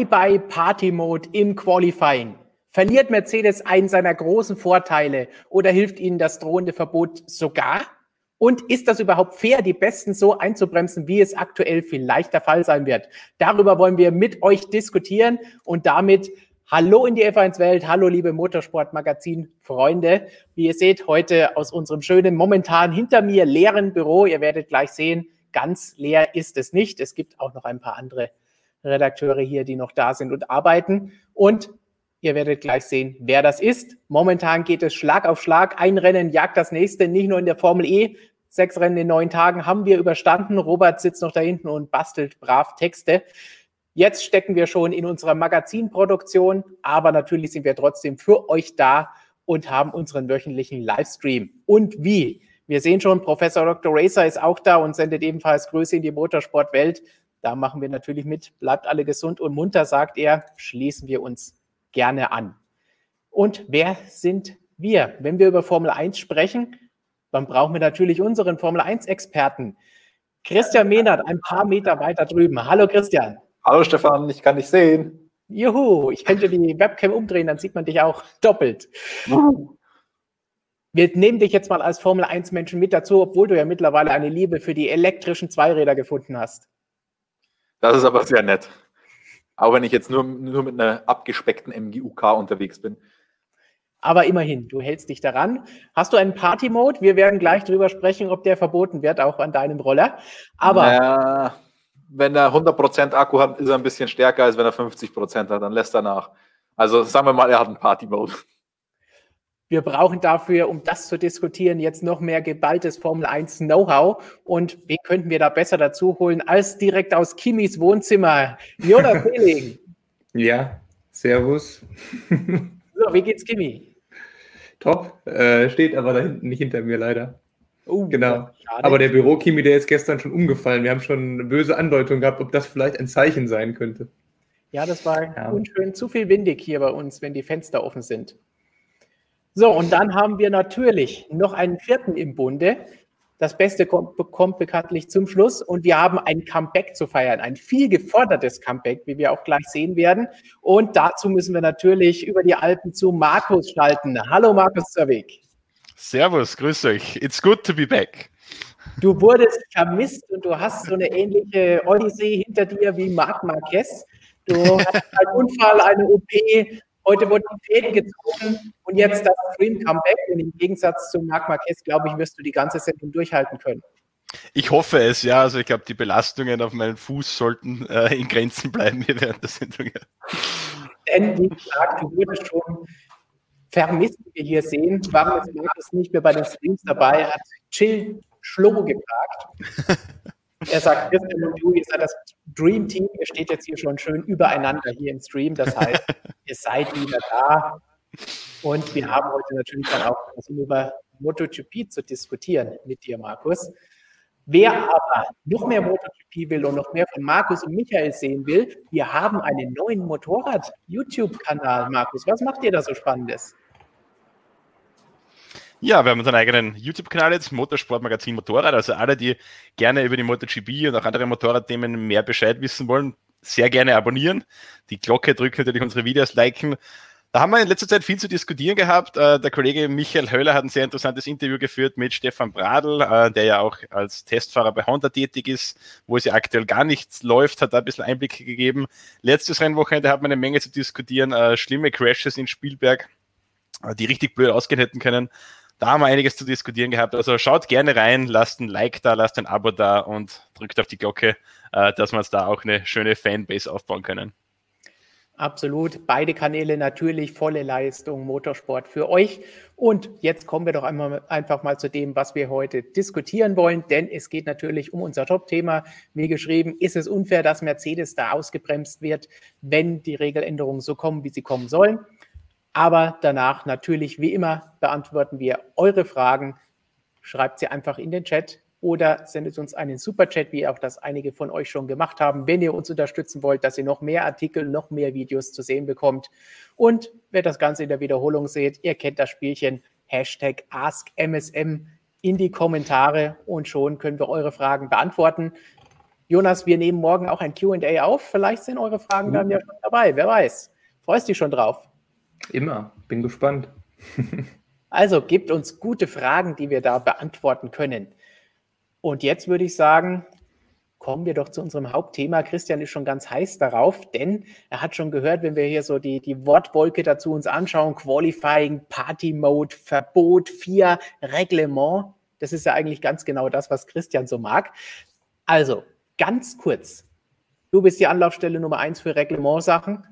Bye-bye Party Mode im Qualifying. Verliert Mercedes einen seiner großen Vorteile oder hilft ihnen das drohende Verbot sogar? Und ist das überhaupt fair, die Besten so einzubremsen, wie es aktuell vielleicht der Fall sein wird? Darüber wollen wir mit euch diskutieren und damit Hallo in die F1-Welt, hallo liebe Motorsport-Magazin-Freunde. Wie ihr seht, heute aus unserem schönen, momentan hinter mir leeren Büro. Ihr werdet gleich sehen, ganz leer ist es nicht. Es gibt auch noch ein paar andere Redakteure hier, die noch da sind und arbeiten. Und ihr werdet gleich sehen, wer das ist. Momentan geht es Schlag auf Schlag. Ein Rennen jagt das nächste, nicht nur in der Formel E. Sechs Rennen in neun Tagen haben wir überstanden. Robert sitzt noch da hinten und bastelt brav Texte. Jetzt stecken wir schon in unserer Magazinproduktion, aber natürlich sind wir trotzdem für euch da und haben unseren wöchentlichen Livestream. Und wie? Wir sehen schon, Professor Dr. Racer ist auch da und sendet ebenfalls Grüße in die Motorsportwelt. Da machen wir natürlich mit. Bleibt alle gesund und munter, sagt er. Schließen wir uns gerne an. Und wer sind wir? Wenn wir über Formel 1 sprechen, dann brauchen wir natürlich unseren Formel 1-Experten. Christian Mehnert, ein paar Meter weiter drüben. Hallo Christian. Hallo Stefan, ich kann dich sehen. Juhu, ich könnte die Webcam umdrehen, dann sieht man dich auch doppelt. Wir nehmen dich jetzt mal als Formel 1 Menschen mit dazu, obwohl du ja mittlerweile eine Liebe für die elektrischen Zweiräder gefunden hast. Das ist aber sehr nett. Auch wenn ich jetzt nur, nur mit einer abgespeckten MGUK unterwegs bin. Aber immerhin, du hältst dich daran. Hast du einen Party-Mode? Wir werden gleich drüber sprechen, ob der verboten wird, auch an deinem Roller. Aber. Naja, wenn er 100% Akku hat, ist er ein bisschen stärker, als wenn er 50% hat. Dann lässt er nach. Also sagen wir mal, er hat einen Party-Mode. Wir brauchen dafür, um das zu diskutieren, jetzt noch mehr geballtes Formel 1 Know-how. Und wen könnten wir da besser dazu holen als direkt aus Kimis Wohnzimmer? Jonas Feeling. Ja, Servus. So, wie geht's Kimi? Top. Äh, steht aber da hinten nicht hinter mir leider. Oh, genau. Aber der Büro-Kimi, der ist gestern schon umgefallen. Wir haben schon eine böse Andeutung gehabt, ob das vielleicht ein Zeichen sein könnte. Ja, das war ja. unschön zu viel windig hier bei uns, wenn die Fenster offen sind. So, und dann haben wir natürlich noch einen vierten im Bunde. Das Beste kommt, kommt, bekanntlich zum Schluss und wir haben ein Comeback zu feiern, ein viel gefordertes Comeback, wie wir auch gleich sehen werden. Und dazu müssen wir natürlich über die Alpen zu Markus schalten. Hallo Markus Zerweg. Servus, grüß euch. It's good to be back. Du wurdest vermisst und du hast so eine ähnliche Odyssee hinter dir wie Marc Marquez. Du hast einen Unfall, eine OP, Heute wurden die Fäden gezogen und jetzt das Stream Comeback. Und im Gegensatz zu Marc Marquez, glaube ich, wirst du die ganze Sendung durchhalten können. Ich hoffe es, ja. Also ich glaube, die Belastungen auf meinen Fuß sollten äh, in Grenzen bleiben hier während der Sendung. Denn, wie gesagt, du wurdest schon vermisst, wie wir hier sehen. Warum ist Markus nicht mehr bei den Streams dabei? Er hat Chill Schlobo gefragt. Er sagt, Christian und du, ihr seid das Dream Team, ihr steht jetzt hier schon schön übereinander hier im Stream. Das heißt, ihr seid wieder da. Und wir haben heute natürlich dann auch über MotoGP zu diskutieren mit dir, Markus. Wer aber noch mehr MotoGP will und noch mehr von Markus und Michael sehen will, wir haben einen neuen Motorrad-YouTube-Kanal, Markus. Was macht ihr da so Spannendes? Ja, wir haben unseren eigenen YouTube-Kanal jetzt, Motorsportmagazin Motorrad. Also alle, die gerne über die MotoGP und auch andere Motorradthemen mehr Bescheid wissen wollen, sehr gerne abonnieren. Die Glocke drücken, natürlich unsere Videos liken. Da haben wir in letzter Zeit viel zu diskutieren gehabt. Äh, der Kollege Michael Höller hat ein sehr interessantes Interview geführt mit Stefan Bradl, äh, der ja auch als Testfahrer bei Honda tätig ist, wo es ja aktuell gar nichts läuft, hat da ein bisschen Einblicke gegeben. Letztes Rennwochenende hat man eine Menge zu diskutieren, äh, schlimme Crashes in Spielberg, die richtig blöd ausgehen hätten können. Da haben wir einiges zu diskutieren gehabt. Also schaut gerne rein, lasst ein Like da, lasst ein Abo da und drückt auf die Glocke, äh, dass wir uns da auch eine schöne Fanbase aufbauen können. Absolut. Beide Kanäle natürlich volle Leistung Motorsport für euch. Und jetzt kommen wir doch einmal, einfach mal zu dem, was wir heute diskutieren wollen, denn es geht natürlich um unser Top-Thema. Wie geschrieben, ist es unfair, dass Mercedes da ausgebremst wird, wenn die Regeländerungen so kommen, wie sie kommen sollen? Aber danach natürlich, wie immer, beantworten wir eure Fragen. Schreibt sie einfach in den Chat oder sendet uns einen Superchat, wie auch das einige von euch schon gemacht haben, wenn ihr uns unterstützen wollt, dass ihr noch mehr Artikel, noch mehr Videos zu sehen bekommt. Und wer das Ganze in der Wiederholung seht, ihr kennt das Spielchen Hashtag AskMSM in die Kommentare und schon können wir eure Fragen beantworten. Jonas, wir nehmen morgen auch ein QA auf. Vielleicht sind eure Fragen dann ja schon dabei. Wer weiß. Freust dich schon drauf? Immer. Bin gespannt. also gebt uns gute Fragen, die wir da beantworten können. Und jetzt würde ich sagen, kommen wir doch zu unserem Hauptthema. Christian ist schon ganz heiß darauf, denn er hat schon gehört, wenn wir hier so die, die Wortwolke dazu uns anschauen, Qualifying, Party Mode, Verbot, vier Reglement. Das ist ja eigentlich ganz genau das, was Christian so mag. Also, ganz kurz. Du bist die Anlaufstelle Nummer eins für Reglementsachen.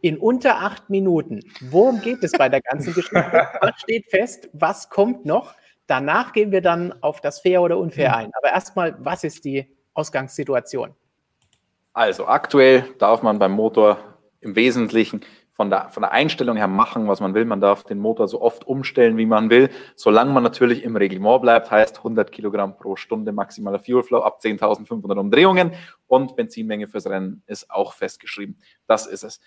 In unter acht Minuten. Worum geht es bei der ganzen Geschichte? Was steht fest? Was kommt noch? Danach gehen wir dann auf das Fair oder Unfair ein. Aber erstmal, was ist die Ausgangssituation? Also aktuell darf man beim Motor im Wesentlichen von der, von der Einstellung her machen, was man will. Man darf den Motor so oft umstellen, wie man will, solange man natürlich im Reglement bleibt, heißt 100 Kilogramm pro Stunde maximaler Fuel Flow ab 10.500 Umdrehungen und Benzinmenge fürs Rennen ist auch festgeschrieben. Das ist es.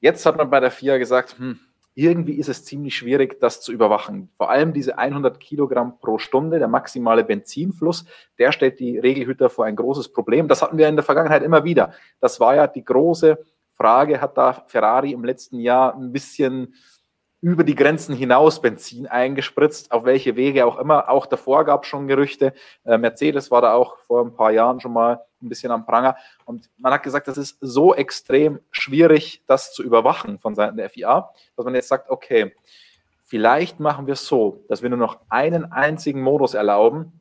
Jetzt hat man bei der FIA gesagt, hm, irgendwie ist es ziemlich schwierig, das zu überwachen. Vor allem diese 100 Kilogramm pro Stunde, der maximale Benzinfluss, der stellt die Regelhüter vor ein großes Problem. Das hatten wir in der Vergangenheit immer wieder. Das war ja die große Frage, hat da Ferrari im letzten Jahr ein bisschen über die Grenzen hinaus Benzin eingespritzt, auf welche Wege auch immer. Auch davor gab es schon Gerüchte. Äh, Mercedes war da auch vor ein paar Jahren schon mal ein bisschen am Pranger. Und man hat gesagt, das ist so extrem schwierig, das zu überwachen von Seiten der FIA, dass man jetzt sagt, okay, vielleicht machen wir es so, dass wir nur noch einen einzigen Modus erlauben,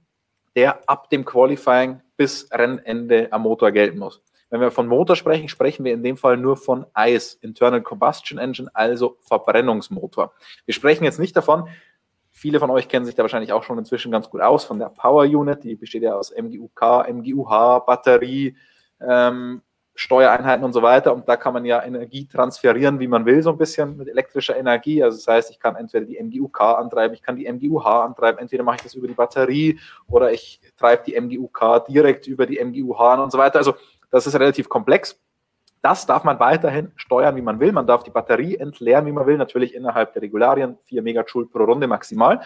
der ab dem Qualifying bis Rennende am Motor gelten muss. Wenn wir von Motor sprechen, sprechen wir in dem Fall nur von ICE, Internal Combustion Engine, also Verbrennungsmotor. Wir sprechen jetzt nicht davon, viele von euch kennen sich da wahrscheinlich auch schon inzwischen ganz gut aus, von der Power Unit, die besteht ja aus MGUK, MGUH, Batterie, ähm, Steuereinheiten und so weiter. Und da kann man ja Energie transferieren, wie man will, so ein bisschen mit elektrischer Energie. Also das heißt, ich kann entweder die MGUK antreiben, ich kann die MGUH antreiben, entweder mache ich das über die Batterie oder ich treibe die MGUK direkt über die MGUH und so weiter. Also das ist relativ komplex. Das darf man weiterhin steuern, wie man will. Man darf die Batterie entleeren, wie man will, natürlich innerhalb der Regularien, 4 Megajoule pro Runde maximal.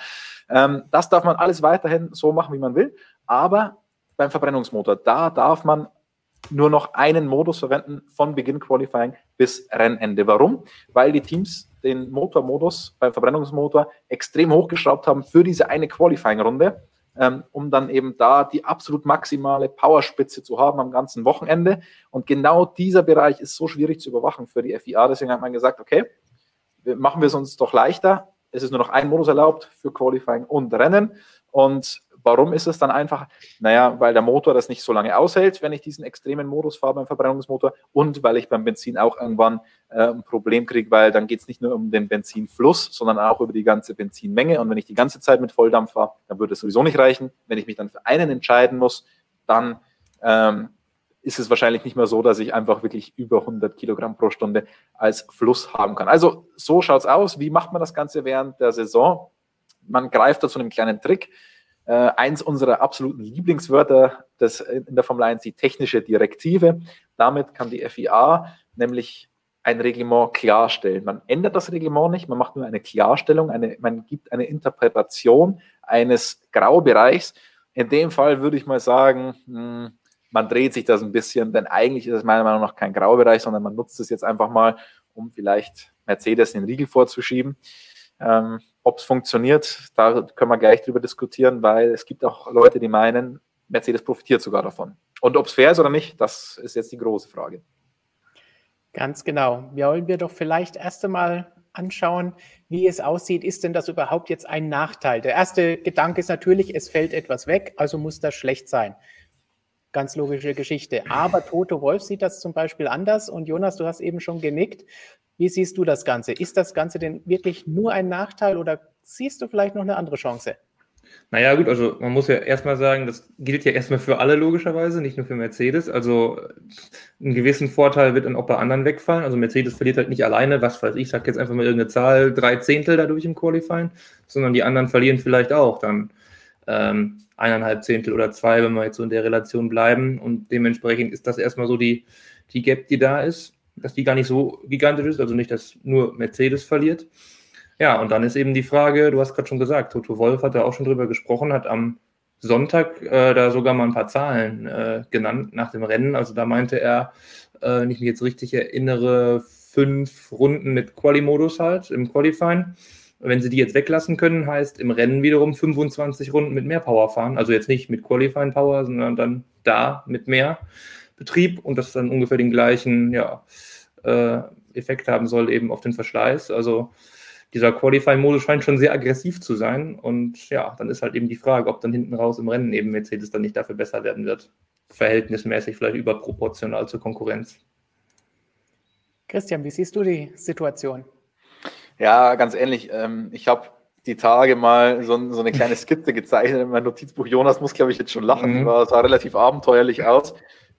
Ähm, das darf man alles weiterhin so machen, wie man will. Aber beim Verbrennungsmotor, da darf man nur noch einen Modus verwenden von Beginn Qualifying bis Rennende. Warum? Weil die Teams den Motormodus beim Verbrennungsmotor extrem hochgeschraubt haben für diese eine Qualifying-Runde ähm, um dann eben da die absolut maximale Powerspitze zu haben am ganzen Wochenende. Und genau dieser Bereich ist so schwierig zu überwachen für die FIA. Deswegen hat man gesagt, okay, machen wir es uns doch leichter. Es ist nur noch ein Modus erlaubt für Qualifying und Rennen. Und Warum ist es dann einfach? Naja, weil der Motor das nicht so lange aushält, wenn ich diesen extremen Modus fahre beim Verbrennungsmotor und weil ich beim Benzin auch irgendwann äh, ein Problem kriege, weil dann geht es nicht nur um den Benzinfluss, sondern auch über die ganze Benzinmenge. Und wenn ich die ganze Zeit mit Volldampf fahre, dann würde es sowieso nicht reichen. Wenn ich mich dann für einen entscheiden muss, dann ähm, ist es wahrscheinlich nicht mehr so, dass ich einfach wirklich über 100 Kilogramm pro Stunde als Fluss haben kann. Also so schaut es aus. Wie macht man das Ganze während der Saison? Man greift da zu einem kleinen Trick. Äh, eins unserer absoluten Lieblingswörter des, in der Formel 1, die technische Direktive. Damit kann die FIA nämlich ein Reglement klarstellen. Man ändert das Reglement nicht, man macht nur eine Klarstellung, eine, man gibt eine Interpretation eines Graubereichs. In dem Fall würde ich mal sagen, hm, man dreht sich das ein bisschen, denn eigentlich ist es meiner Meinung nach kein Graubereich, sondern man nutzt es jetzt einfach mal, um vielleicht Mercedes den Riegel vorzuschieben. Ähm, ob es funktioniert, da können wir gleich drüber diskutieren, weil es gibt auch Leute, die meinen, Mercedes profitiert sogar davon. Und ob es fair ist oder nicht, das ist jetzt die große Frage. Ganz genau. Wollen wir doch vielleicht erst einmal anschauen, wie es aussieht. Ist denn das überhaupt jetzt ein Nachteil? Der erste Gedanke ist natürlich, es fällt etwas weg, also muss das schlecht sein. Ganz logische Geschichte. Aber Toto Wolf sieht das zum Beispiel anders und Jonas, du hast eben schon genickt. Wie siehst du das Ganze? Ist das Ganze denn wirklich nur ein Nachteil oder siehst du vielleicht noch eine andere Chance? Naja, gut, also man muss ja erstmal sagen, das gilt ja erstmal für alle logischerweise, nicht nur für Mercedes. Also einen gewissen Vorteil wird dann auch bei anderen wegfallen. Also Mercedes verliert halt nicht alleine, was weiß ich, sag jetzt einfach mal irgendeine Zahl, drei Zehntel dadurch im Qualifying, sondern die anderen verlieren vielleicht auch dann ähm, eineinhalb Zehntel oder zwei, wenn wir jetzt so in der Relation bleiben. Und dementsprechend ist das erstmal so die, die Gap, die da ist dass die gar nicht so gigantisch ist, also nicht, dass nur Mercedes verliert. Ja, und dann ist eben die Frage, du hast gerade schon gesagt, Toto Wolf hat da auch schon drüber gesprochen, hat am Sonntag äh, da sogar mal ein paar Zahlen äh, genannt nach dem Rennen. Also da meinte er, äh, wenn ich mich jetzt richtig erinnere, fünf Runden mit Quali-Modus halt im Qualifying. Wenn sie die jetzt weglassen können, heißt im Rennen wiederum 25 Runden mit mehr Power fahren. Also jetzt nicht mit Qualifying Power, sondern dann da mit mehr Betrieb und das dann ungefähr den gleichen ja, äh, Effekt haben soll eben auf den Verschleiß. Also dieser Qualifying-Modus scheint schon sehr aggressiv zu sein. Und ja, dann ist halt eben die Frage, ob dann hinten raus im Rennen eben Mercedes dann nicht dafür besser werden wird. Verhältnismäßig vielleicht überproportional zur Konkurrenz. Christian, wie siehst du die Situation? Ja, ganz ähnlich. Ähm, ich habe die Tage mal so, so, eine kleine Skizze gezeichnet in meinem Notizbuch. Jonas muss, glaube ich, jetzt schon lachen. Mhm. War, sah relativ abenteuerlich aus.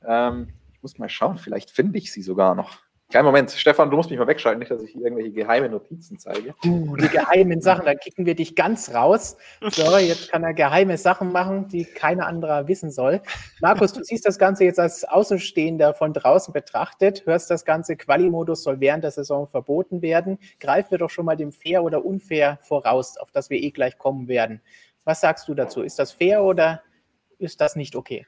Ähm, ich muss mal schauen, vielleicht finde ich sie sogar noch. Kein Moment, Stefan, du musst mich mal wegschalten, nicht, dass ich irgendwelche geheime Notizen zeige. Uh, die geheimen Sachen, da kicken wir dich ganz raus. So, jetzt kann er geheime Sachen machen, die keiner anderer wissen soll. Markus, du siehst das Ganze jetzt als Außenstehender von draußen betrachtet, hörst das ganze Quali-Modus soll während der Saison verboten werden. Greifen wir doch schon mal dem Fair oder Unfair voraus, auf das wir eh gleich kommen werden. Was sagst du dazu? Ist das fair oder ist das nicht okay?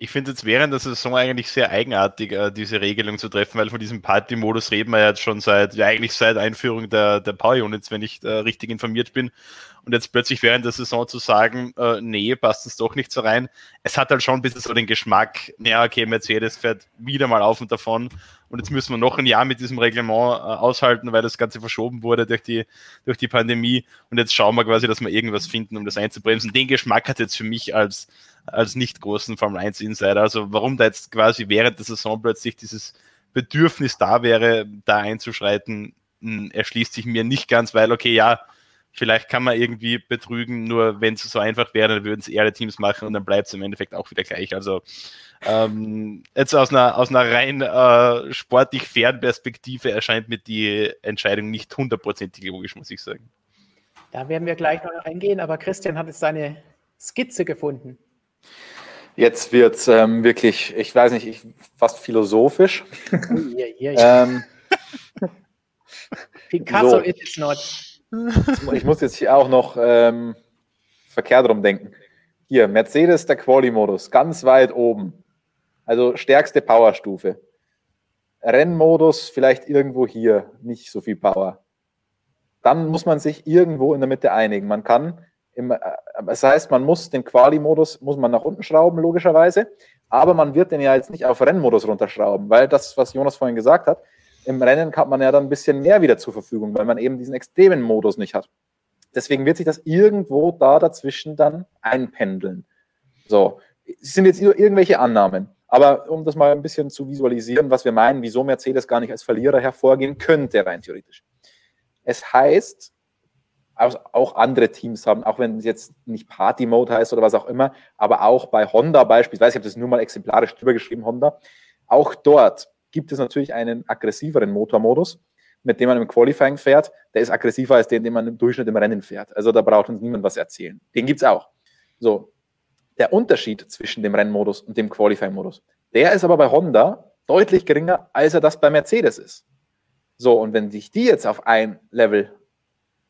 Ich finde jetzt während der Saison eigentlich sehr eigenartig, äh, diese Regelung zu treffen, weil von diesem Party-Modus reden wir jetzt schon seit, ja eigentlich seit Einführung der, der Power Units, wenn ich äh, richtig informiert bin. Und jetzt plötzlich während der Saison zu sagen, äh, nee, passt es doch nicht so rein. Es hat halt schon ein bisschen so den Geschmack, naja, okay, Mercedes fährt wieder mal auf und davon. Und jetzt müssen wir noch ein Jahr mit diesem Reglement äh, aushalten, weil das Ganze verschoben wurde durch die, durch die Pandemie. Und jetzt schauen wir quasi, dass wir irgendwas finden, um das einzubremsen. Den Geschmack hat jetzt für mich als, als nicht großen Formel 1 Insider. Also warum da jetzt quasi während der Saison plötzlich dieses Bedürfnis da wäre, da einzuschreiten, hm, erschließt sich mir nicht ganz, weil, okay, ja, vielleicht kann man irgendwie betrügen, nur wenn es so einfach wäre, dann würden es eher Teams machen und dann bleibt es im Endeffekt auch wieder gleich. Also ähm, jetzt aus einer, aus einer rein äh, sportlich fairen Perspektive erscheint mir die Entscheidung nicht hundertprozentig logisch, muss ich sagen. Da werden wir gleich noch eingehen, aber Christian hat jetzt seine Skizze gefunden. Jetzt wird es ähm, wirklich, ich weiß nicht, ich, fast philosophisch. Ähm, Picasso so. is not. Ich muss jetzt hier auch noch ähm, verkehrt rum denken. Hier, Mercedes, der Quali-Modus, ganz weit oben. Also stärkste Powerstufe. Rennmodus vielleicht irgendwo hier, nicht so viel Power. Dann muss man sich irgendwo in der Mitte einigen. Man kann, im, äh, das heißt, man muss den Quali-Modus muss man nach unten schrauben, logischerweise. Aber man wird den ja jetzt nicht auf Rennmodus runterschrauben, weil das, was Jonas vorhin gesagt hat, im Rennen hat man ja dann ein bisschen mehr wieder zur Verfügung, weil man eben diesen extremen Modus nicht hat. Deswegen wird sich das irgendwo da dazwischen dann einpendeln. So, es sind jetzt irgendwelche Annahmen. Aber um das mal ein bisschen zu visualisieren, was wir meinen, wieso Mercedes gar nicht als Verlierer hervorgehen könnte, rein theoretisch. Es heißt, auch andere Teams haben, auch wenn es jetzt nicht Party Mode heißt oder was auch immer, aber auch bei Honda beispielsweise, ich habe das nur mal exemplarisch drüber geschrieben, Honda, auch dort gibt es natürlich einen aggressiveren Motormodus, mit dem man im Qualifying fährt. Der ist aggressiver als den, den man im Durchschnitt im Rennen fährt. Also da braucht uns niemand was erzählen. Den gibt es auch. So, der Unterschied zwischen dem Rennmodus und dem Qualifying-Modus, der ist aber bei Honda deutlich geringer, als er das bei Mercedes ist. So, und wenn sich die jetzt auf ein Level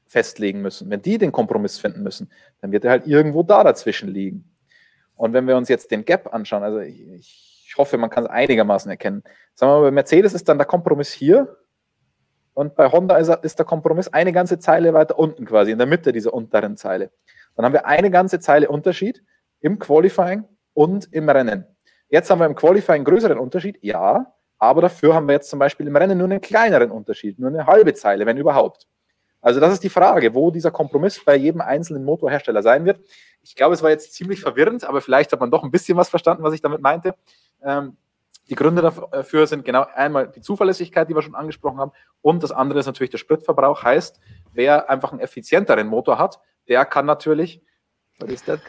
festlegen müssen, wenn die den Kompromiss finden müssen, dann wird er halt irgendwo da dazwischen liegen. Und wenn wir uns jetzt den Gap anschauen, also ich, ich hoffe, man kann es einigermaßen erkennen. Sagen wir mal, bei Mercedes ist dann der Kompromiss hier und bei Honda ist, ist der Kompromiss eine ganze Zeile weiter unten quasi, in der Mitte dieser unteren Zeile. Dann haben wir eine ganze Zeile Unterschied im Qualifying und im Rennen. Jetzt haben wir im Qualifying einen größeren Unterschied, ja, aber dafür haben wir jetzt zum Beispiel im Rennen nur einen kleineren Unterschied, nur eine halbe Zeile, wenn überhaupt. Also das ist die Frage, wo dieser Kompromiss bei jedem einzelnen Motorhersteller sein wird. Ich glaube, es war jetzt ziemlich verwirrend, aber vielleicht hat man doch ein bisschen was verstanden, was ich damit meinte. Ähm, die Gründe dafür sind genau einmal die Zuverlässigkeit, die wir schon angesprochen haben, und das andere ist natürlich der Spritverbrauch. Heißt, wer einfach einen effizienteren Motor hat, der kann natürlich, was ist das?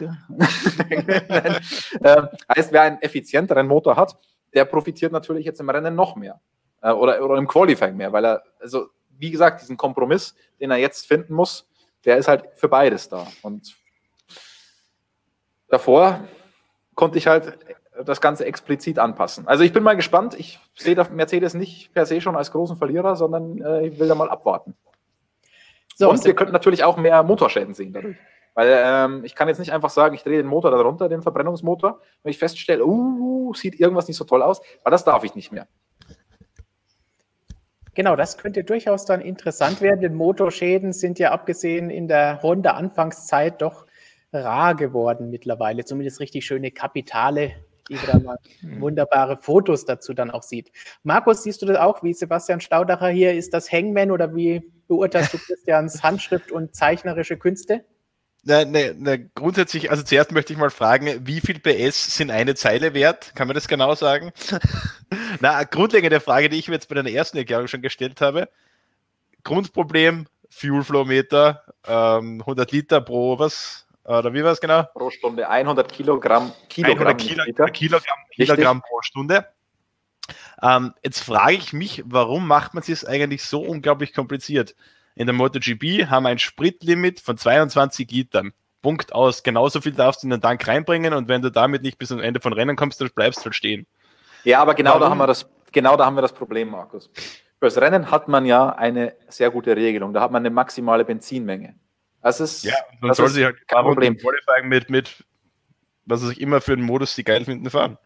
äh, heißt, wer einen effizienteren Motor hat, der profitiert natürlich jetzt im Rennen noch mehr äh, oder, oder im Qualifying mehr, weil er, also wie gesagt, diesen Kompromiss, den er jetzt finden muss, der ist halt für beides da. Und davor konnte ich halt das Ganze explizit anpassen. Also ich bin mal gespannt. Ich sehe Mercedes nicht per se schon als großen Verlierer, sondern äh, ich will da mal abwarten. So, Und wir könnten natürlich auch mehr Motorschäden sehen dadurch. Weil ähm, ich kann jetzt nicht einfach sagen, ich drehe den Motor da runter, den Verbrennungsmotor, wenn ich feststelle, uh, sieht irgendwas nicht so toll aus, weil das darf ich nicht mehr. Genau, das könnte durchaus dann interessant werden, denn Motorschäden sind ja abgesehen in der Honda-Anfangszeit doch rar geworden mittlerweile. Zumindest richtig schöne Kapitale, die da mal hm. wunderbare Fotos dazu dann auch sieht. Markus, siehst du das auch, wie Sebastian Staudacher hier? Ist das Hangman oder wie beurteilst du Christians Handschrift und zeichnerische Künste? Na, na, na, grundsätzlich, also zuerst möchte ich mal fragen, wie viel PS sind eine Zeile wert? Kann man das genau sagen? na, grundlegende Frage, die ich mir jetzt bei der ersten Erklärung schon gestellt habe. Grundproblem, Fuel Flow Meter, ähm, 100 Liter pro was? Oder wie war es genau? Pro Stunde 100 Kilogramm, Kilogramm, 100 Kilo, Kilogramm, Kilogramm pro Stunde. Ähm, jetzt frage ich mich, warum macht man es eigentlich so unglaublich kompliziert? In der MotoGP haben wir ein Spritlimit von 22 Litern. Punkt aus. Genauso viel darfst du in den Tank reinbringen und wenn du damit nicht bis zum Ende von Rennen kommst, dann bleibst du halt stehen. Ja, aber genau da haben wir das, genau da haben wir das Problem, Markus. Fürs Rennen hat man ja eine sehr gute Regelung. Da hat man eine maximale Benzinmenge. Das ist, ja, dann das soll sich halt kein Problem mit, mit, was ich immer für einen Modus die geil finden, fahren.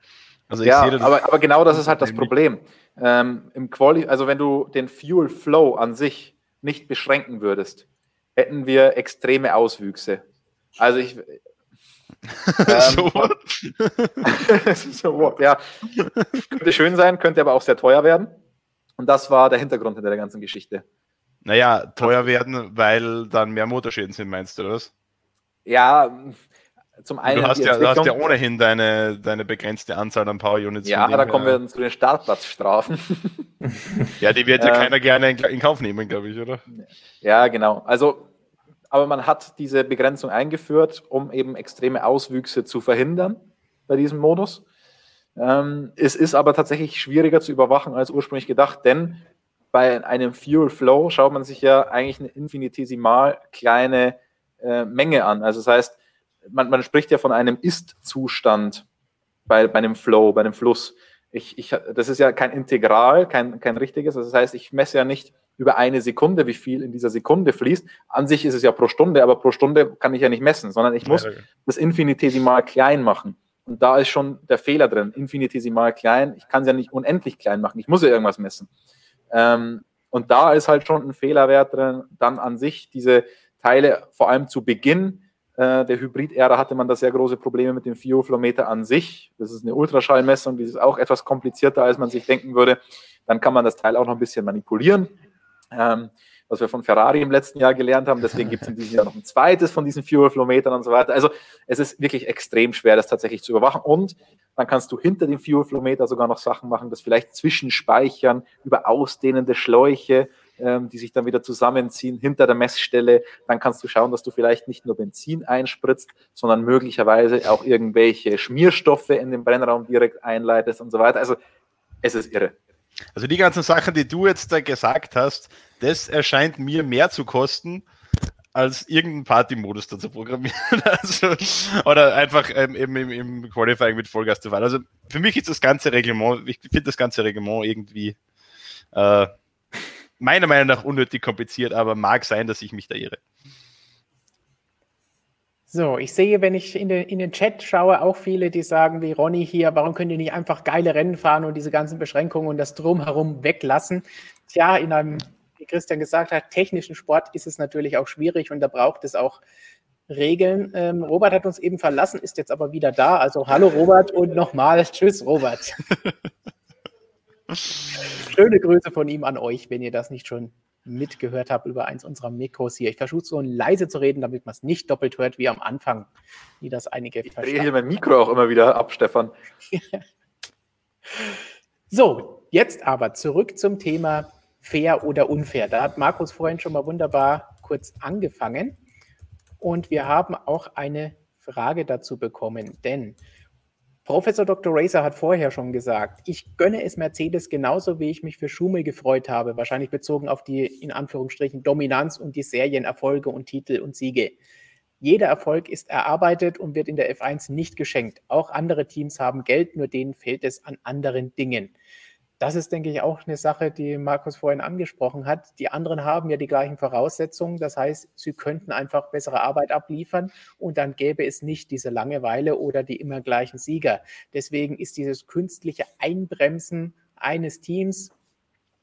Also ja, aber, aber genau das ist halt das Problem. Ähm, Im Quali also wenn du den Fuel Flow an sich nicht beschränken würdest, hätten wir extreme Auswüchse. Also ich. Ähm, so. so ja. Könnte schön sein, könnte aber auch sehr teuer werden. Und das war der Hintergrund hinter der ganzen Geschichte. Naja, teuer werden, weil dann mehr Motorschäden sind, meinst du, was? Ja, zum einen. Du hast, ja, du hast ja ohnehin deine, deine begrenzte Anzahl an Power Units. Ja, da kommen wir dann zu den Startplatzstrafen. ja, die wird ja äh, keiner gerne in, in Kauf nehmen, glaube ich, oder? Ja, genau. Also, aber man hat diese Begrenzung eingeführt, um eben extreme Auswüchse zu verhindern bei diesem Modus. Ähm, es ist aber tatsächlich schwieriger zu überwachen als ursprünglich gedacht, denn bei einem Fuel Flow schaut man sich ja eigentlich eine infinitesimal kleine äh, Menge an. Also das heißt, man, man spricht ja von einem Ist-Zustand bei, bei einem Flow, bei einem Fluss. Ich, ich, das ist ja kein Integral, kein, kein richtiges. Das heißt, ich messe ja nicht über eine Sekunde, wie viel in dieser Sekunde fließt. An sich ist es ja pro Stunde, aber pro Stunde kann ich ja nicht messen, sondern ich muss das infinitesimal klein machen. Und da ist schon der Fehler drin. Infinitesimal klein. Ich kann es ja nicht unendlich klein machen. Ich muss ja irgendwas messen. Ähm, und da ist halt schon ein Fehlerwert drin. Dann an sich diese Teile vor allem zu Beginn der Hybrid-Ära hatte man da sehr große Probleme mit dem Fioflometer an sich. Das ist eine Ultraschallmessung, die ist auch etwas komplizierter, als man sich denken würde. Dann kann man das Teil auch noch ein bisschen manipulieren. Ähm, was wir von Ferrari im letzten Jahr gelernt haben. Deswegen gibt es in diesem Jahr noch ein zweites von diesen Fuel-Flow-Metern und so weiter. Also es ist wirklich extrem schwer, das tatsächlich zu überwachen. Und dann kannst du hinter dem Fuel-Flow-Meter sogar noch Sachen machen, das vielleicht zwischenspeichern über ausdehnende Schläuche ähm, die sich dann wieder zusammenziehen hinter der Messstelle. Dann kannst du schauen, dass du vielleicht nicht nur Benzin einspritzt, sondern möglicherweise auch irgendwelche Schmierstoffe in den Brennraum direkt einleitest und so weiter. Also es ist irre. Also die ganzen Sachen, die du jetzt da gesagt hast, das erscheint mir mehr zu kosten, als irgendeinen Party-Modus da zu programmieren. Also, oder einfach ähm, im, im, im Qualifying mit Vollgas zu fahren. Also für mich ist das ganze Reglement, ich finde das ganze Reglement irgendwie äh, meiner Meinung nach unnötig kompliziert, aber mag sein, dass ich mich da irre. So, ich sehe, wenn ich in den, in den Chat schaue, auch viele, die sagen, wie Ronny hier, warum könnt ihr nicht einfach geile Rennen fahren und diese ganzen Beschränkungen und das Drumherum weglassen? Tja, in einem, wie Christian gesagt hat, technischen Sport ist es natürlich auch schwierig und da braucht es auch Regeln. Ähm, Robert hat uns eben verlassen, ist jetzt aber wieder da. Also hallo Robert und nochmal Tschüss Robert. Schöne Grüße von ihm an euch, wenn ihr das nicht schon mitgehört habt über eins unserer Mikros hier. Ich versuche so leise zu reden, damit man es nicht doppelt hört wie am Anfang, wie das einige Ich drehe hier mein Mikro auch immer wieder ab, Stefan. so, jetzt aber zurück zum Thema fair oder unfair. Da hat Markus vorhin schon mal wunderbar kurz angefangen und wir haben auch eine Frage dazu bekommen, denn Professor Dr. Racer hat vorher schon gesagt, ich gönne es Mercedes genauso, wie ich mich für Schumel gefreut habe, wahrscheinlich bezogen auf die in Anführungsstrichen Dominanz und die Serienerfolge und Titel und Siege. Jeder Erfolg ist erarbeitet und wird in der F1 nicht geschenkt. Auch andere Teams haben Geld, nur denen fehlt es an anderen Dingen. Das ist, denke ich, auch eine Sache, die Markus vorhin angesprochen hat. Die anderen haben ja die gleichen Voraussetzungen. Das heißt, sie könnten einfach bessere Arbeit abliefern und dann gäbe es nicht diese Langeweile oder die immer gleichen Sieger. Deswegen ist dieses künstliche Einbremsen eines Teams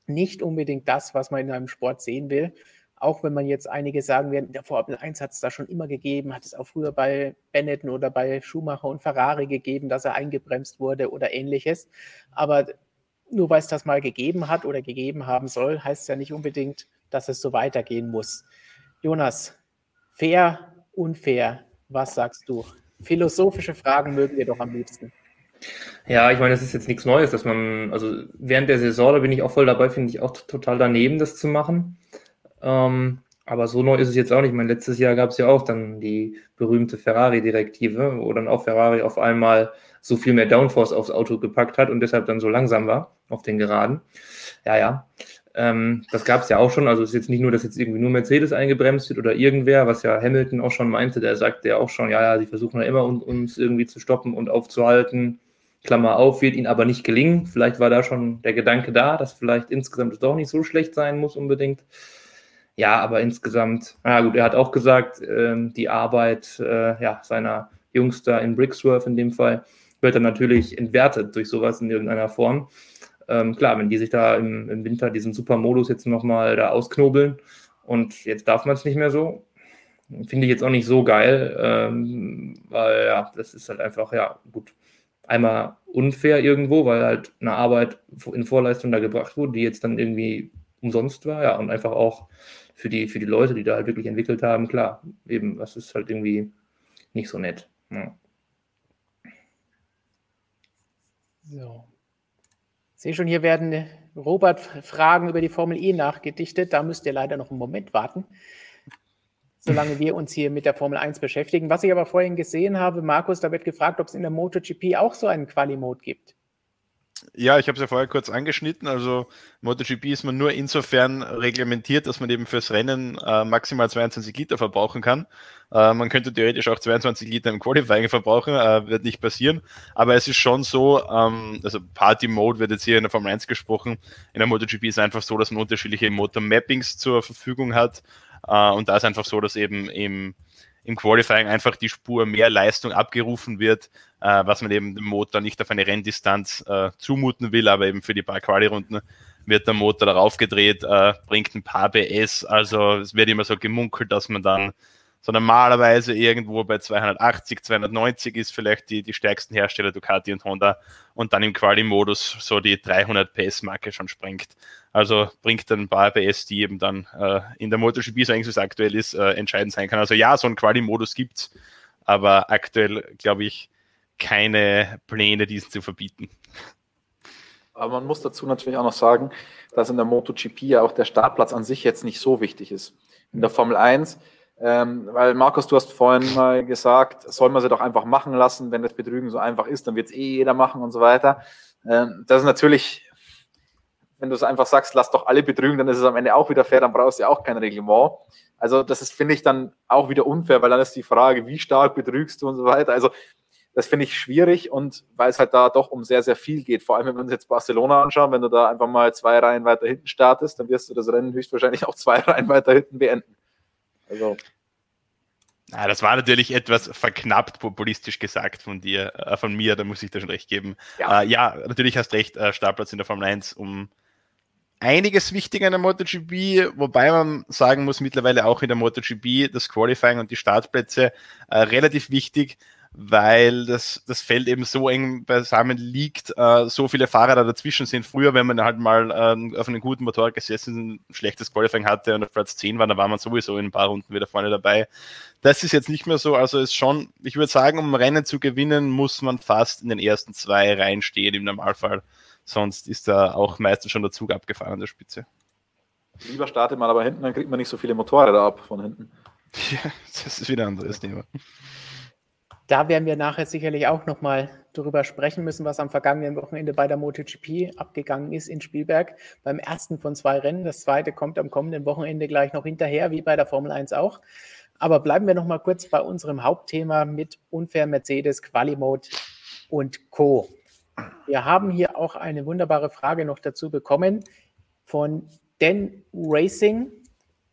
nicht unbedingt das, was man in einem Sport sehen will. Auch wenn man jetzt einige sagen werden, der Formel 1 hat es da schon immer gegeben, hat es auch früher bei Benetton oder bei Schumacher und Ferrari gegeben, dass er eingebremst wurde oder ähnliches. Aber nur weil es das mal gegeben hat oder gegeben haben soll, heißt es ja nicht unbedingt, dass es so weitergehen muss. Jonas, fair, unfair, was sagst du? Philosophische Fragen mögen wir doch am liebsten. Ja, ich meine, das ist jetzt nichts Neues, dass man, also während der Saison, da bin ich auch voll dabei, finde ich auch total daneben, das zu machen. Ähm, aber so neu ist es jetzt auch nicht. Ich meine, letztes Jahr gab es ja auch dann die berühmte Ferrari-Direktive, wo dann auch Ferrari auf einmal so viel mehr Downforce aufs Auto gepackt hat und deshalb dann so langsam war auf den Geraden. Ja, ja. Ähm, das gab es ja auch schon. Also es ist jetzt nicht nur, dass jetzt irgendwie nur Mercedes eingebremst wird oder irgendwer, was ja Hamilton auch schon meinte. Der sagte ja auch schon, ja, ja, sie versuchen ja immer uns irgendwie zu stoppen und aufzuhalten. Klammer auf, wird ihnen aber nicht gelingen. Vielleicht war da schon der Gedanke da, dass vielleicht insgesamt es doch nicht so schlecht sein muss unbedingt. Ja, aber insgesamt, na gut, er hat auch gesagt, äh, die Arbeit äh, ja, seiner Jungs da in Brixworth in dem Fall wird dann natürlich entwertet durch sowas in irgendeiner Form. Ähm, klar, wenn die sich da im, im Winter diesen Supermodus jetzt nochmal da ausknobeln und jetzt darf man es nicht mehr so, finde ich jetzt auch nicht so geil, ähm, weil ja, das ist halt einfach, ja, gut, einmal unfair irgendwo, weil halt eine Arbeit in Vorleistung da gebracht wurde, die jetzt dann irgendwie umsonst war, ja, und einfach auch für die, für die Leute, die da halt wirklich entwickelt haben, klar, eben, das ist halt irgendwie nicht so nett. Ja. So. Ich sehe schon, hier werden Robert Fragen über die Formel E nachgedichtet. Da müsst ihr leider noch einen Moment warten, solange wir uns hier mit der Formel 1 beschäftigen. Was ich aber vorhin gesehen habe, Markus, da wird gefragt, ob es in der MotoGP auch so einen Quali-Mode gibt. Ja, ich habe es ja vorher kurz angeschnitten. Also MotoGP ist man nur insofern reglementiert, dass man eben fürs Rennen äh, maximal 22 Liter verbrauchen kann. Äh, man könnte theoretisch auch 22 Liter im Qualifying verbrauchen, äh, wird nicht passieren. Aber es ist schon so, ähm, also Party Mode wird jetzt hier in der Formel 1 gesprochen. In der MotoGP ist einfach so, dass man unterschiedliche Motor-Mappings zur Verfügung hat. Äh, und da ist einfach so, dass eben im im Qualifying einfach die Spur mehr Leistung abgerufen wird, äh, was man eben dem Motor nicht auf eine Renndistanz äh, zumuten will, aber eben für die paar Quali-Runden wird der Motor darauf gedreht, äh, bringt ein paar PS, also es wird immer so gemunkelt, dass man dann so normalerweise irgendwo bei 280, 290 ist vielleicht die, die stärksten Hersteller Ducati und Honda und dann im Quali-Modus so die 300 PS-Marke schon sprengt. Also bringt dann ein paar PS, die eben dann äh, in der MotoGP, so eigentlich es aktuell ist, äh, entscheidend sein kann. Also ja, so einen Quali-Modus gibt's, aber aktuell glaube ich keine Pläne, diesen zu verbieten. Aber man muss dazu natürlich auch noch sagen, dass in der MotoGP ja auch der Startplatz an sich jetzt nicht so wichtig ist. In der Formel 1 ähm, weil Markus, du hast vorhin mal gesagt, soll man sie doch einfach machen lassen, wenn das Betrügen so einfach ist, dann wird es eh jeder machen und so weiter. Ähm, das ist natürlich, wenn du es einfach sagst, lass doch alle betrügen, dann ist es am Ende auch wieder fair, dann brauchst du ja auch kein Reglement. Also das ist, finde ich, dann auch wieder unfair, weil dann ist die Frage, wie stark betrügst du und so weiter. Also das finde ich schwierig und weil es halt da doch um sehr, sehr viel geht. Vor allem, wenn wir uns jetzt Barcelona anschauen, wenn du da einfach mal zwei Reihen weiter hinten startest, dann wirst du das Rennen höchstwahrscheinlich auch zwei Reihen weiter hinten beenden. Also. Ja, das war natürlich etwas verknappt populistisch gesagt von dir, äh, von mir, da muss ich dir schon recht geben. Ja, äh, ja natürlich hast recht, äh, Startplatz in der Formel 1 um einiges wichtiger in der MotoGP, wobei man sagen muss, mittlerweile auch in der MotoGP das Qualifying und die Startplätze äh, relativ wichtig, weil das, das Feld eben so eng beisammen liegt, äh, so viele Fahrer da dazwischen sind. Früher, wenn man halt mal äh, auf einem guten Motorrad gesessen, ein schlechtes Qualifying hatte und auf Platz 10 war, dann war man sowieso in ein paar Runden wieder vorne dabei. Das ist jetzt nicht mehr so, also ist schon, ich würde sagen, um Rennen zu gewinnen, muss man fast in den ersten zwei Reihen stehen im Normalfall. Sonst ist da auch meistens schon der Zug abgefahren an der Spitze. Lieber startet man aber hinten, dann kriegt man nicht so viele Motorräder ab von hinten. Ja, das ist wieder ein anderes Thema. Da werden wir nachher sicherlich auch nochmal darüber sprechen müssen, was am vergangenen Wochenende bei der MotoGP abgegangen ist in Spielberg. Beim ersten von zwei Rennen. Das zweite kommt am kommenden Wochenende gleich noch hinterher, wie bei der Formel 1 auch. Aber bleiben wir nochmal kurz bei unserem Hauptthema mit unfair Mercedes, Quali-Mode und Co. Wir haben hier auch eine wunderbare Frage noch dazu bekommen von Dan Racing.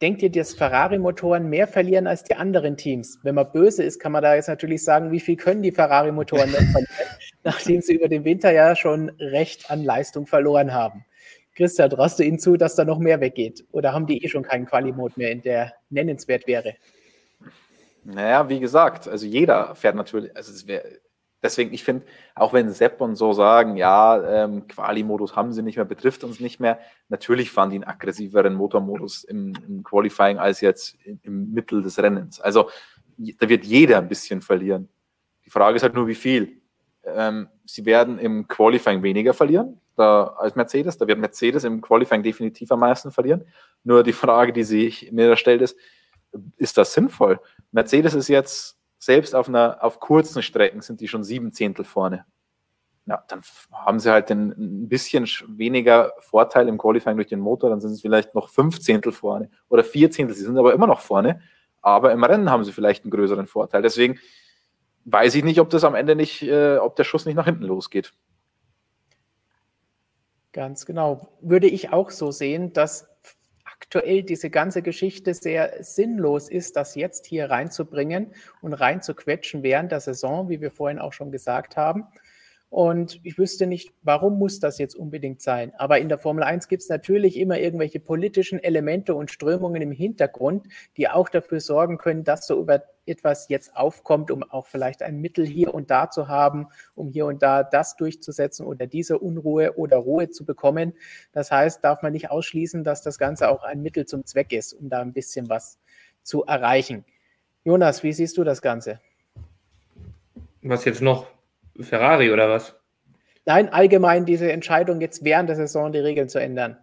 Denkt ihr, dass Ferrari-Motoren mehr verlieren als die anderen Teams? Wenn man böse ist, kann man da jetzt natürlich sagen, wie viel können die Ferrari-Motoren noch verlieren, nachdem sie über den Winter ja schon recht an Leistung verloren haben. Christian, traust du ihnen zu, dass da noch mehr weggeht? Oder haben die eh schon keinen Quali-Mode mehr, in der nennenswert wäre? Naja, wie gesagt, also jeder fährt natürlich, also es wäre, deswegen, ich finde, auch wenn Sepp und so sagen, ja, ähm, Quali-Modus haben sie nicht mehr, betrifft uns nicht mehr, natürlich fahren die einen aggressiveren Motormodus im, im Qualifying als jetzt im, im Mittel des Rennens. Also da wird jeder ein bisschen verlieren. Die Frage ist halt nur, wie viel. Ähm, sie werden im Qualifying weniger verlieren da, als Mercedes. Da wird Mercedes im Qualifying definitiv am meisten verlieren. Nur die Frage, die sich mir da stellt, ist, ist das sinnvoll? Mercedes ist jetzt selbst auf einer, auf kurzen Strecken sind die schon sieben Zehntel vorne. Ja, dann haben sie halt ein bisschen weniger Vorteil im Qualifying durch den Motor, dann sind sie vielleicht noch fünf Zehntel vorne oder vier Zehntel. Sie sind aber immer noch vorne, aber im Rennen haben sie vielleicht einen größeren Vorteil. Deswegen weiß ich nicht, ob das am Ende nicht, äh, ob der Schuss nicht nach hinten losgeht. Ganz genau. Würde ich auch so sehen, dass aktuell diese ganze Geschichte sehr sinnlos ist, das jetzt hier reinzubringen und reinzuquetschen während der Saison, wie wir vorhin auch schon gesagt haben. Und ich wüsste nicht, warum muss das jetzt unbedingt sein. Aber in der Formel 1 gibt es natürlich immer irgendwelche politischen Elemente und Strömungen im Hintergrund, die auch dafür sorgen können, dass so über etwas jetzt aufkommt, um auch vielleicht ein Mittel hier und da zu haben, um hier und da das durchzusetzen oder diese Unruhe oder Ruhe zu bekommen. Das heißt, darf man nicht ausschließen, dass das Ganze auch ein Mittel zum Zweck ist, um da ein bisschen was zu erreichen. Jonas, wie siehst du das Ganze? Was jetzt noch? Ferrari oder was? Nein, allgemein diese Entscheidung, jetzt während der Saison die Regeln zu ändern.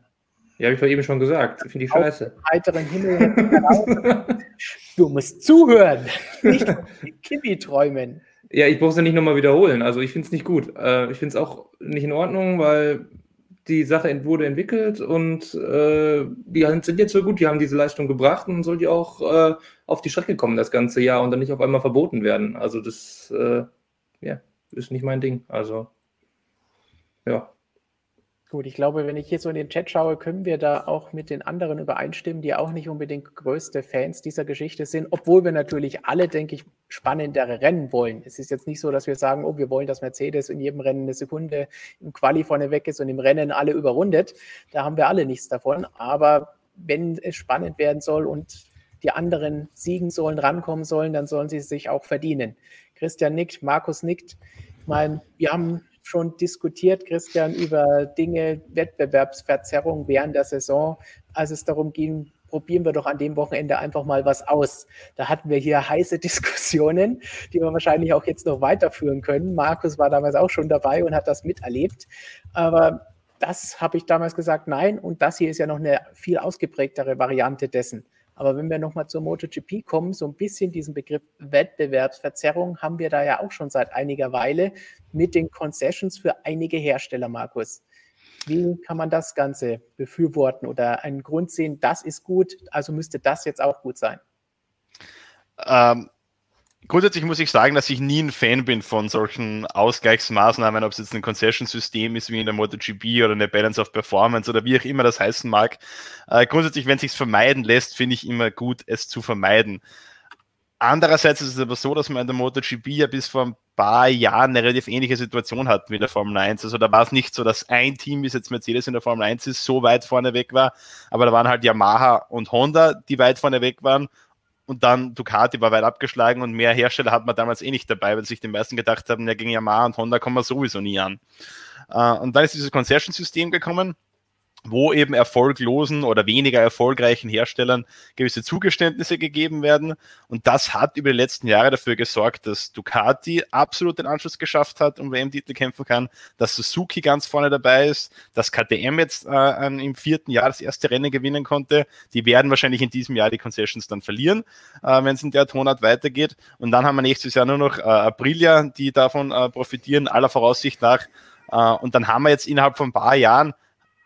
Ja, habe ich doch eben schon gesagt. Ich finde die scheiße. Heiteren Himmel. du musst zuhören, nicht Kimi träumen. Ja, ich brauche es ja nicht nochmal wiederholen. Also ich finde es nicht gut. Äh, ich finde es auch nicht in Ordnung, weil die Sache wurde entwickelt und äh, die sind jetzt so gut, die haben diese Leistung gebracht und soll die auch äh, auf die Strecke kommen das ganze Jahr und dann nicht auf einmal verboten werden. Also das, äh, ja ist nicht mein Ding. Also, ja. Gut, ich glaube, wenn ich hier so in den Chat schaue, können wir da auch mit den anderen übereinstimmen, die auch nicht unbedingt größte Fans dieser Geschichte sind, obwohl wir natürlich alle, denke ich, spannendere Rennen wollen. Es ist jetzt nicht so, dass wir sagen, oh, wir wollen, dass Mercedes in jedem Rennen eine Sekunde im Quali vorne weg ist und im Rennen alle überrundet. Da haben wir alle nichts davon. Aber wenn es spannend werden soll und die anderen siegen sollen, rankommen sollen, dann sollen sie sich auch verdienen. Christian nickt, Markus nickt. Ich meine, wir haben schon diskutiert, Christian, über Dinge, Wettbewerbsverzerrung während der Saison, als es darum ging, probieren wir doch an dem Wochenende einfach mal was aus. Da hatten wir hier heiße Diskussionen, die wir wahrscheinlich auch jetzt noch weiterführen können. Markus war damals auch schon dabei und hat das miterlebt. Aber das habe ich damals gesagt, nein. Und das hier ist ja noch eine viel ausgeprägtere Variante dessen. Aber wenn wir nochmal zur MotoGP kommen, so ein bisschen diesen Begriff Wettbewerbsverzerrung haben wir da ja auch schon seit einiger Weile mit den Concessions für einige Hersteller, Markus. Wie kann man das Ganze befürworten oder einen Grund sehen, das ist gut, also müsste das jetzt auch gut sein? Ähm, grundsätzlich muss ich sagen, dass ich nie ein Fan bin von solchen Ausgleichsmaßnahmen, ob es jetzt ein Concession-System ist wie in der MotoGP oder eine Balance of Performance oder wie auch immer das heißen mag. Äh, grundsätzlich, wenn es sich vermeiden lässt, finde ich immer gut, es zu vermeiden. Andererseits ist es aber so, dass man in der MotoGP ja bis vor ein paar Jahren eine relativ ähnliche Situation hatten wie in der Formel 1. Also da war es nicht so, dass ein Team, wie es jetzt Mercedes in der Formel 1 ist, so weit vorne weg war, aber da waren halt Yamaha und Honda, die weit vorne weg waren und dann Ducati war weit abgeschlagen und mehr Hersteller hat man damals eh nicht dabei, weil sich die meisten gedacht haben, ja, gegen Yamaha und Honda kommen wir sowieso nie an. Äh, und dann ist dieses Concession-System gekommen wo eben erfolglosen oder weniger erfolgreichen Herstellern gewisse Zugeständnisse gegeben werden. Und das hat über die letzten Jahre dafür gesorgt, dass Ducati absolut den Anschluss geschafft hat und WM-Titel kämpfen kann, dass Suzuki ganz vorne dabei ist, dass KTM jetzt äh, im vierten Jahr das erste Rennen gewinnen konnte. Die werden wahrscheinlich in diesem Jahr die Concessions dann verlieren, äh, wenn es in der Tonart weitergeht. Und dann haben wir nächstes Jahr nur noch äh, Aprilia, die davon äh, profitieren, aller Voraussicht nach. Äh, und dann haben wir jetzt innerhalb von ein paar Jahren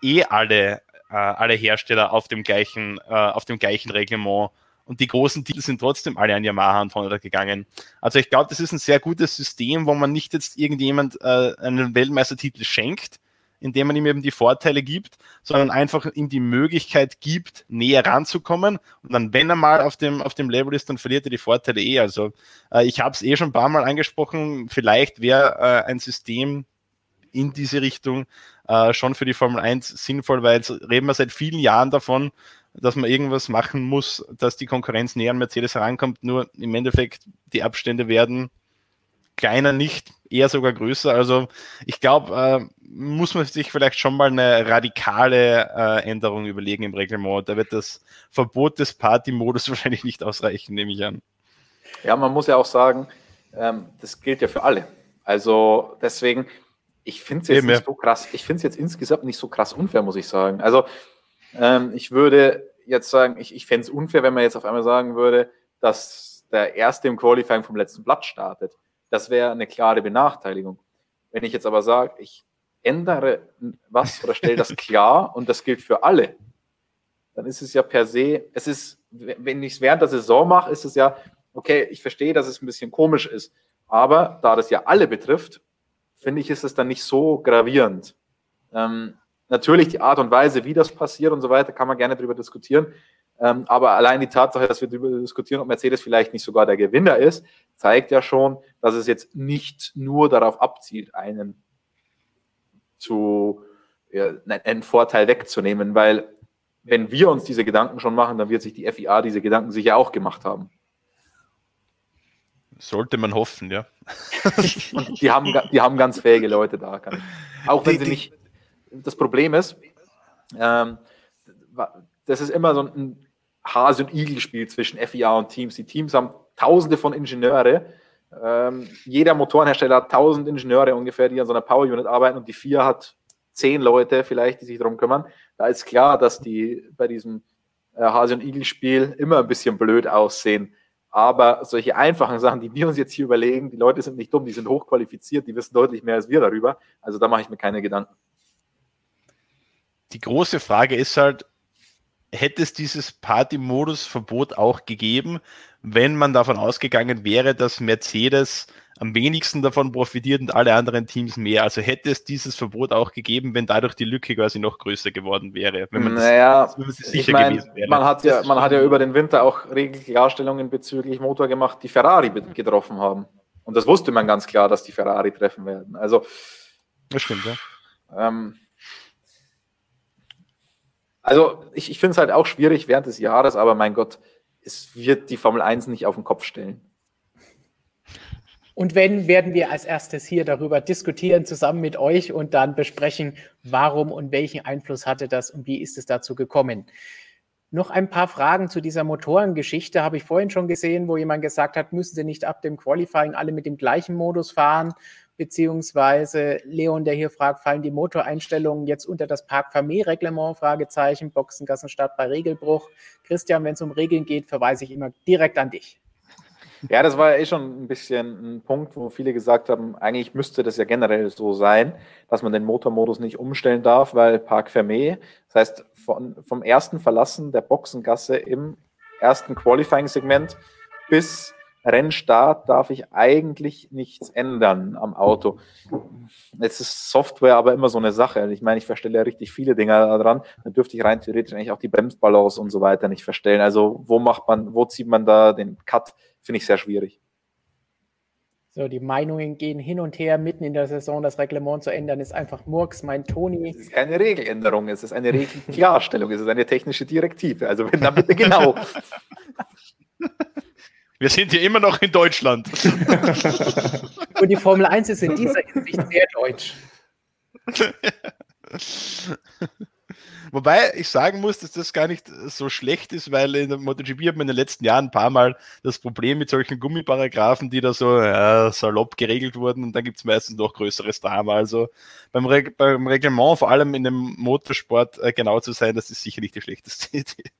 eh alle, äh, alle Hersteller auf dem gleichen, äh, auf dem gleichen Reglement und die großen Titel sind trotzdem alle an Yamaha und Honda gegangen. Also ich glaube, das ist ein sehr gutes System, wo man nicht jetzt irgendjemand äh, einen Weltmeistertitel schenkt, indem man ihm eben die Vorteile gibt, sondern einfach ihm die Möglichkeit gibt, näher ranzukommen. Und dann, wenn er mal auf dem, auf dem Level ist, dann verliert er die Vorteile eh. Also äh, ich habe es eh schon ein paar Mal angesprochen, vielleicht wäre äh, ein System in diese Richtung äh, schon für die Formel 1 sinnvoll, weil jetzt reden wir seit vielen Jahren davon, dass man irgendwas machen muss, dass die Konkurrenz näher an Mercedes herankommt. Nur im Endeffekt, die Abstände werden kleiner nicht, eher sogar größer. Also ich glaube, äh, muss man sich vielleicht schon mal eine radikale äh, Änderung überlegen im Reglement. Da wird das Verbot des Party-Modus wahrscheinlich nicht ausreichen, nehme ich an. Ja, man muss ja auch sagen, ähm, das gilt ja für alle. Also deswegen, ich finde es jetzt Eben, nicht so krass, ich finde es jetzt insgesamt nicht so krass unfair, muss ich sagen. Also ähm, ich würde jetzt sagen, ich, ich fände es unfair, wenn man jetzt auf einmal sagen würde, dass der Erste im Qualifying vom letzten Blatt startet. Das wäre eine klare Benachteiligung. Wenn ich jetzt aber sage, ich ändere was oder stelle das klar und das gilt für alle, dann ist es ja per se, es ist, wenn ich es während der Saison mache, ist es ja, okay, ich verstehe, dass es ein bisschen komisch ist, aber da das ja alle betrifft, finde ich, ist es dann nicht so gravierend. Ähm, natürlich die Art und Weise, wie das passiert und so weiter, kann man gerne darüber diskutieren. Ähm, aber allein die Tatsache, dass wir darüber diskutieren, ob Mercedes vielleicht nicht sogar der Gewinner ist, zeigt ja schon, dass es jetzt nicht nur darauf abzielt, einen zu, ja, einen Vorteil wegzunehmen, weil wenn wir uns diese Gedanken schon machen, dann wird sich die FIA diese Gedanken sicher auch gemacht haben. Sollte man hoffen, ja. Und die haben, die haben ganz fähige Leute da. Auch wenn die, sie nicht. Das Problem ist, ähm, das ist immer so ein Hase- und Igel-Spiel zwischen FIA und Teams. Die Teams haben tausende von Ingenieure. Ähm, jeder Motorenhersteller hat tausend Ingenieure ungefähr, die an so einer Power Unit arbeiten und die vier hat zehn Leute vielleicht, die sich darum kümmern. Da ist klar, dass die bei diesem äh, Hase- und Igel-Spiel immer ein bisschen blöd aussehen. Aber solche einfachen Sachen, die wir uns jetzt hier überlegen, die Leute sind nicht dumm, die sind hochqualifiziert, die wissen deutlich mehr als wir darüber. Also da mache ich mir keine Gedanken. Die große Frage ist halt, hätte es dieses Party-Modus-Verbot auch gegeben, wenn man davon ausgegangen wäre, dass Mercedes am wenigsten davon profitiert und alle anderen Teams mehr. Also hätte es dieses Verbot auch gegeben, wenn dadurch die Lücke quasi noch größer geworden wäre. Wenn man naja, das, wenn man sicher ich mein, gewesen wäre. Man hat, ja, man hat ja über den Winter auch Regelklarstellungen bezüglich Motor gemacht, die Ferrari getroffen haben. Und das wusste man ganz klar, dass die Ferrari treffen werden. Also, das stimmt, ja. Ähm, also ich, ich finde es halt auch schwierig während des Jahres, aber mein Gott, es wird die Formel 1 nicht auf den Kopf stellen. Und wenn, werden wir als erstes hier darüber diskutieren, zusammen mit euch und dann besprechen, warum und welchen Einfluss hatte das und wie ist es dazu gekommen. Noch ein paar Fragen zu dieser Motorengeschichte habe ich vorhin schon gesehen, wo jemand gesagt hat, müssen Sie nicht ab dem Qualifying alle mit dem gleichen Modus fahren? Beziehungsweise Leon, der hier fragt, fallen die Motoreinstellungen jetzt unter das Park-Famé-Reglement? Fragezeichen, Boxengassenstart bei Regelbruch. Christian, wenn es um Regeln geht, verweise ich immer direkt an dich. Ja, das war ja eh schon ein bisschen ein Punkt, wo viele gesagt haben, eigentlich müsste das ja generell so sein, dass man den Motormodus nicht umstellen darf, weil Park Fermé, das heißt von, vom ersten Verlassen der Boxengasse im ersten Qualifying-Segment bis Rennstart darf ich eigentlich nichts ändern am Auto. Jetzt ist Software aber immer so eine Sache. Ich meine, ich verstelle ja richtig viele Dinge daran. Dann dürfte ich rein theoretisch eigentlich auch die Bremsbalance und so weiter nicht verstellen. Also wo macht man, wo zieht man da den Cut? Finde ich sehr schwierig. So, die Meinungen gehen hin und her. Mitten in der Saison das Reglement zu ändern, ist einfach Murks, mein Toni. Es ist keine Regeländerung, es ist eine Regelklarstellung, es ist eine technische Direktive. Also wenn dann bitte genau. Wir sind hier immer noch in Deutschland. Und die Formel 1 ist in dieser Hinsicht sehr deutsch. Wobei ich sagen muss, dass das gar nicht so schlecht ist, weil in der MotoGP hat man in den letzten Jahren ein paar Mal das Problem mit solchen Gummiparagraphen, die da so ja, salopp geregelt wurden und dann gibt es meistens noch größeres Drama. Also beim, Reg beim Reglement, vor allem in dem Motorsport, äh, genau zu sein, das ist sicher nicht die schlechteste Idee.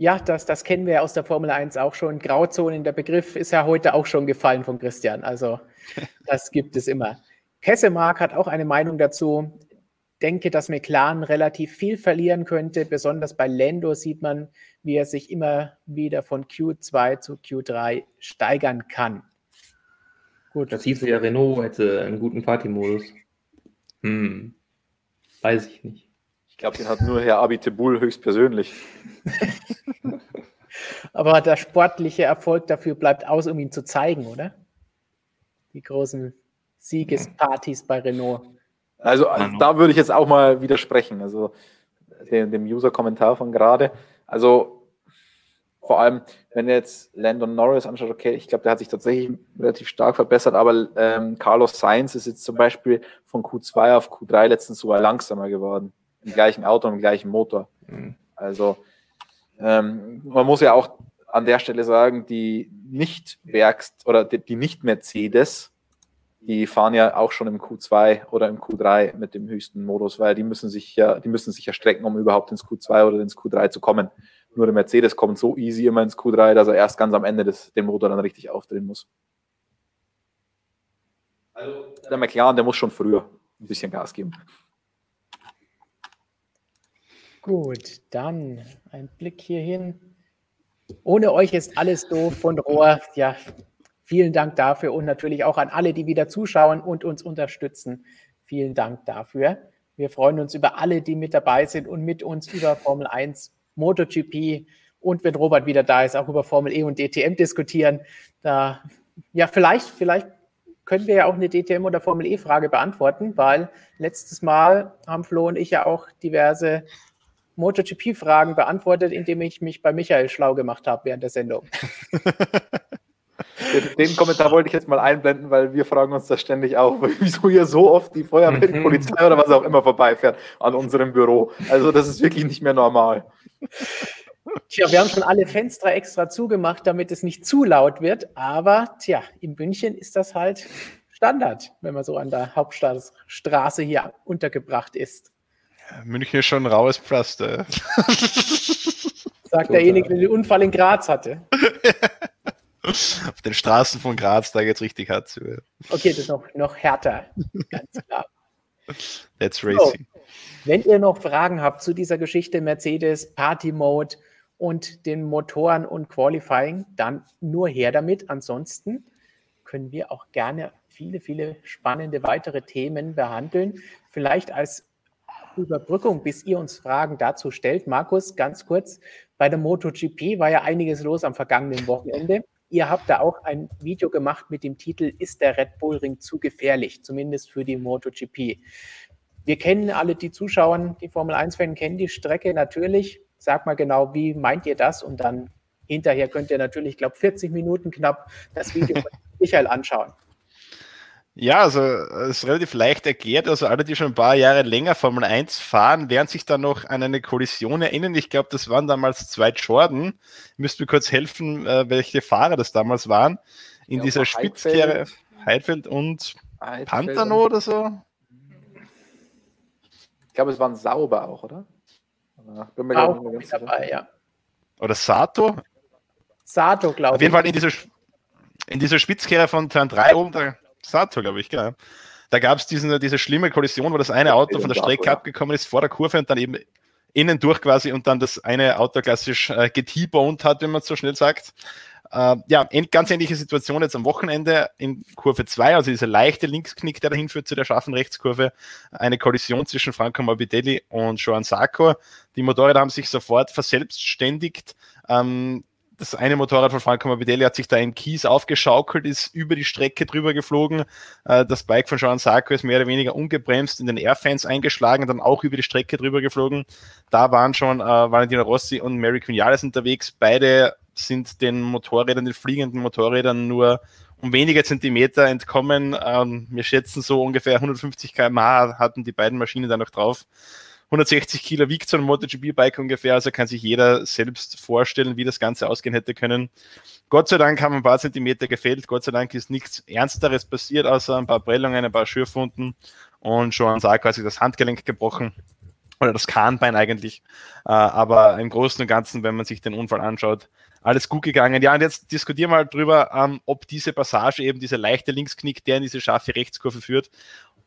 Ja, das, das kennen wir aus der Formel 1 auch schon. Grauzonen, der Begriff ist ja heute auch schon gefallen von Christian. Also das gibt es immer. Kessemark hat auch eine Meinung dazu. denke, dass McLaren relativ viel verlieren könnte. Besonders bei Lando sieht man, wie er sich immer wieder von Q2 zu Q3 steigern kann. Gut. Das hieß ja, Renault hätte einen guten Partymodus. Hm. Weiß ich nicht. Ich glaube, den hat nur Herr Abitebul höchstpersönlich. Aber der sportliche Erfolg dafür bleibt aus, um ihn zu zeigen, oder? Die großen Siegespartys bei Renault. Also, also da würde ich jetzt auch mal widersprechen. Also dem, dem User-Kommentar von gerade. Also vor allem, wenn jetzt Landon Norris anschaut, okay, ich glaube, der hat sich tatsächlich relativ stark verbessert, aber ähm, Carlos Sainz ist jetzt zum Beispiel von Q2 auf Q3 letztens sogar langsamer geworden. Im gleichen Auto, im gleichen Motor. Mhm. Also ähm, man muss ja auch an der Stelle sagen, die Nicht-Werkst oder die, die Nicht-Mercedes, die fahren ja auch schon im Q2 oder im Q3 mit dem höchsten Modus, weil die müssen sich ja, die müssen sich ja strecken, um überhaupt ins Q2 oder ins Q3 zu kommen. Nur der Mercedes kommt so easy immer ins Q3, dass er erst ganz am Ende des, den Motor dann richtig aufdrehen muss. Also der McLaren, der muss schon früher ein bisschen Gas geben. Gut, dann ein Blick hierhin. Ohne euch ist alles doof von Rohr. Ja, vielen Dank dafür und natürlich auch an alle, die wieder zuschauen und uns unterstützen. Vielen Dank dafür. Wir freuen uns über alle, die mit dabei sind und mit uns über Formel 1 MotoGP und wenn Robert wieder da ist, auch über Formel E und DTM diskutieren. Da, ja, vielleicht, vielleicht können wir ja auch eine DTM oder Formel E-Frage beantworten, weil letztes Mal haben Flo und ich ja auch diverse MotoGP-Fragen beantwortet, indem ich mich bei Michael schlau gemacht habe während der Sendung. Den Kommentar wollte ich jetzt mal einblenden, weil wir fragen uns das ständig auch, wieso hier so oft die Feuerwehr, die Polizei oder was auch immer vorbeifährt an unserem Büro. Also das ist wirklich nicht mehr normal. Tja, wir haben schon alle Fenster extra zugemacht, damit es nicht zu laut wird. Aber tja, in München ist das halt Standard, wenn man so an der Hauptstadtstraße hier untergebracht ist. München ist schon ein raues Pflaster. Sagt derjenige, der den Unfall in Graz hatte. Auf den Straßen von Graz, da jetzt richtig hart zu. Okay, das ist noch, noch härter. Ganz klar. That's racing. So, wenn ihr noch Fragen habt zu dieser Geschichte Mercedes, Party Mode und den Motoren und Qualifying, dann nur her damit. Ansonsten können wir auch gerne viele, viele spannende weitere Themen behandeln. Vielleicht als Überbrückung, bis ihr uns Fragen dazu stellt. Markus, ganz kurz, bei der MotoGP war ja einiges los am vergangenen Wochenende. Ihr habt da auch ein Video gemacht mit dem Titel Ist der Red Bull Ring zu gefährlich? Zumindest für die MotoGP. Wir kennen alle die Zuschauer, die Formel 1-Fans kennen die Strecke natürlich. Sag mal genau, wie meint ihr das? Und dann hinterher könnt ihr natürlich, ich glaube, 40 Minuten knapp das Video von Michael anschauen. Ja, also es ist relativ leicht erklärt. Also alle, die schon ein paar Jahre länger Formel 1 fahren, werden sich dann noch an eine Kollision erinnern. Ich glaube, das waren damals zwei Jordan. Müsst mir kurz helfen, äh, welche Fahrer das damals waren. In ja, dieser Spitzkehre Heidfeld und Heidfeld Pantano oder so. Ich glaube, es waren Sauber auch, oder? Bin mir auch nicht dabei, ja. Oder Sato? Sato, glaube ich. Auf jeden Fall in dieser, in dieser Spitzkehre von Turn 3 oben, da Sato, glaube ich, genau. Da gab es diese schlimme Kollision, wo das eine Auto von der Strecke abgekommen ist vor der Kurve und dann eben innen durch quasi und dann das eine Auto klassisch äh, geteaboned hat, wenn man so schnell sagt. Äh, ja, ganz ähnliche Situation jetzt am Wochenende in Kurve 2, also dieser leichte Linksknick, der dahin führt zu der scharfen Rechtskurve, eine Kollision zwischen Franco Morbidelli und Joan Sarko. Die Motorräder haben sich sofort verselbstständigt. Ähm, das eine Motorrad von Franco Morbidelli hat sich da in Kies aufgeschaukelt, ist über die Strecke drüber geflogen. Äh, das Bike von Joan Sarko ist mehr oder weniger ungebremst in den Airfans eingeschlagen, dann auch über die Strecke drüber geflogen. Da waren schon äh, Valentino Rossi und Mary Quinales unterwegs. Beide sind den Motorrädern, den fliegenden Motorrädern nur um wenige Zentimeter entkommen. Ähm, wir schätzen so ungefähr 150 km/h hatten die beiden Maschinen da noch drauf. 160 Kilo wiegt so ein MotoGP-Bike ungefähr, also kann sich jeder selbst vorstellen, wie das Ganze ausgehen hätte können. Gott sei Dank haben ein paar Zentimeter gefällt, Gott sei Dank ist nichts Ernsteres passiert, außer ein paar Prellungen, ein paar Schürfwunden und schon Sarg quasi das Handgelenk gebrochen oder das Kahnbein eigentlich. Äh, aber im Großen und Ganzen, wenn man sich den Unfall anschaut, alles gut gegangen. Ja, und jetzt diskutieren wir halt drüber, ähm, ob diese Passage eben, dieser leichte Linksknick, der in diese scharfe Rechtskurve führt,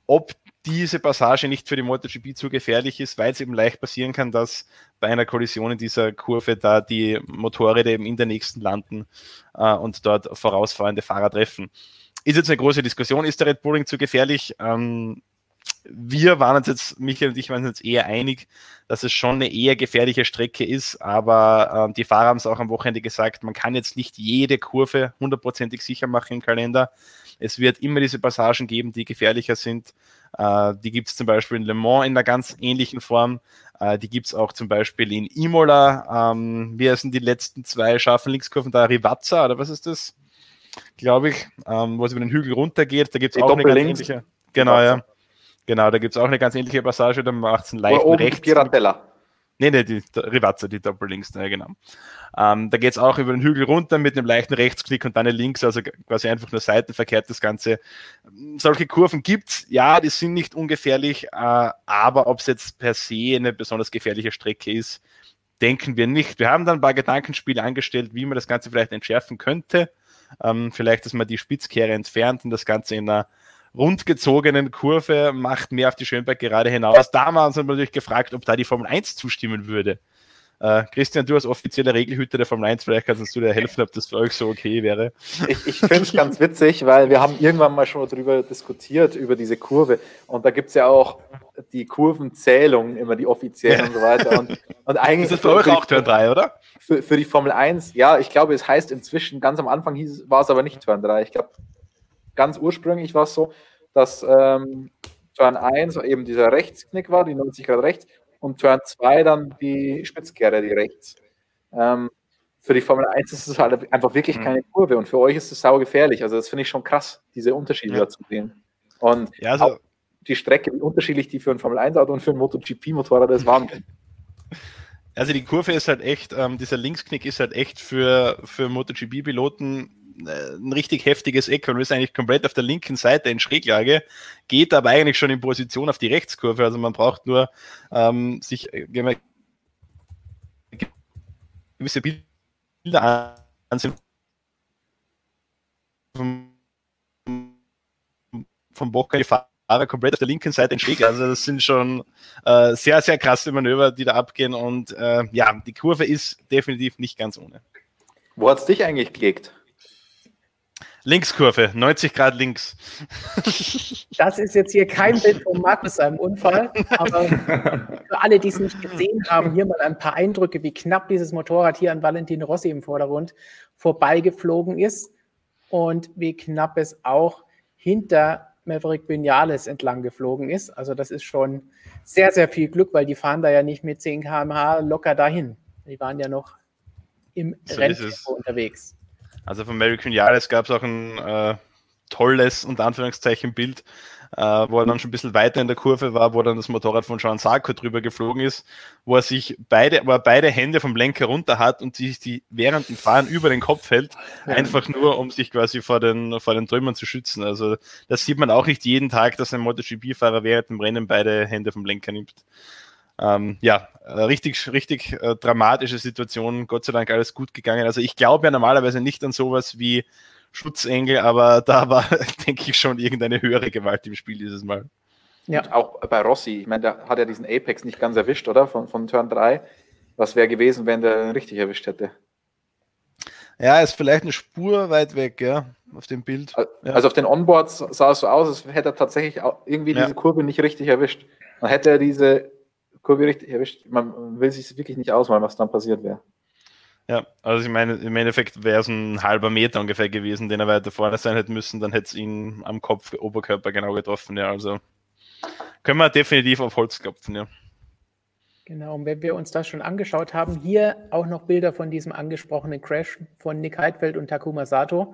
ob diese Passage nicht für die MotoGP zu gefährlich ist, weil es eben leicht passieren kann, dass bei einer Kollision in dieser Kurve da die Motorräder eben in der nächsten landen äh, und dort vorausfahrende Fahrer treffen. Ist jetzt eine große Diskussion, ist der Red Bulling zu gefährlich? Ähm, wir waren uns jetzt, Michael und ich waren uns jetzt eher einig, dass es schon eine eher gefährliche Strecke ist, aber äh, die Fahrer haben es auch am Wochenende gesagt, man kann jetzt nicht jede Kurve hundertprozentig sicher machen im Kalender. Es wird immer diese Passagen geben, die gefährlicher sind. Äh, die gibt es zum Beispiel in Le Mans in einer ganz ähnlichen Form. Äh, die gibt es auch zum Beispiel in Imola. Ähm, wie sind die letzten zwei scharfen Linkskurven da? Rivazza oder was ist das? Glaube ich, ähm, wo es über den Hügel runtergeht. Da gibt es auch eine ganz ähnliche. Genau, ja. Genau, da gibt es auch eine ganz ähnliche Passage, da macht es einen leichten rechts. Piratella. Nee, nee, die Rivazza, die Doppellinks, ne, genau. Ähm, da geht es auch über den Hügel runter mit einem leichten Rechtsklick und dann eine links, also quasi einfach nur seitenverkehrt das Ganze. Solche Kurven gibt es, ja, die sind nicht ungefährlich, äh, aber ob es jetzt per se eine besonders gefährliche Strecke ist, denken wir nicht. Wir haben dann ein paar Gedankenspiele angestellt, wie man das Ganze vielleicht entschärfen könnte. Ähm, vielleicht, dass man die Spitzkehre entfernt und das Ganze in einer rundgezogenen Kurve macht mehr auf die Schönberg gerade hinaus. Damals haben wir natürlich gefragt, ob da die Formel 1 zustimmen würde. Äh, Christian, du als offizieller Regelhüter der Formel 1, vielleicht kannst du dir helfen, ob das für euch so okay wäre. Ich, ich finde es ganz witzig, weil wir haben irgendwann mal schon darüber diskutiert, über diese Kurve. Und da gibt es ja auch die Kurvenzählung, immer die offiziellen ja. und so weiter. Und, und eigentlich das ist für euch auch Turn 3, oder? Für, für die Formel 1, ja, ich glaube, es heißt inzwischen, ganz am Anfang hieß, war es aber nicht Turn 3. Ich glaube, ganz ursprünglich war es so, dass ähm, Turn 1 eben dieser Rechtsknick war, die 90 Grad rechts, und Turn 2 dann die Spitzkehre, die rechts. Ähm, für die Formel 1 ist es halt einfach wirklich mhm. keine Kurve und für euch ist es sau gefährlich. Also das finde ich schon krass, diese Unterschiede ja. zu sehen. Und ja, also, die Strecke, wie unterschiedlich die für ein Formel 1 Auto und für ein MotoGP-Motorrad ist, Wahnsinn. Also die Kurve ist halt echt, ähm, dieser Linksknick ist halt echt für, für MotoGP-Piloten ein richtig heftiges Eck und ist eigentlich komplett auf der linken Seite in Schräglage, geht aber eigentlich schon in Position auf die Rechtskurve. Also man braucht nur ähm, sich äh, gewisse Bilder ansehen vom, Bocker die Fahrer komplett auf der linken Seite in Schräglage. Also das sind schon äh, sehr, sehr krasse Manöver, die da abgehen und äh, ja, die Kurve ist definitiv nicht ganz ohne. Wo hat es dich eigentlich gelegt? Linkskurve, 90 Grad links. Das ist jetzt hier kein Bild von Markus seinem Unfall, aber für alle, die es nicht gesehen haben, hier mal ein paar Eindrücke, wie knapp dieses Motorrad hier an Valentin Rossi im Vordergrund vorbeigeflogen ist und wie knapp es auch hinter Maverick Vinales entlang geflogen ist. Also das ist schon sehr, sehr viel Glück, weil die fahren da ja nicht mit 10 km/h locker dahin. Die waren ja noch im so Renntempo unterwegs. Also von American Jahres gab es auch ein äh, tolles, unter Anführungszeichen, Bild, äh, wo er dann schon ein bisschen weiter in der Kurve war, wo dann das Motorrad von Jean Sarko drüber geflogen ist, wo er sich beide, wo er beide Hände vom Lenker runter hat und sich die während dem Fahren über den Kopf hält, ja. einfach nur, um sich quasi vor den, vor den Trümmern zu schützen. Also das sieht man auch nicht jeden Tag, dass ein MotoGP-Fahrer während dem Rennen beide Hände vom Lenker nimmt. Ähm, ja, äh, richtig, richtig äh, dramatische Situation. Gott sei Dank alles gut gegangen. Also ich glaube ja normalerweise nicht an sowas wie Schutzengel, aber da war, denke ich, schon irgendeine höhere Gewalt im Spiel dieses Mal. Ja. Und auch bei Rossi, ich meine, der hat ja diesen Apex nicht ganz erwischt, oder? Von, von Turn 3. Was wäre gewesen, wenn der ihn richtig erwischt hätte? Ja, ist vielleicht eine Spur weit weg, ja, auf dem Bild. Also, ja. auf den Onboards sah es so aus, als hätte er tatsächlich irgendwie diese ja. Kurve nicht richtig erwischt. Dann hätte er diese Kurve richtig erwischt. Man will sich wirklich nicht ausmalen, was dann passiert wäre. Ja, also ich meine, im Endeffekt wäre es ein halber Meter ungefähr gewesen, den er weiter vorne sein hätte müssen, dann hätte es ihn am Kopf, Oberkörper genau getroffen, ja. Also können wir definitiv auf Holz klopfen, ja. Genau, und wenn wir uns das schon angeschaut haben, hier auch noch Bilder von diesem angesprochenen Crash von Nick Heidfeld und Takuma Sato.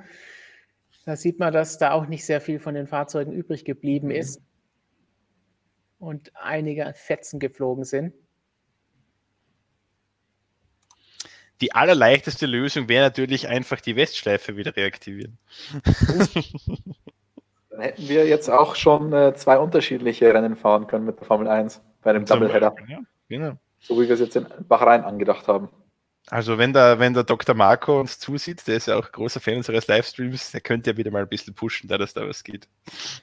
Da sieht man, dass da auch nicht sehr viel von den Fahrzeugen übrig geblieben ist und einige Fetzen geflogen sind. Die allerleichteste Lösung wäre natürlich einfach die Westschleife wieder reaktivieren. Dann hätten wir jetzt auch schon äh, zwei unterschiedliche Rennen fahren können mit der Formel 1 bei dem Doubleheader. Ja, genau. So wie wir es jetzt in Bahrain angedacht haben. Also wenn der, wenn der Dr. Marco uns zusieht, der ist ja auch großer Fan unseres Livestreams, der könnte ja wieder mal ein bisschen pushen, da dass da was geht.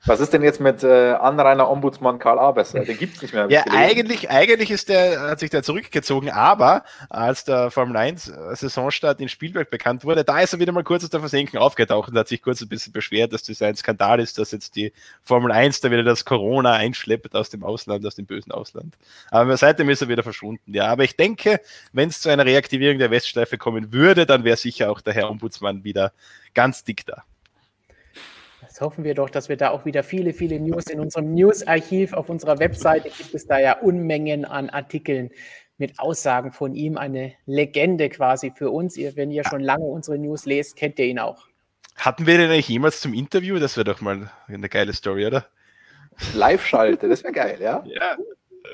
Was ist denn jetzt mit äh, Anrainer Ombudsmann Karl Abesser? Den gibt es nicht mehr. Ja, eigentlich, eigentlich ist der, hat sich der zurückgezogen, aber als der Formel 1 äh, Saisonstart in Spielberg bekannt wurde, da ist er wieder mal kurz aus der Versenkung aufgetaucht und hat sich kurz ein bisschen beschwert, dass das ein Skandal ist, dass jetzt die Formel 1 da wieder das Corona einschleppt aus dem Ausland, aus dem bösen Ausland. Aber seitdem ist er wieder verschwunden, ja. Aber ich denke, wenn es zu einer Reaktivierung Verlängerung der Westschleife kommen würde, dann wäre sicher auch der Herr Ombudsmann wieder ganz dick da. Das hoffen wir doch, dass wir da auch wieder viele, viele News in unserem News-Archiv auf unserer Webseite gibt es da ja Unmengen an Artikeln mit Aussagen von ihm. Eine Legende quasi für uns. Ihr, wenn ihr schon lange unsere News lest, kennt ihr ihn auch. Hatten wir den eigentlich jemals zum Interview? Das wäre doch mal eine geile Story, oder? Live-Schalte, das wäre geil, ja? Ja.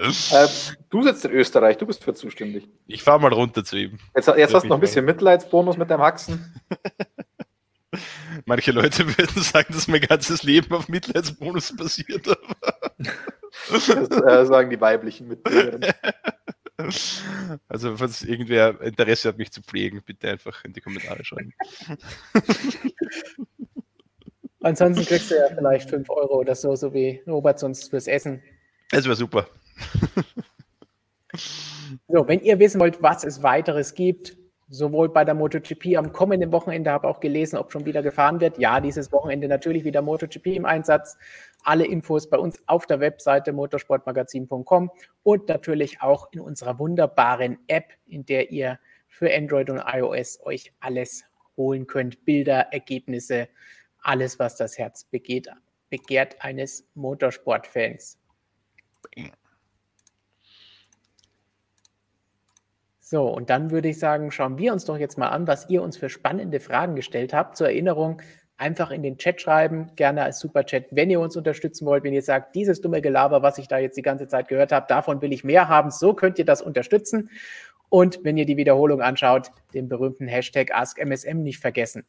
Äh, du sitzt in Österreich, du bist für zuständig. Ich fahre mal runter zu ihm. Jetzt, jetzt hast du noch ein bisschen Mitleidsbonus mit deinem Haxen. Manche Leute würden sagen, dass mein ganzes Leben auf Mitleidsbonus basiert. das äh, sagen die weiblichen Mitglieder. Also, falls irgendwer Interesse hat, mich zu pflegen, bitte einfach in die Kommentare schreiben. Ansonsten kriegst du ja vielleicht 5 Euro oder so, so wie Robert sonst fürs Essen. Das wäre super. so, wenn ihr wissen wollt, was es weiteres gibt, sowohl bei der MotoGP am kommenden Wochenende, habe auch gelesen, ob schon wieder gefahren wird. Ja, dieses Wochenende natürlich wieder MotoGP im Einsatz. Alle Infos bei uns auf der Webseite motorsportmagazin.com und natürlich auch in unserer wunderbaren App, in der ihr für Android und iOS euch alles holen könnt. Bilder, Ergebnisse, alles, was das Herz begeht, begehrt eines Motorsportfans. So, und dann würde ich sagen, schauen wir uns doch jetzt mal an, was ihr uns für spannende Fragen gestellt habt. Zur Erinnerung, einfach in den Chat schreiben, gerne als Superchat, wenn ihr uns unterstützen wollt, wenn ihr sagt, dieses dumme Gelaber, was ich da jetzt die ganze Zeit gehört habe, davon will ich mehr haben, so könnt ihr das unterstützen. Und wenn ihr die Wiederholung anschaut, den berühmten Hashtag AskMSM nicht vergessen.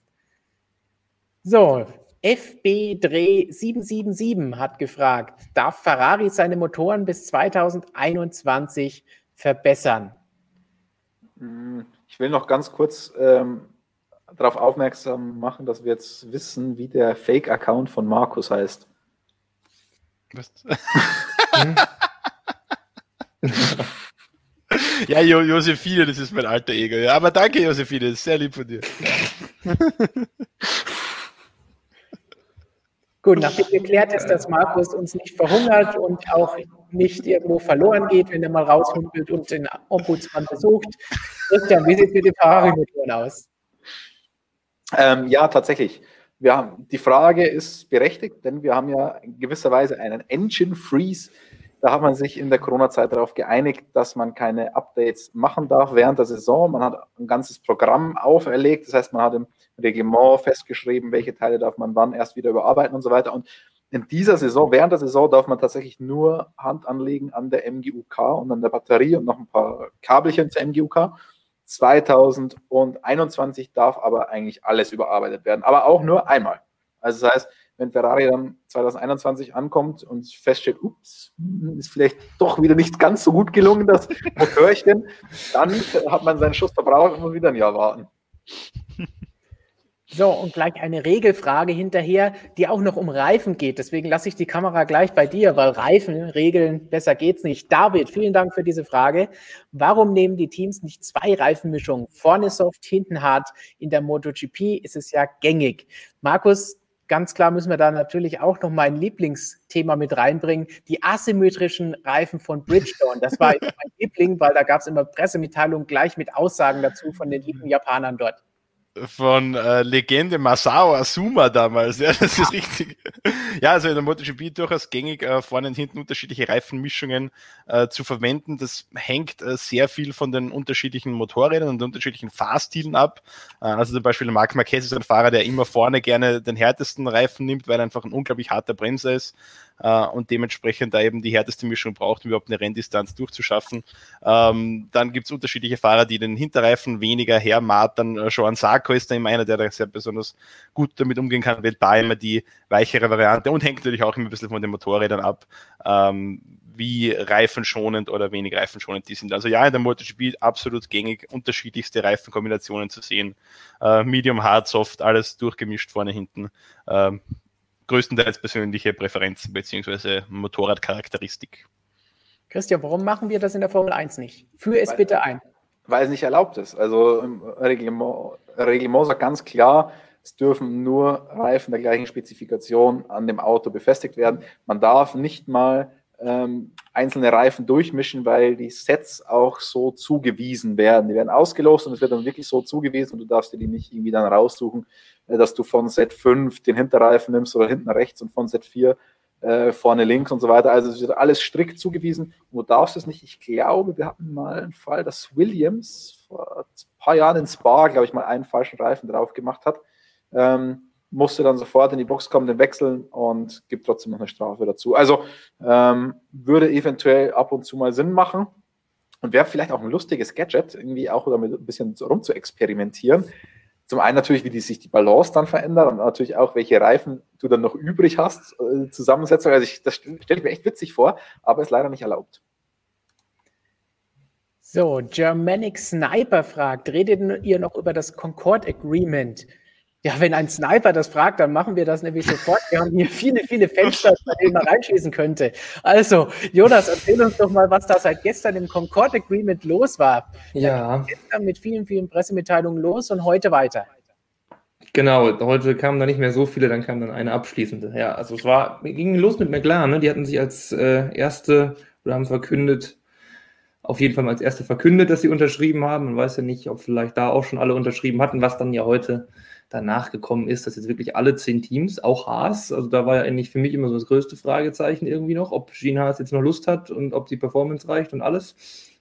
So, FB-Dreh777 hat gefragt, darf Ferrari seine Motoren bis 2021 verbessern? Hm, ich will noch ganz kurz ähm, darauf aufmerksam machen, dass wir jetzt wissen, wie der Fake-Account von Markus heißt. Was? ja, jo Josephine, das ist mein alter Ego. Ja, aber danke, Josephine, das ist sehr lieb von dir. Gut, nachdem geklärt ist, dass Markus uns nicht verhungert und auch nicht irgendwo verloren geht, wenn er mal raushumpelt und den Ombudsmann besucht. Christian, wie sieht es mit den Ferrari-Motoren aus? Ähm, ja, tatsächlich. Wir haben, die Frage ist berechtigt, denn wir haben ja in gewisser Weise einen Engine Freeze. Da hat man sich in der Corona-Zeit darauf geeinigt, dass man keine Updates machen darf während der Saison. Man hat ein ganzes Programm auferlegt. Das heißt, man hat im Reglement festgeschrieben, welche Teile darf man wann erst wieder überarbeiten und so weiter. Und in dieser Saison, während der Saison, darf man tatsächlich nur Hand anlegen an der MGUK und an der Batterie und noch ein paar Kabelchen zur MGUK. 2021 darf aber eigentlich alles überarbeitet werden, aber auch nur einmal. Also das heißt, wenn Ferrari dann 2021 ankommt und feststellt, ups, ist vielleicht doch wieder nicht ganz so gut gelungen, das Motörchen, dann hat man seinen Schuss verbraucht und muss wieder ein Jahr warten. So, und gleich eine Regelfrage hinterher, die auch noch um Reifen geht. Deswegen lasse ich die Kamera gleich bei dir, weil Reifen, Regeln, besser geht's nicht. David, vielen Dank für diese Frage. Warum nehmen die Teams nicht zwei Reifenmischungen? Vorne soft, hinten hart. In der MotoGP ist es ja gängig. Markus, ganz klar müssen wir da natürlich auch noch mein Lieblingsthema mit reinbringen. Die asymmetrischen Reifen von Bridgestone. Das war mein Liebling, weil da gab es immer Pressemitteilungen gleich mit Aussagen dazu von den lieben Japanern dort von äh, Legende Masao Asuma damals. Ja, das ist richtig. Ja, also in der MotoGP durchaus gängig, äh, vorne und hinten unterschiedliche Reifenmischungen äh, zu verwenden. Das hängt äh, sehr viel von den unterschiedlichen Motorrädern und unterschiedlichen Fahrstilen ab. Äh, also zum Beispiel Marc Marquez ist ein Fahrer, der immer vorne gerne den härtesten Reifen nimmt, weil er einfach ein unglaublich harter Bremser ist äh, und dementsprechend da eben die härteste Mischung braucht, um überhaupt eine Renndistanz durchzuschaffen. Ähm, dann gibt es unterschiedliche Fahrer, die den Hinterreifen weniger hermatern. Äh, Joan Sark Marco ist da immer einer, der da sehr besonders gut damit umgehen kann, wählt da immer die weichere Variante und hängt natürlich auch immer ein bisschen von den Motorrädern ab, ähm, wie reifenschonend oder wenig reifenschonend die sind. Also ja, in der MotoGP absolut gängig, unterschiedlichste Reifenkombinationen zu sehen. Äh, Medium, Hard, Soft, alles durchgemischt vorne, hinten. Ähm, größtenteils persönliche Präferenzen beziehungsweise Motorradcharakteristik. Christian, warum machen wir das in der Formel 1 nicht? Führ es weil, bitte ein. Weil es nicht erlaubt ist. Also im Reglement, Reglement sagt ganz klar, es dürfen nur Reifen der gleichen Spezifikation an dem Auto befestigt werden. Man darf nicht mal ähm, einzelne Reifen durchmischen, weil die Sets auch so zugewiesen werden. Die werden ausgelost und es wird dann wirklich so zugewiesen und du darfst dir die nicht irgendwie dann raussuchen, äh, dass du von Set 5 den Hinterreifen nimmst oder hinten rechts und von Set 4 äh, vorne links und so weiter. Also es wird alles strikt zugewiesen und du darfst es nicht. Ich glaube, wir hatten mal einen Fall, dass Williams vor ein paar Jahren in Spa, glaube ich, mal einen falschen Reifen drauf gemacht hat. Ähm, musste dann sofort in die Box kommen, den wechseln und gibt trotzdem noch eine Strafe dazu. Also ähm, würde eventuell ab und zu mal Sinn machen und wäre vielleicht auch ein lustiges Gadget, irgendwie auch damit ein bisschen rum zu experimentieren. Zum einen natürlich, wie die, sich die Balance dann verändert und natürlich auch, welche Reifen du dann noch übrig hast, äh, Zusammensetzung. Also ich, das stelle ich mir echt witzig vor, aber ist leider nicht erlaubt. So, Germanic Sniper fragt, redet ihr noch über das Concord Agreement? Ja, wenn ein Sniper das fragt, dann machen wir das nämlich sofort. Wir haben hier viele, viele Fenster, bei denen man reinschießen könnte. Also, Jonas, erzähl uns doch mal, was da seit gestern im Concord Agreement los war. Ja. Gestern mit vielen, vielen Pressemitteilungen los und heute weiter. Genau, heute kamen da nicht mehr so viele, dann kam dann eine abschließende. Ja, also es war, ging los mit McLaren, ne? die hatten sich als äh, erste oder haben verkündet, auf jeden Fall als erste verkündet, dass sie unterschrieben haben. Man weiß ja nicht, ob vielleicht da auch schon alle unterschrieben hatten, was dann ja heute danach gekommen ist, dass jetzt wirklich alle zehn Teams, auch Haas, also da war ja eigentlich für mich immer so das größte Fragezeichen irgendwie noch, ob Gene Haas jetzt noch Lust hat und ob die Performance reicht und alles.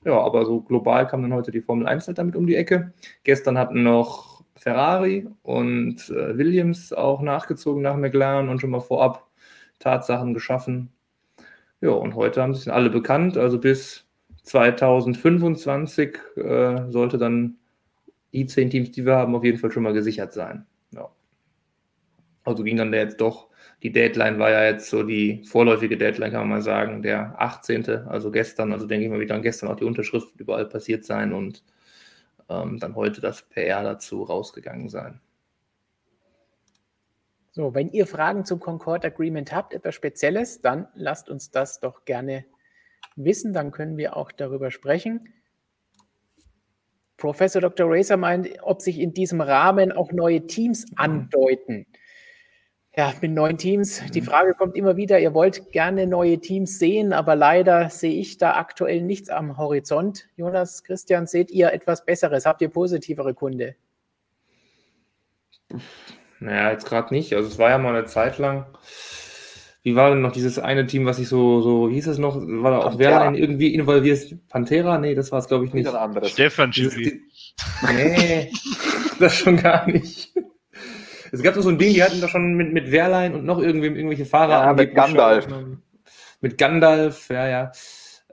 Ja, aber so global kam dann heute die Formel 1 halt damit um die Ecke. Gestern hatten noch Ferrari und äh, Williams auch nachgezogen nach McLaren und schon mal vorab Tatsachen geschaffen. Ja, und heute haben sich alle bekannt, also bis 2025 äh, sollte dann die zehn Teams, die wir haben, auf jeden Fall schon mal gesichert sein. Ja. Also ging dann jetzt doch, die Deadline war ja jetzt so die vorläufige Deadline, kann man mal sagen, der 18., also gestern, also denke ich mal, wie dann gestern auch die Unterschrift überall passiert sein und ähm, dann heute das PR dazu rausgegangen sein. So, wenn ihr Fragen zum Concord Agreement habt, etwas Spezielles, dann lasst uns das doch gerne wissen, dann können wir auch darüber sprechen. Professor Dr. Racer meint, ob sich in diesem Rahmen auch neue Teams mhm. andeuten. Ja, mit neuen Teams. Die mhm. Frage kommt immer wieder, ihr wollt gerne neue Teams sehen, aber leider sehe ich da aktuell nichts am Horizont. Jonas, Christian, seht ihr etwas Besseres? Habt ihr positivere Kunde? Naja, jetzt gerade nicht. Also es war ja mal eine Zeit lang, wie war denn noch dieses eine Team, was sich so, so hieß es noch, war da auch Wehrlein irgendwie involviert? Pantera? Nee, das war es, glaube ich, nicht. Stefan Gilly. Nee, das schon gar nicht. Es gab doch so ein Ding, die hatten da schon mit, mit Wehrlein und noch irgendwem irgendwelche Fahrer. Ja, mit Gandalf. Mit Gandalf, ja, ja.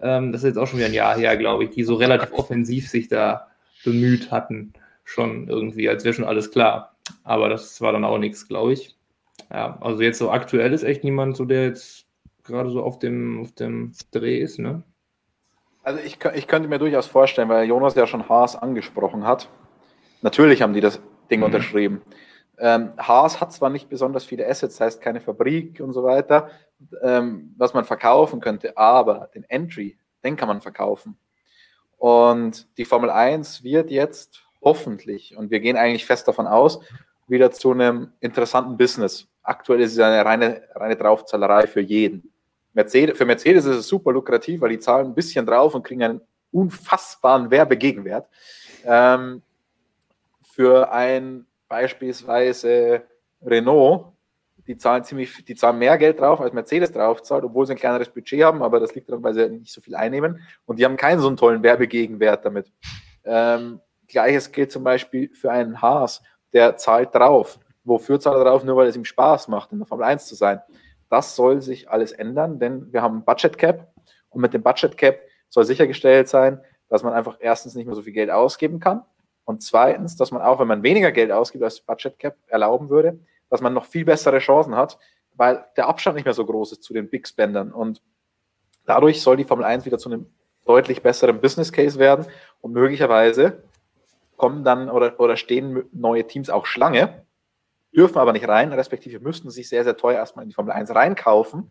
Ähm, das ist jetzt auch schon wieder ein Jahr her, glaube ich, die so relativ offensiv sich da bemüht hatten. Schon irgendwie, als wäre schon alles klar. Aber das war dann auch nichts, glaube ich. Ja, also jetzt so aktuell ist echt niemand so, der jetzt gerade so auf dem, auf dem Dreh ist, ne? Also ich, ich könnte mir durchaus vorstellen, weil Jonas ja schon Haas angesprochen hat. Natürlich haben die das Ding mhm. unterschrieben. Ähm, Haas hat zwar nicht besonders viele Assets, heißt keine Fabrik und so weiter, ähm, was man verkaufen könnte, aber den Entry, den kann man verkaufen. Und die Formel 1 wird jetzt hoffentlich, und wir gehen eigentlich fest davon aus, wieder zu einem interessanten Business. Aktuell ist es eine reine, reine Draufzahlerei für jeden. Mercedes, für Mercedes ist es super lukrativ, weil die zahlen ein bisschen drauf und kriegen einen unfassbaren Werbegegenwert. Ähm, für ein beispielsweise Renault, die zahlen ziemlich, die zahlen mehr Geld drauf, als Mercedes drauf zahlt, obwohl sie ein kleineres Budget haben, aber das liegt daran, weil sie nicht so viel einnehmen und die haben keinen so einen tollen Werbegegenwert damit. Ähm, Gleiches gilt zum Beispiel für einen Haas, der zahlt drauf. Wofür zahlt er drauf? Nur weil es ihm Spaß macht, in der Formel 1 zu sein. Das soll sich alles ändern, denn wir haben ein Budget Cap und mit dem Budget Cap soll sichergestellt sein, dass man einfach erstens nicht mehr so viel Geld ausgeben kann Und zweitens, dass man auch, wenn man weniger Geld ausgibt, als Budget Cap erlauben würde, dass man noch viel bessere Chancen hat, weil der Abstand nicht mehr so groß ist zu den Big Spendern. Und dadurch soll die Formel 1 wieder zu einem deutlich besseren Business Case werden und möglicherweise kommen dann oder, oder stehen neue Teams auch Schlange, dürfen aber nicht rein, respektive müssten sich sehr, sehr teuer erstmal in die Formel 1 reinkaufen.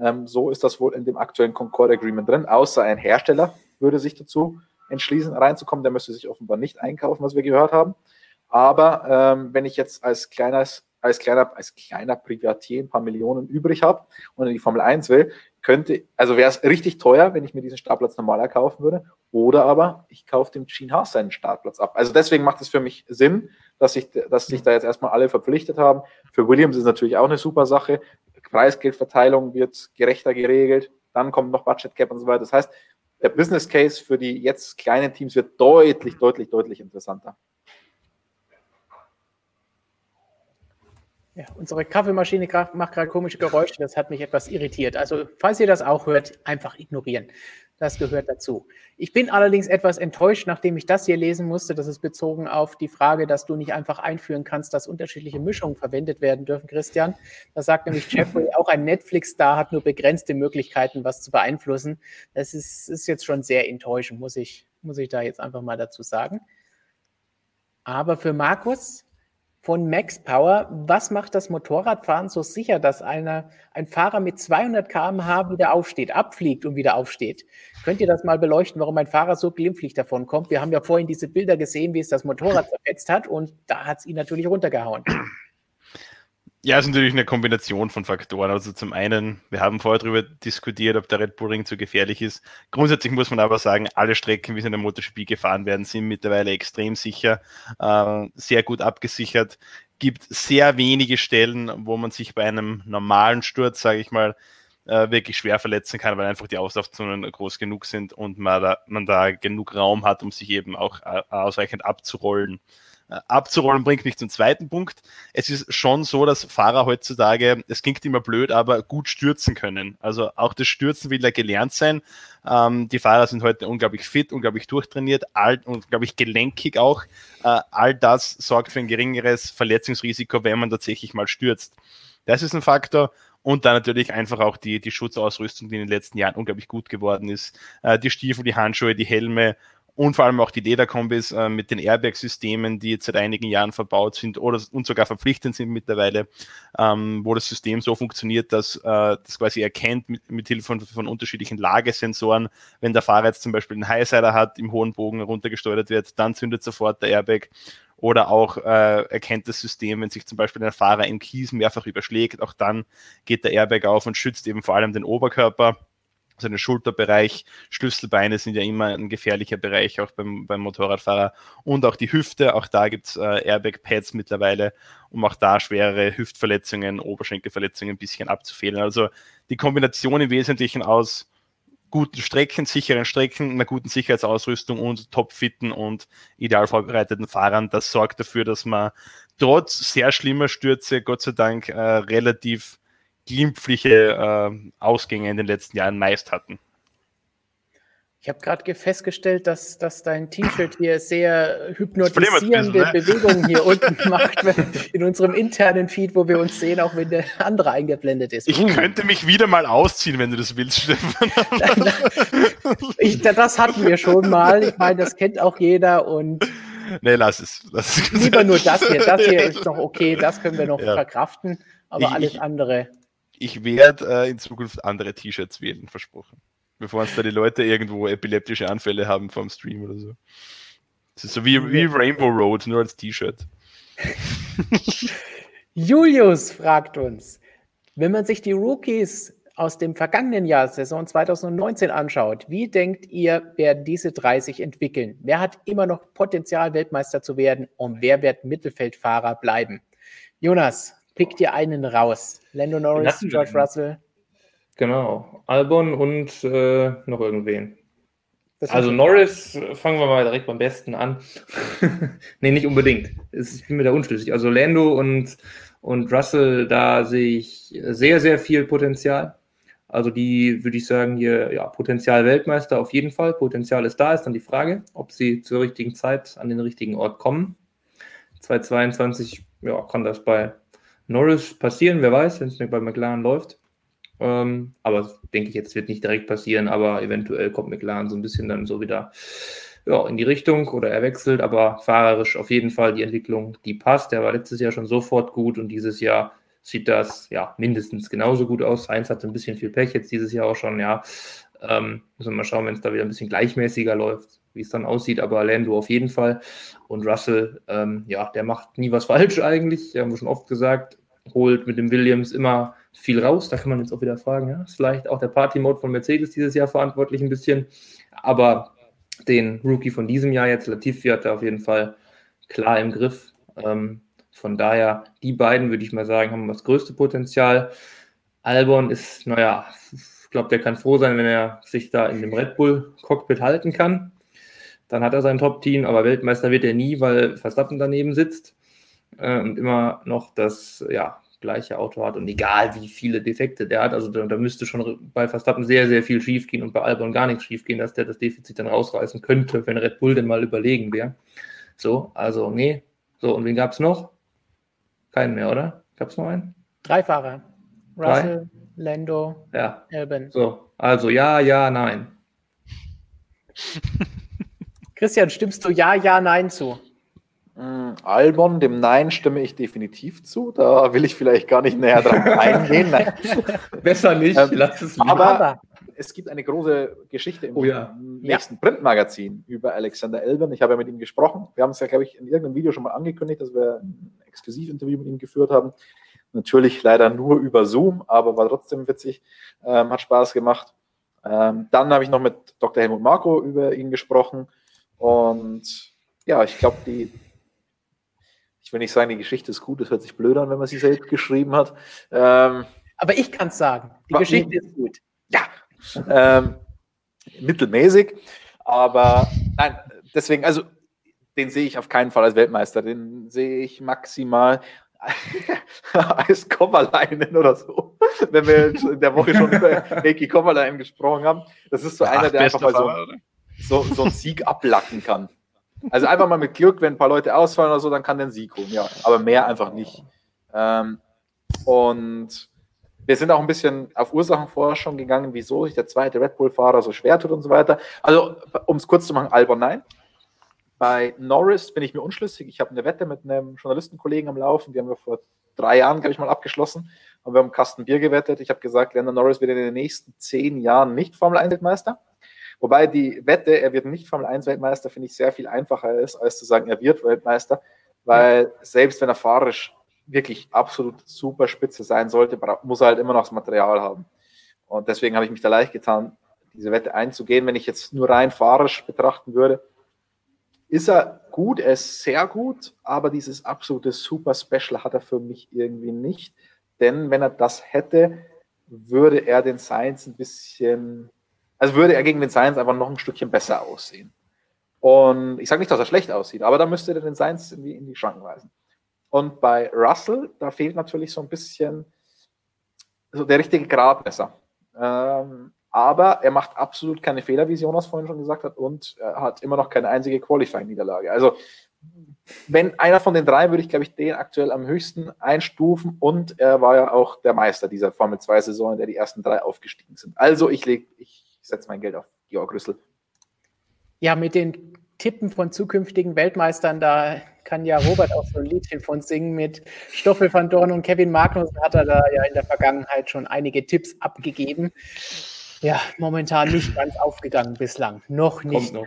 Ähm, so ist das wohl in dem aktuellen Concord Agreement drin, außer ein Hersteller würde sich dazu entschließen, reinzukommen. Der müsste sich offenbar nicht einkaufen, was wir gehört haben. Aber ähm, wenn ich jetzt als kleines als kleiner, als kleiner Privatier ein paar Millionen übrig habe und in die Formel 1 will, könnte, also wäre es richtig teuer, wenn ich mir diesen Startplatz normal erkaufen würde. Oder aber ich kaufe dem Gene Haas seinen Startplatz ab. Also deswegen macht es für mich Sinn, dass sich, dass sich da jetzt erstmal alle verpflichtet haben. Für Williams ist natürlich auch eine super Sache. Preisgeldverteilung wird gerechter geregelt. Dann kommt noch Budget Cap und so weiter. Das heißt, der Business Case für die jetzt kleinen Teams wird deutlich, deutlich, deutlich interessanter. Ja, unsere Kaffeemaschine macht gerade komische Geräusche, das hat mich etwas irritiert. Also, falls ihr das auch hört, einfach ignorieren. Das gehört dazu. Ich bin allerdings etwas enttäuscht, nachdem ich das hier lesen musste. Das ist bezogen auf die Frage, dass du nicht einfach einführen kannst, dass unterschiedliche Mischungen verwendet werden dürfen, Christian. Da sagt nämlich Jeffrey, auch ein Netflix-Star hat nur begrenzte Möglichkeiten, was zu beeinflussen. Das ist, ist jetzt schon sehr enttäuschend, muss ich, muss ich da jetzt einfach mal dazu sagen. Aber für Markus, von Max Power. Was macht das Motorradfahren so sicher, dass einer, ein Fahrer mit 200 km/h wieder aufsteht, abfliegt und wieder aufsteht? Könnt ihr das mal beleuchten, warum ein Fahrer so glimpflich davon kommt? Wir haben ja vorhin diese Bilder gesehen, wie es das Motorrad zerfetzt hat und da hat es ihn natürlich runtergehauen. Ja, es ist natürlich eine Kombination von Faktoren. Also zum einen, wir haben vorher darüber diskutiert, ob der Red Bull Ring zu gefährlich ist. Grundsätzlich muss man aber sagen, alle Strecken, wie sie in der MotoGP gefahren werden, sind mittlerweile extrem sicher, äh, sehr gut abgesichert. Gibt sehr wenige Stellen, wo man sich bei einem normalen Sturz, sage ich mal, äh, wirklich schwer verletzen kann, weil einfach die Auslaufzonen groß genug sind und man da, man da genug Raum hat, um sich eben auch äh, ausreichend abzurollen. Äh, abzurollen bringt mich zum zweiten Punkt. Es ist schon so, dass Fahrer heutzutage, es klingt immer blöd, aber gut stürzen können. Also auch das Stürzen will ja gelernt sein. Ähm, die Fahrer sind heute unglaublich fit, unglaublich durchtrainiert, all, unglaublich gelenkig auch. Äh, all das sorgt für ein geringeres Verletzungsrisiko, wenn man tatsächlich mal stürzt. Das ist ein Faktor. Und dann natürlich einfach auch die, die Schutzausrüstung, die in den letzten Jahren unglaublich gut geworden ist. Äh, die Stiefel, die Handschuhe, die Helme und vor allem auch die Lederkombis äh, mit den Airbag-Systemen, die jetzt seit einigen Jahren verbaut sind oder und sogar verpflichtend sind mittlerweile, ähm, wo das System so funktioniert, dass äh, das quasi erkennt mit, mit Hilfe von, von, unterschiedlichen Lagesensoren, wenn der Fahrer jetzt zum Beispiel einen Highsider hat, im hohen Bogen runtergesteuert wird, dann zündet sofort der Airbag. Oder auch äh, erkennt das System, wenn sich zum Beispiel ein Fahrer im Kies mehrfach überschlägt, auch dann geht der Airbag auf und schützt eben vor allem den Oberkörper der Schulterbereich, Schlüsselbeine sind ja immer ein gefährlicher Bereich, auch beim, beim Motorradfahrer. Und auch die Hüfte, auch da gibt es äh, Airbag-Pads mittlerweile, um auch da schwere Hüftverletzungen, Oberschenkelverletzungen ein bisschen abzufehlen. Also die Kombination im Wesentlichen aus guten Strecken, sicheren Strecken, einer guten Sicherheitsausrüstung und topfitten und ideal vorbereiteten Fahrern, das sorgt dafür, dass man trotz sehr schlimmer Stürze, Gott sei Dank, äh, relativ glimpfliche äh, Ausgänge in den letzten Jahren meist hatten. Ich habe gerade festgestellt, dass, dass dein T-Shirt hier sehr hypnotisierende bisschen, ne? Bewegungen hier unten macht in unserem internen Feed, wo wir uns sehen, auch wenn der andere eingeblendet ist. Ich uh. könnte mich wieder mal ausziehen, wenn du das willst, Stefan. ich, das hatten wir schon mal. Ich meine, das kennt auch jeder und Nee, lass es. Lass es. Lieber nur das hier. Das hier ist noch okay, das können wir noch ja. verkraften, aber ich, alles andere ich werde äh, in Zukunft andere T-Shirts wählen, versprochen. Bevor uns da die Leute irgendwo epileptische Anfälle haben vom Stream oder so. Das ist so wie, wie Rainbow Road, nur als T-Shirt. Julius fragt uns, wenn man sich die Rookies aus dem vergangenen Jahr, Saison 2019, anschaut, wie denkt ihr, werden diese 30 entwickeln? Wer hat immer noch Potenzial, Weltmeister zu werden und wer wird Mittelfeldfahrer bleiben? Jonas, pick dir einen raus. Lando Norris, George Russell. Genau, Albon und äh, noch irgendwen. Also Norris, fangen wir mal direkt beim besten an. nee, nicht unbedingt. Ich bin mir da unschlüssig. Also Lando und, und Russell, da sehe ich sehr, sehr viel Potenzial. Also die würde ich sagen, hier, ja, Potenzial Weltmeister auf jeden Fall. Potenzial ist da, ist dann die Frage, ob sie zur richtigen Zeit an den richtigen Ort kommen. 2022, ja, kann das bei Norris passieren, wer weiß, wenn es bei McLaren läuft. Ähm, aber denke ich jetzt wird nicht direkt passieren, aber eventuell kommt McLaren so ein bisschen dann so wieder ja, in die Richtung oder er wechselt, aber fahrerisch auf jeden Fall die Entwicklung, die passt. Der war letztes Jahr schon sofort gut und dieses Jahr sieht das ja mindestens genauso gut aus. Eins hatte ein bisschen viel Pech jetzt dieses Jahr auch schon, ja. Ähm, müssen wir mal schauen, wenn es da wieder ein bisschen gleichmäßiger läuft, wie es dann aussieht. Aber Lando auf jeden Fall. Und Russell, ähm, ja, der macht nie was falsch eigentlich. Haben wir schon oft gesagt. Holt mit dem Williams immer viel raus. Da kann man jetzt auch wieder fragen, ja, ist vielleicht auch der Party-Mode von Mercedes dieses Jahr verantwortlich ein bisschen. Aber den Rookie von diesem Jahr jetzt, Latifi, hat er auf jeden Fall klar im Griff. Ähm, von daher, die beiden, würde ich mal sagen, haben das größte Potenzial. Albon ist, naja, ich glaube, der kann froh sein, wenn er sich da in dem Red Bull-Cockpit halten kann. Dann hat er sein Top-Team, aber Weltmeister wird er nie, weil Verstappen daneben sitzt äh, und immer noch das ja, gleiche Auto hat und egal wie viele Defekte der hat, also da, da müsste schon bei Verstappen sehr, sehr viel schief gehen und bei Albon gar nichts schief gehen, dass der das Defizit dann rausreißen könnte, wenn Red Bull denn mal überlegen wäre. So, also nee. So, und wen gab es noch? Keinen mehr, oder? Gab es noch einen? Drei Fahrer. Russell, Drei? Lando, ja. Albon. So, also ja, ja, nein. Christian, stimmst du ja, ja, nein zu? Mm, Albon, dem Nein stimme ich definitiv zu. Da will ich vielleicht gar nicht näher drauf eingehen. Besser nicht, ähm, lass es lieber. Aber es gibt eine große Geschichte im oh, ja. nächsten ja. Printmagazin über Alexander Elben. Ich habe ja mit ihm gesprochen. Wir haben es ja, glaube ich, in irgendeinem Video schon mal angekündigt, dass wir ein Exklusivinterview mit ihm geführt haben. Natürlich leider nur über Zoom, aber war trotzdem witzig, ähm, hat Spaß gemacht. Ähm, dann habe ich noch mit Dr. Helmut Marko über ihn gesprochen. Und ja, ich glaube, die ich will nicht sagen, die Geschichte ist gut, das hört sich blöd an, wenn man sie selbst geschrieben hat. Ähm, Aber ich kann es sagen, die Geschichte ist gut. Ja, ähm, mittelmäßig, aber nein, deswegen, also den sehe ich auf keinen Fall als Weltmeister, den sehe ich maximal als Kommerleinen oder so. Wenn wir in der Woche schon über Eki Kommerleinen gesprochen haben, das ist so Ach, einer, der einfach mal so, so, so einen Sieg ablacken kann. Also einfach mal mit Glück, wenn ein paar Leute ausfallen oder so, dann kann der Sieg kommen, ja. Aber mehr einfach nicht. Ähm, und wir sind auch ein bisschen auf Ursachenforschung gegangen, wieso sich der zweite Red Bull-Fahrer so schwer tut und so weiter. Also, um es kurz zu machen, Albon nein. Bei Norris bin ich mir unschlüssig. Ich habe eine Wette mit einem Journalistenkollegen am Laufen, die haben wir vor drei Jahren, glaube ich, mal abgeschlossen. Und wir haben Kasten Bier gewettet. Ich habe gesagt, Lando Norris wird in den nächsten zehn Jahren nicht Formel 1-Weltmeister. Wobei die Wette, er wird nicht Formel 1 Weltmeister, finde ich sehr viel einfacher ist, als zu sagen, er wird Weltmeister, weil selbst wenn er fahrerisch wirklich absolut super spitze sein sollte, muss er halt immer noch das Material haben. Und deswegen habe ich mich da leicht getan, diese Wette einzugehen. Wenn ich jetzt nur rein fahrerisch betrachten würde, ist er gut, er ist sehr gut, aber dieses absolute Super Special hat er für mich irgendwie nicht. Denn wenn er das hätte, würde er den Science ein bisschen also würde er gegen den Science einfach noch ein Stückchen besser aussehen. Und ich sage nicht, dass er schlecht aussieht, aber da müsste er den Science in die, in die Schranken weisen. Und bei Russell, da fehlt natürlich so ein bisschen so der richtige Gradmesser. Ähm, aber er macht absolut keine Fehler, wie Jonas vorhin schon gesagt hat, und hat immer noch keine einzige Qualifying-Niederlage. Also, wenn einer von den drei, würde ich, glaube ich, den aktuell am höchsten einstufen. Und er war ja auch der Meister dieser Formel 2-Saison, in der die ersten drei aufgestiegen sind. Also, ich, leg, ich ich setze mein Geld auf Georg Rüssel. Ja, mit den Tippen von zukünftigen Weltmeistern, da kann ja Robert auch so ein Liedchen von singen. Mit Stoffel van Dorn und Kevin Magnussen hat er da ja in der Vergangenheit schon einige Tipps abgegeben. Ja, momentan nicht ganz aufgegangen bislang. Noch nicht. Noch.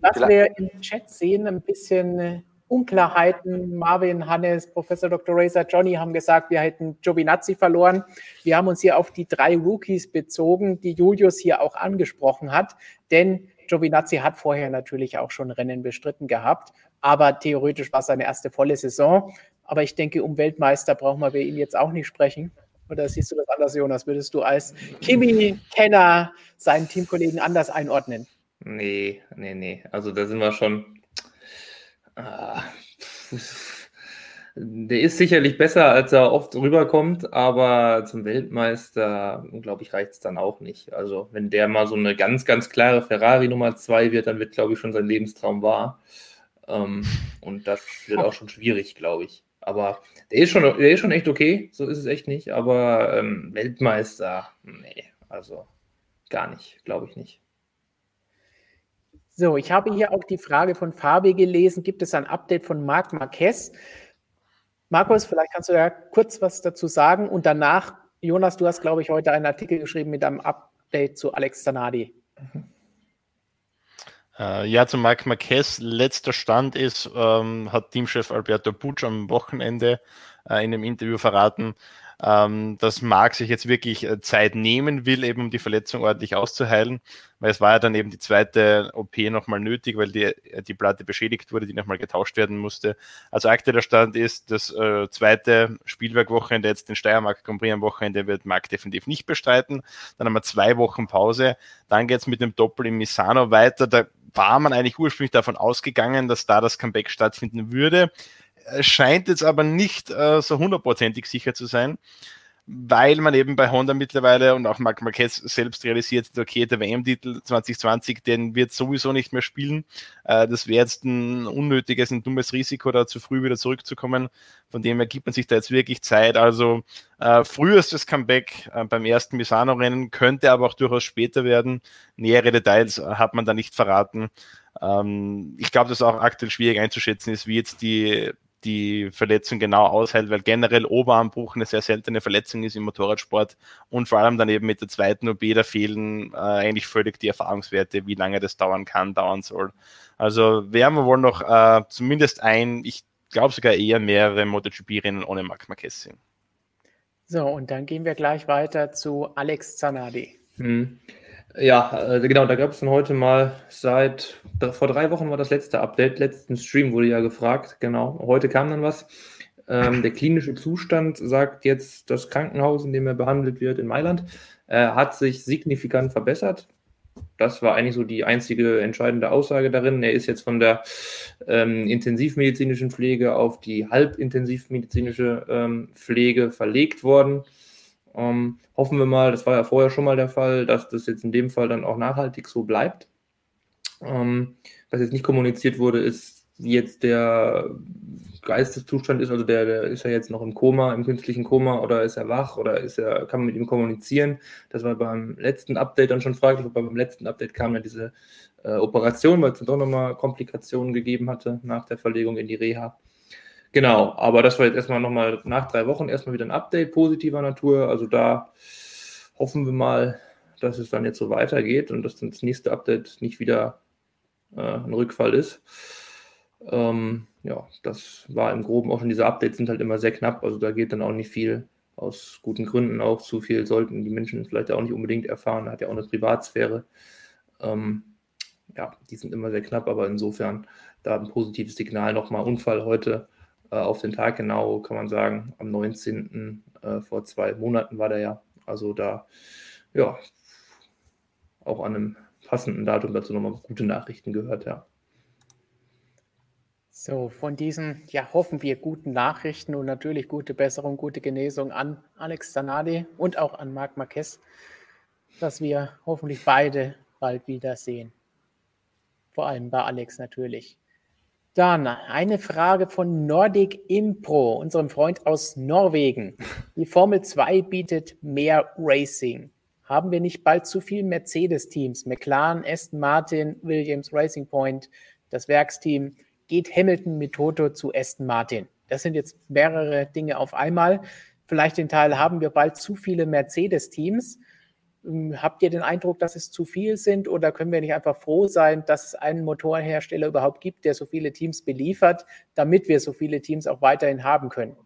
Was wir im Chat sehen, ein bisschen äh, Unklarheiten. Marvin, Hannes, Professor Dr. Razor, Johnny haben gesagt, wir hätten Giovinazzi verloren. Wir haben uns hier auf die drei Rookies bezogen, die Julius hier auch angesprochen hat. Denn Giovinazzi hat vorher natürlich auch schon Rennen bestritten gehabt. Aber theoretisch war es seine erste volle Saison. Aber ich denke, um Weltmeister brauchen wir ihm jetzt auch nicht sprechen. Oder siehst du das anders, Jonas? Würdest du als Kimi-Kenner seinen Teamkollegen anders einordnen? Nee, nee, nee. Also da sind wir schon Der ist sicherlich besser, als er oft rüberkommt, aber zum Weltmeister, glaube ich, reicht es dann auch nicht. Also, wenn der mal so eine ganz, ganz klare Ferrari Nummer 2 wird, dann wird, glaube ich, schon sein Lebenstraum wahr. Ähm, und das wird auch schon schwierig, glaube ich. Aber der ist, schon, der ist schon echt okay, so ist es echt nicht. Aber ähm, Weltmeister, nee, also gar nicht, glaube ich nicht. So, ich habe hier auch die Frage von Fabi gelesen. Gibt es ein Update von Marc Marquez? Markus, vielleicht kannst du ja kurz was dazu sagen und danach, Jonas, du hast, glaube ich, heute einen Artikel geschrieben mit einem Update zu Alex Zanadi. Äh, ja, zu Marc Marquez. Letzter Stand ist, ähm, hat Teamchef Alberto Pucci am Wochenende äh, in einem Interview verraten, ähm, dass Marc sich jetzt wirklich äh, Zeit nehmen will, eben um die Verletzung ordentlich auszuheilen, weil es war ja dann eben die zweite OP nochmal nötig, weil die, äh, die Platte beschädigt wurde, die nochmal getauscht werden musste. Also aktueller Stand ist, das äh, zweite Spielwerkwochenende, jetzt den Steiermark Grand Prix am Wochenende, wird Marc definitiv nicht bestreiten. Dann haben wir zwei Wochen Pause. Dann geht es mit dem Doppel in Misano weiter. Da war man eigentlich ursprünglich davon ausgegangen, dass da das Comeback stattfinden würde scheint jetzt aber nicht äh, so hundertprozentig sicher zu sein, weil man eben bei Honda mittlerweile und auch Marc Marquez selbst realisiert, okay, der WM-Titel 2020, den wird sowieso nicht mehr spielen. Äh, das wäre jetzt ein unnötiges, ein dummes Risiko, da zu früh wieder zurückzukommen. Von dem her gibt man sich da jetzt wirklich Zeit. Also äh, frühestes Comeback äh, beim ersten Misano-Rennen könnte aber auch durchaus später werden. Nähere Details äh, hat man da nicht verraten. Ähm, ich glaube, dass auch aktuell schwierig einzuschätzen ist, wie jetzt die die Verletzung genau aushält, weil generell Oberarmbruch eine sehr seltene Verletzung ist im Motorradsport und vor allem dann eben mit der zweiten OP, da fehlen äh, eigentlich völlig die Erfahrungswerte, wie lange das dauern kann, dauern soll. Also werden wir wohl noch äh, zumindest ein, ich glaube sogar eher mehrere MotoGP-Rennen ohne Marc Marquez sehen. So, und dann gehen wir gleich weiter zu Alex Zanardi. Hm. Ja, äh, genau, da gab es dann heute mal seit, vor drei Wochen war das letzte Update, letzten Stream wurde ja gefragt, genau. Heute kam dann was. Ähm, der klinische Zustand, sagt jetzt das Krankenhaus, in dem er behandelt wird in Mailand, äh, hat sich signifikant verbessert. Das war eigentlich so die einzige entscheidende Aussage darin. Er ist jetzt von der ähm, intensivmedizinischen Pflege auf die halbintensivmedizinische ähm, Pflege verlegt worden. Ähm, hoffen wir mal, das war ja vorher schon mal der Fall, dass das jetzt in dem Fall dann auch nachhaltig so bleibt. Ähm, was jetzt nicht kommuniziert wurde, ist, wie jetzt der Geisteszustand ist. Also der, der ist ja jetzt noch im Koma, im künstlichen Koma oder ist er wach oder ist er, kann man mit ihm kommunizieren. Das war beim letzten Update dann schon fraglich, aber beim letzten Update kam ja diese äh, Operation, weil es dann doch nochmal Komplikationen gegeben hatte nach der Verlegung in die Reha. Genau, aber das war jetzt erstmal nochmal nach drei Wochen erstmal wieder ein Update positiver Natur. Also da hoffen wir mal, dass es dann jetzt so weitergeht und dass dann das nächste Update nicht wieder äh, ein Rückfall ist. Ähm, ja, das war im Groben auch schon, diese Updates sind halt immer sehr knapp, also da geht dann auch nicht viel, aus guten Gründen auch zu viel, sollten die Menschen vielleicht auch nicht unbedingt erfahren, hat ja auch eine Privatsphäre. Ähm, ja, die sind immer sehr knapp, aber insofern da ein positives Signal nochmal. Unfall heute auf den Tag genau, kann man sagen, am 19. Äh, vor zwei Monaten war der ja. Also da, ja, auch an einem passenden Datum dazu nochmal gute Nachrichten gehört, ja. So, von diesen, ja, hoffen wir guten Nachrichten und natürlich gute Besserung, gute Genesung an Alex Zanadi und auch an Marc Marquez, dass wir hoffentlich beide bald wiedersehen. Vor allem bei Alex natürlich. Dann eine Frage von Nordic Impro, unserem Freund aus Norwegen. Die Formel 2 bietet mehr Racing. Haben wir nicht bald zu viele Mercedes-Teams? McLaren, Aston Martin, Williams, Racing Point, das Werksteam. Geht Hamilton mit Toto zu Aston Martin? Das sind jetzt mehrere Dinge auf einmal. Vielleicht den Teil haben wir bald zu viele Mercedes-Teams. Ähm, habt ihr den Eindruck, dass es zu viel sind oder können wir nicht einfach froh sein, dass es einen Motorhersteller überhaupt gibt, der so viele Teams beliefert, damit wir so viele Teams auch weiterhin haben können?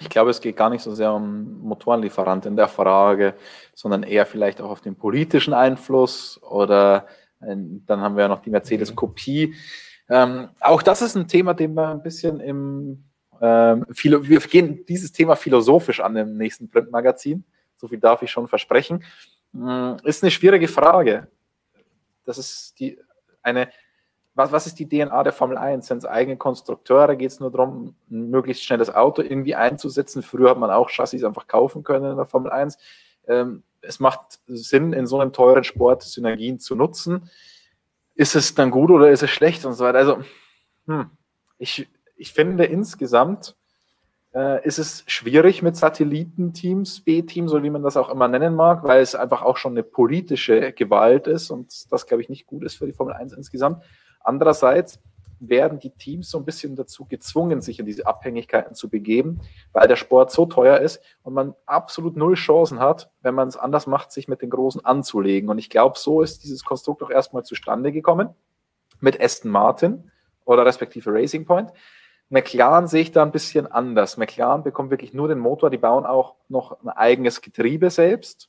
Ich glaube, es geht gar nicht so sehr um Motorenlieferant in der Frage, sondern eher vielleicht auch auf den politischen Einfluss oder äh, dann haben wir ja noch die Mercedes-Kopie. Ähm, auch das ist ein Thema, den wir ein bisschen im ähm, wir gehen dieses Thema philosophisch an im nächsten Printmagazin. So viel darf ich schon versprechen. Hm, ist eine schwierige Frage. Das ist die, eine, was, was ist die DNA der Formel 1? Sind es eigene Konstrukteure? Geht es nur darum, ein möglichst schnelles Auto irgendwie einzusetzen? Früher hat man auch Chassis einfach kaufen können in der Formel 1. Ähm, es macht Sinn, in so einem teuren Sport Synergien zu nutzen. Ist es dann gut oder ist es schlecht und so weiter? Also, hm, ich, ich finde insgesamt äh, ist es schwierig mit Satellitenteams, B-Teams oder wie man das auch immer nennen mag, weil es einfach auch schon eine politische Gewalt ist und das, glaube ich, nicht gut ist für die Formel 1 insgesamt. Andererseits werden die Teams so ein bisschen dazu gezwungen, sich in diese Abhängigkeiten zu begeben, weil der Sport so teuer ist und man absolut null Chancen hat, wenn man es anders macht, sich mit den Großen anzulegen. Und ich glaube, so ist dieses Konstrukt auch erstmal zustande gekommen mit Aston Martin oder respektive Racing Point. McLaren sehe ich da ein bisschen anders. McLaren bekommt wirklich nur den Motor, die bauen auch noch ein eigenes Getriebe selbst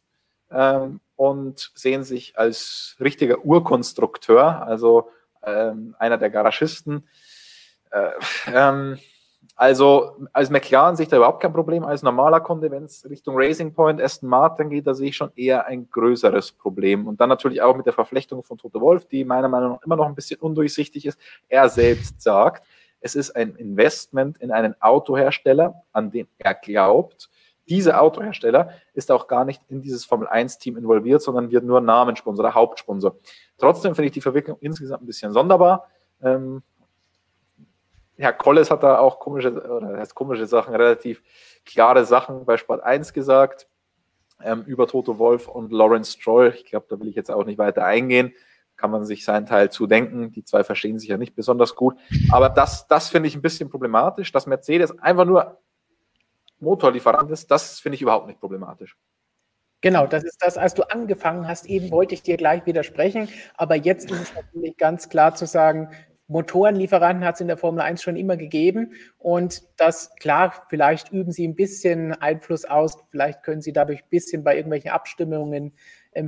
ähm, und sehen sich als richtiger Urkonstrukteur, also ähm, einer der Garagisten. Äh, ähm, also als McLaren sehe ich da überhaupt kein Problem. Als normaler Kunde, wenn es Richtung Racing Point, Aston Martin geht, da sehe ich schon eher ein größeres Problem. Und dann natürlich auch mit der Verflechtung von Toto Wolf, die meiner Meinung nach immer noch ein bisschen undurchsichtig ist. Er selbst sagt, es ist ein Investment in einen Autohersteller, an den er glaubt. Dieser Autohersteller ist auch gar nicht in dieses Formel 1-Team involviert, sondern wird nur Namenssponsor oder Hauptsponsor. Trotzdem finde ich die Verwicklung insgesamt ein bisschen sonderbar. Ähm, Herr Kolles hat da auch komische, oder heißt komische Sachen, relativ klare Sachen bei Sport 1 gesagt ähm, über Toto Wolf und Lawrence Stroll. Ich glaube, da will ich jetzt auch nicht weiter eingehen. Kann man sich seinen Teil zudenken. Die zwei verstehen sich ja nicht besonders gut. Aber das, das finde ich ein bisschen problematisch, dass Mercedes einfach nur Motorlieferant ist. Das finde ich überhaupt nicht problematisch. Genau, das ist das, als du angefangen hast, eben wollte ich dir gleich widersprechen, aber jetzt ist es natürlich ganz klar zu sagen, Motorenlieferanten hat es in der Formel 1 schon immer gegeben und das, klar, vielleicht üben sie ein bisschen Einfluss aus, vielleicht können sie dadurch ein bisschen bei irgendwelchen Abstimmungen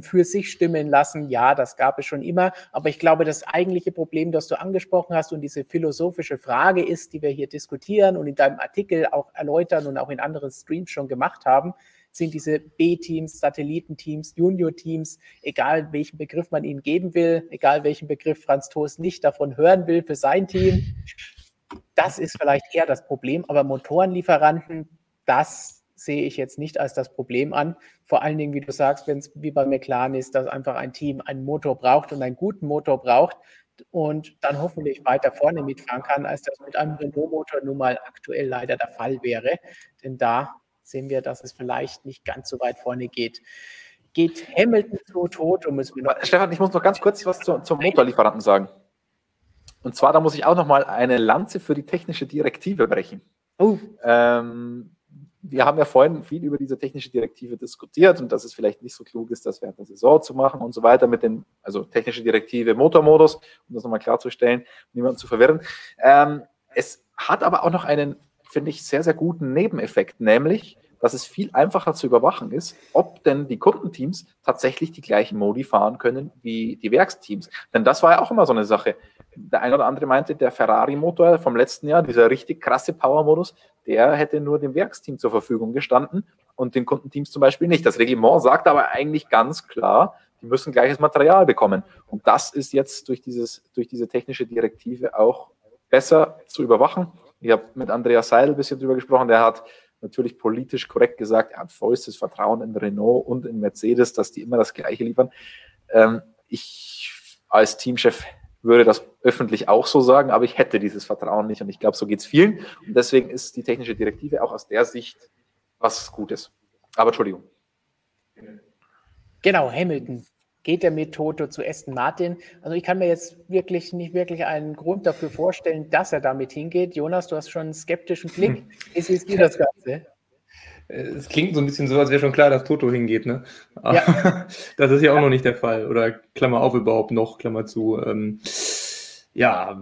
für sich stimmen lassen. Ja, das gab es schon immer, aber ich glaube, das eigentliche Problem, das du angesprochen hast und diese philosophische Frage ist, die wir hier diskutieren und in deinem Artikel auch erläutern und auch in anderen Streams schon gemacht haben, sind diese B-Teams, Satellitenteams, Junior-Teams, egal welchen Begriff man ihnen geben will, egal welchen Begriff Franz Toast nicht davon hören will für sein Team. Das ist vielleicht eher das Problem, aber Motorenlieferanten, das sehe ich jetzt nicht als das Problem an. Vor allen Dingen, wie du sagst, wenn es wie bei McLaren ist, dass einfach ein Team einen Motor braucht und einen guten Motor braucht und dann hoffentlich weiter vorne mitfahren kann, als das mit einem Renault-Motor nun mal aktuell leider der Fall wäre. Denn da sehen wir, dass es vielleicht nicht ganz so weit vorne geht. Geht Hamilton so tot und müssen wir noch. Stefan, ich muss noch ganz kurz was zu, zum Motorlieferanten sagen. Und zwar, da muss ich auch noch mal eine Lanze für die technische Direktive brechen. Oh. Ähm, wir haben ja vorhin viel über diese technische Direktive diskutiert und dass es vielleicht nicht so klug ist, das während der Saison zu machen und so weiter mit dem, also technische Direktive Motormodus, um das nochmal klarzustellen, niemanden zu verwirren. Ähm, es hat aber auch noch einen finde ich, sehr, sehr guten Nebeneffekt, nämlich, dass es viel einfacher zu überwachen ist, ob denn die Kundenteams tatsächlich die gleichen Modi fahren können wie die Werksteams. Denn das war ja auch immer so eine Sache. Der eine oder andere meinte, der Ferrari-Motor vom letzten Jahr, dieser richtig krasse Power-Modus, der hätte nur dem Werksteam zur Verfügung gestanden und den Kundenteams zum Beispiel nicht. Das Reglement sagt aber eigentlich ganz klar, die müssen gleiches Material bekommen. Und das ist jetzt durch, dieses, durch diese technische Direktive auch besser zu überwachen. Ich habe mit Andreas Seidel ein bisschen drüber gesprochen, der hat natürlich politisch korrekt gesagt, er hat vollstes Vertrauen in Renault und in Mercedes, dass die immer das Gleiche liefern. Ähm, ich als Teamchef würde das öffentlich auch so sagen, aber ich hätte dieses Vertrauen nicht und ich glaube, so geht es vielen. Und deswegen ist die technische Direktive auch aus der Sicht was Gutes. Aber Entschuldigung. Genau, Hamilton geht er mit Toto zu Aston Martin. Also ich kann mir jetzt wirklich nicht wirklich einen Grund dafür vorstellen, dass er damit hingeht. Jonas, du hast schon einen skeptischen Blick. Wie siehst du das Ganze? Es klingt so ein bisschen so, als wäre schon klar, dass Toto hingeht, ne? Ja. Das ist ja auch noch nicht der Fall. Oder Klammer auf überhaupt noch, Klammer zu. Ähm, ja,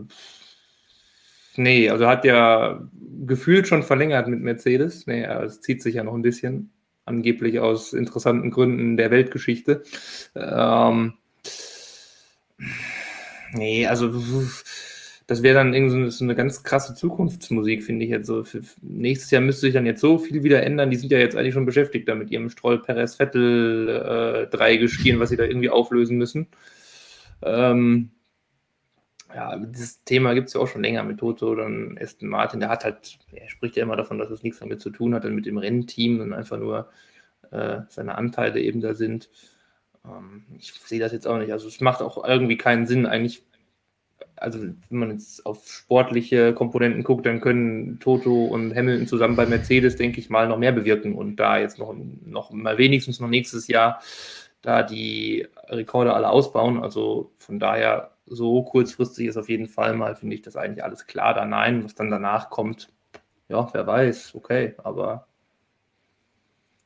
nee, also hat ja gefühlt schon verlängert mit Mercedes. Nee, es zieht sich ja noch ein bisschen angeblich aus interessanten Gründen der Weltgeschichte. Ähm, nee, also das wäre dann irgendwie so eine ganz krasse Zukunftsmusik, finde ich jetzt so. Für nächstes Jahr müsste sich dann jetzt so viel wieder ändern. Die sind ja jetzt eigentlich schon beschäftigt da mit ihrem Stroll, Perez, Vettel, äh, Dreigestirn, was sie da irgendwie auflösen müssen. Ähm, ja, dieses Thema gibt es ja auch schon länger mit Toto oder Aston Martin. Der hat halt, er spricht ja immer davon, dass es nichts damit zu tun hat, dann mit dem Rennteam und einfach nur äh, seine Anteile eben da sind. Ähm, ich sehe das jetzt auch nicht. Also es macht auch irgendwie keinen Sinn, eigentlich. Also wenn man jetzt auf sportliche Komponenten guckt, dann können Toto und Hamilton zusammen bei Mercedes, denke ich mal, noch mehr bewirken und da jetzt noch, noch mal wenigstens noch nächstes Jahr da die Rekorde alle ausbauen. Also von daher so kurzfristig ist auf jeden Fall mal, finde ich, das eigentlich alles klar da. Nein, was dann danach kommt, ja, wer weiß, okay, aber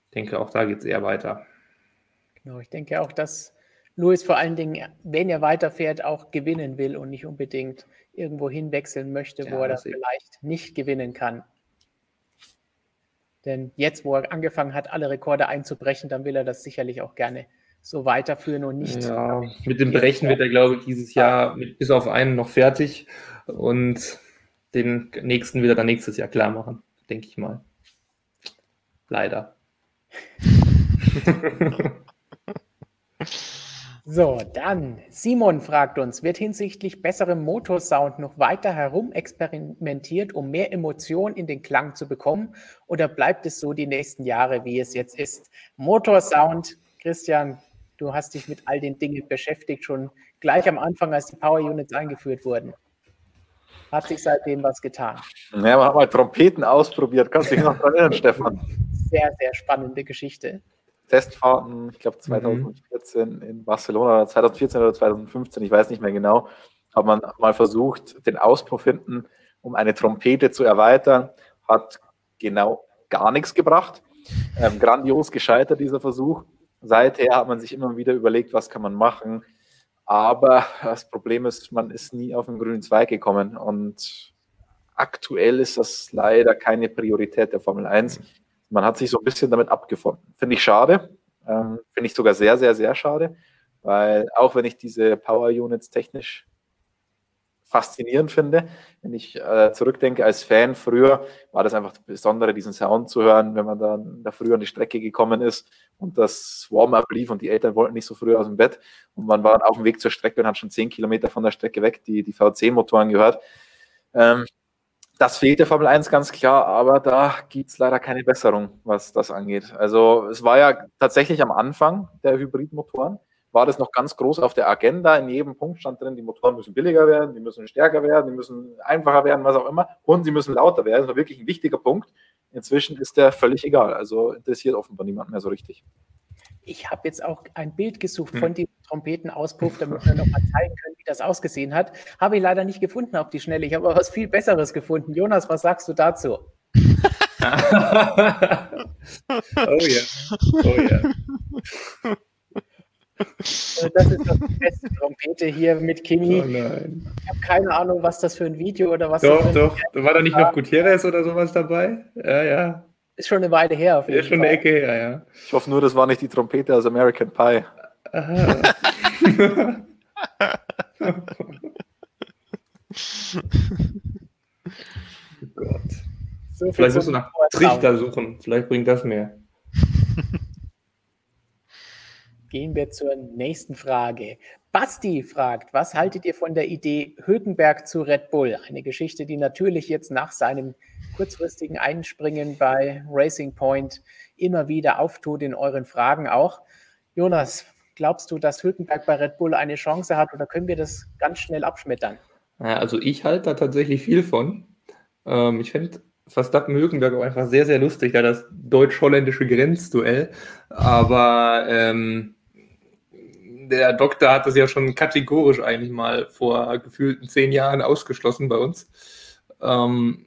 ich denke, auch da geht es eher weiter. Genau, ich denke auch, dass Louis vor allen Dingen, wenn er weiterfährt, auch gewinnen will und nicht unbedingt irgendwo hinwechseln möchte, ja, wo er das vielleicht nicht gewinnen kann. Denn jetzt, wo er angefangen hat, alle Rekorde einzubrechen, dann will er das sicherlich auch gerne so weiterführen und nicht. Ja, mit dem Brechen wird er, glaube ich, dieses Jahr mit, bis auf einen noch fertig und den nächsten wird er dann nächstes Jahr klar machen, denke ich mal. Leider. So, dann Simon fragt uns, wird hinsichtlich besserem Motorsound noch weiter herumexperimentiert, um mehr Emotion in den Klang zu bekommen oder bleibt es so die nächsten Jahre, wie es jetzt ist? Motorsound, Christian, du hast dich mit all den Dingen beschäftigt, schon gleich am Anfang, als die Power Units eingeführt wurden. Hat sich seitdem was getan? Ja, man hat mal Trompeten ausprobiert. Kannst du dich noch erinnern, Stefan? Sehr, sehr spannende Geschichte. Testfahrten, ich glaube 2014 mhm. in Barcelona oder 2014 oder 2015, ich weiß nicht mehr genau, hat man mal versucht, den Auspuff hinten um eine Trompete zu erweitern, hat genau gar nichts gebracht. Ähm, grandios gescheitert, dieser Versuch. Seither hat man sich immer wieder überlegt, was kann man machen. Aber das Problem ist, man ist nie auf den grünen Zweig gekommen. Und aktuell ist das leider keine Priorität der Formel 1. Man hat sich so ein bisschen damit abgefunden. Finde ich schade. Ähm, Finde ich sogar sehr, sehr, sehr schade. Weil auch wenn ich diese Power Units technisch faszinierend finde. Wenn ich äh, zurückdenke als Fan, früher war das einfach das Besondere, diesen Sound zu hören, wenn man dann da früher an die Strecke gekommen ist und das Warm-up lief und die Eltern wollten nicht so früh aus dem Bett und man war auf dem Weg zur Strecke und hat schon zehn Kilometer von der Strecke weg die, die V10-Motoren gehört. Ähm, das fehlt der Formel 1 ganz klar, aber da gibt es leider keine Besserung, was das angeht. Also es war ja tatsächlich am Anfang der Hybridmotoren war das noch ganz groß auf der Agenda. In jedem Punkt stand drin, die Motoren müssen billiger werden, die müssen stärker werden, die müssen einfacher werden, was auch immer. Und sie müssen lauter werden. Das war wirklich ein wichtiger Punkt. Inzwischen ist der völlig egal. Also interessiert offenbar niemand mehr so richtig. Ich habe jetzt auch ein Bild gesucht hm. von diesem Trompetenauspuff, damit wir nochmal zeigen können, wie das ausgesehen hat. Habe ich leider nicht gefunden auf die Schnelle. Ich habe aber was viel Besseres gefunden. Jonas, was sagst du dazu? oh ja. Oh ja. Also das ist doch die beste Trompete hier mit Kimi. Oh ich habe keine Ahnung, was das für ein Video oder was. Doch, doch. War da nicht noch Gutierrez oder sowas dabei? Ja, ja. Ist schon eine Weile her. Auf jeden ist schon Fall. eine Ecke her, ja. Ich hoffe nur, das war nicht die Trompete aus American Pie. Aha. oh Gott. So Vielleicht musst du nach Trichter suchen. Vielleicht bringt das mehr. Gehen wir zur nächsten Frage. Basti fragt, was haltet ihr von der Idee Hülkenberg zu Red Bull? Eine Geschichte, die natürlich jetzt nach seinem kurzfristigen Einspringen bei Racing Point immer wieder auftut in euren Fragen auch. Jonas, glaubst du, dass Hülkenberg bei Red Bull eine Chance hat oder können wir das ganz schnell abschmettern? Also ich halte da tatsächlich viel von. Ähm, ich finde Verstappen Hülkenberg auch einfach sehr, sehr lustig, da das deutsch-holländische Grenzduell. Aber ähm, der Doktor hat das ja schon kategorisch eigentlich mal vor gefühlten zehn Jahren ausgeschlossen bei uns. Ähm,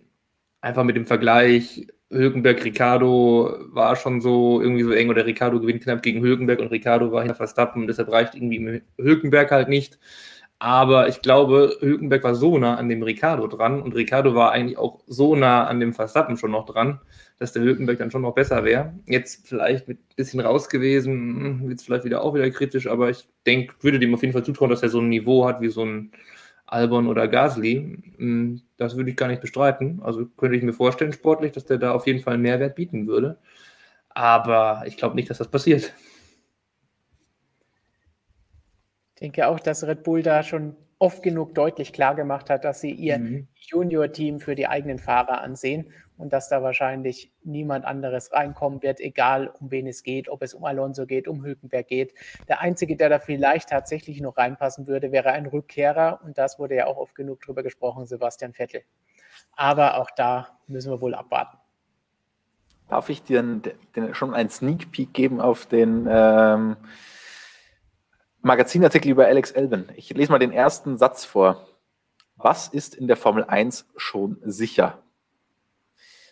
einfach mit dem Vergleich, Hülkenberg, Ricardo war schon so irgendwie so eng oder Ricardo gewinnt knapp gegen Hülkenberg und Ricardo war hinter Verstappen, deshalb reicht irgendwie Hülkenberg halt nicht. Aber ich glaube, Hülkenberg war so nah an dem Ricardo dran und Ricardo war eigentlich auch so nah an dem Verstappen schon noch dran, dass der Hülkenberg dann schon noch besser wäre. Jetzt vielleicht mit ein bisschen raus gewesen, hm, wird es vielleicht wieder auch wieder kritisch, aber ich denke, würde dem auf jeden Fall zutrauen, dass er so ein Niveau hat wie so ein Albon oder Gasly. Hm, das würde ich gar nicht bestreiten. Also könnte ich mir vorstellen, sportlich, dass der da auf jeden Fall einen Mehrwert bieten würde. Aber ich glaube nicht, dass das passiert. Ich denke auch, dass Red Bull da schon oft genug deutlich klar gemacht hat, dass sie ihr mhm. Junior-Team für die eigenen Fahrer ansehen und dass da wahrscheinlich niemand anderes reinkommen wird, egal um wen es geht, ob es um Alonso geht, um Hülkenberg geht. Der Einzige, der da vielleicht tatsächlich noch reinpassen würde, wäre ein Rückkehrer und das wurde ja auch oft genug drüber gesprochen, Sebastian Vettel. Aber auch da müssen wir wohl abwarten. Darf ich dir den, den, schon einen Sneak Peek geben auf den ähm, Magazinartikel über Alex Elben? Ich lese mal den ersten Satz vor. Was ist in der Formel 1 schon sicher?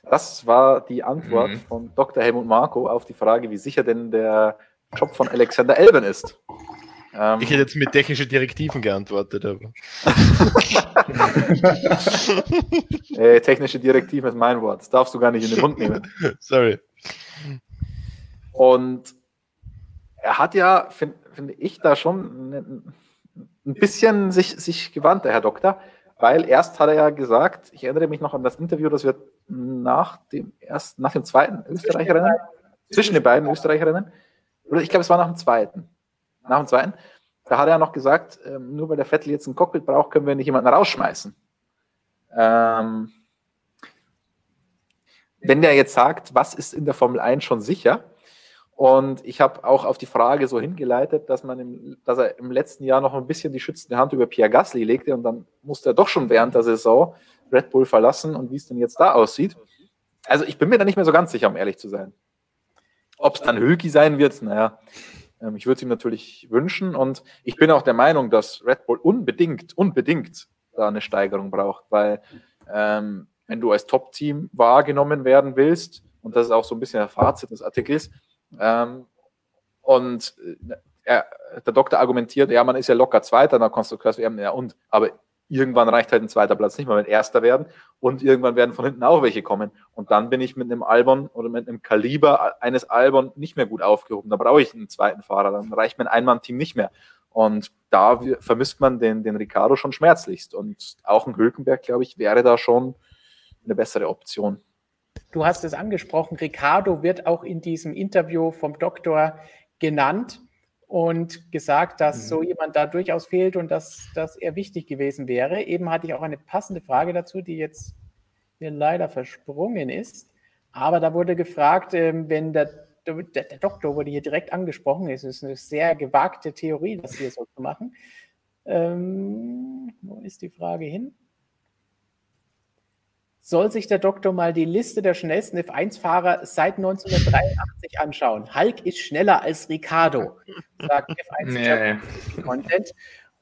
Das war die Antwort mhm. von Dr. Helmut Marko auf die Frage, wie sicher denn der Job von Alexander Elben ist. Ähm, ich hätte jetzt mit technischen Direktiven geantwortet. Aber. äh, technische Direktiven ist mein Wort. Das darfst du gar nicht in den Mund nehmen. Sorry. Und er hat ja, finde find ich, da schon ein bisschen sich, sich gewandt, der Herr Doktor weil erst hat er ja gesagt, ich erinnere mich noch an das Interview, das wir nach dem ersten, nach dem zweiten Österreicherinnen, zwischen den beiden Österreicherinnen, oder ich glaube, es war nach dem zweiten, nach dem zweiten, da hat er noch gesagt, ähm, nur weil der Vettel jetzt ein Cockpit braucht, können wir nicht jemanden rausschmeißen. Ähm, wenn der jetzt sagt, was ist in der Formel 1 schon sicher, und ich habe auch auf die Frage so hingeleitet, dass man im, dass er im letzten Jahr noch ein bisschen die schützende Hand über Pierre Gasly legte und dann musste er doch schon während der Saison Red Bull verlassen und wie es denn jetzt da aussieht. Also ich bin mir da nicht mehr so ganz sicher, um ehrlich zu sein. Ob es dann Hülki sein wird, naja, ähm, ich würde es ihm natürlich wünschen und ich bin auch der Meinung, dass Red Bull unbedingt, unbedingt da eine Steigerung braucht, weil ähm, wenn du als Top-Team wahrgenommen werden willst, und das ist auch so ein bisschen der Fazit des Artikels, ähm, und äh, er, der Doktor argumentiert, ja, man ist ja locker Zweiter in der Konstrukteurs-WM, ja und, aber irgendwann reicht halt ein zweiter Platz nicht mehr, wenn Erster werden und irgendwann werden von hinten auch welche kommen. Und dann bin ich mit einem Albon oder mit einem Kaliber eines Albon nicht mehr gut aufgehoben, da brauche ich einen zweiten Fahrer, dann reicht mein Einmann-Team nicht mehr. Und da vermisst man den, den Ricardo schon schmerzlichst. Und auch ein Hülkenberg, glaube ich, wäre da schon eine bessere Option. Du hast es angesprochen, Ricardo wird auch in diesem Interview vom Doktor genannt und gesagt, dass mhm. so jemand da durchaus fehlt und dass, dass er wichtig gewesen wäre. Eben hatte ich auch eine passende Frage dazu, die jetzt mir leider versprungen ist. Aber da wurde gefragt, ähm, wenn der, der, der Doktor wurde hier direkt angesprochen, es ist eine sehr gewagte Theorie, das hier so zu machen. Ähm, wo ist die Frage hin? Soll sich der Doktor mal die Liste der schnellsten F1-Fahrer seit 1983 anschauen. Hulk ist schneller als Ricardo, sagt F1 Content.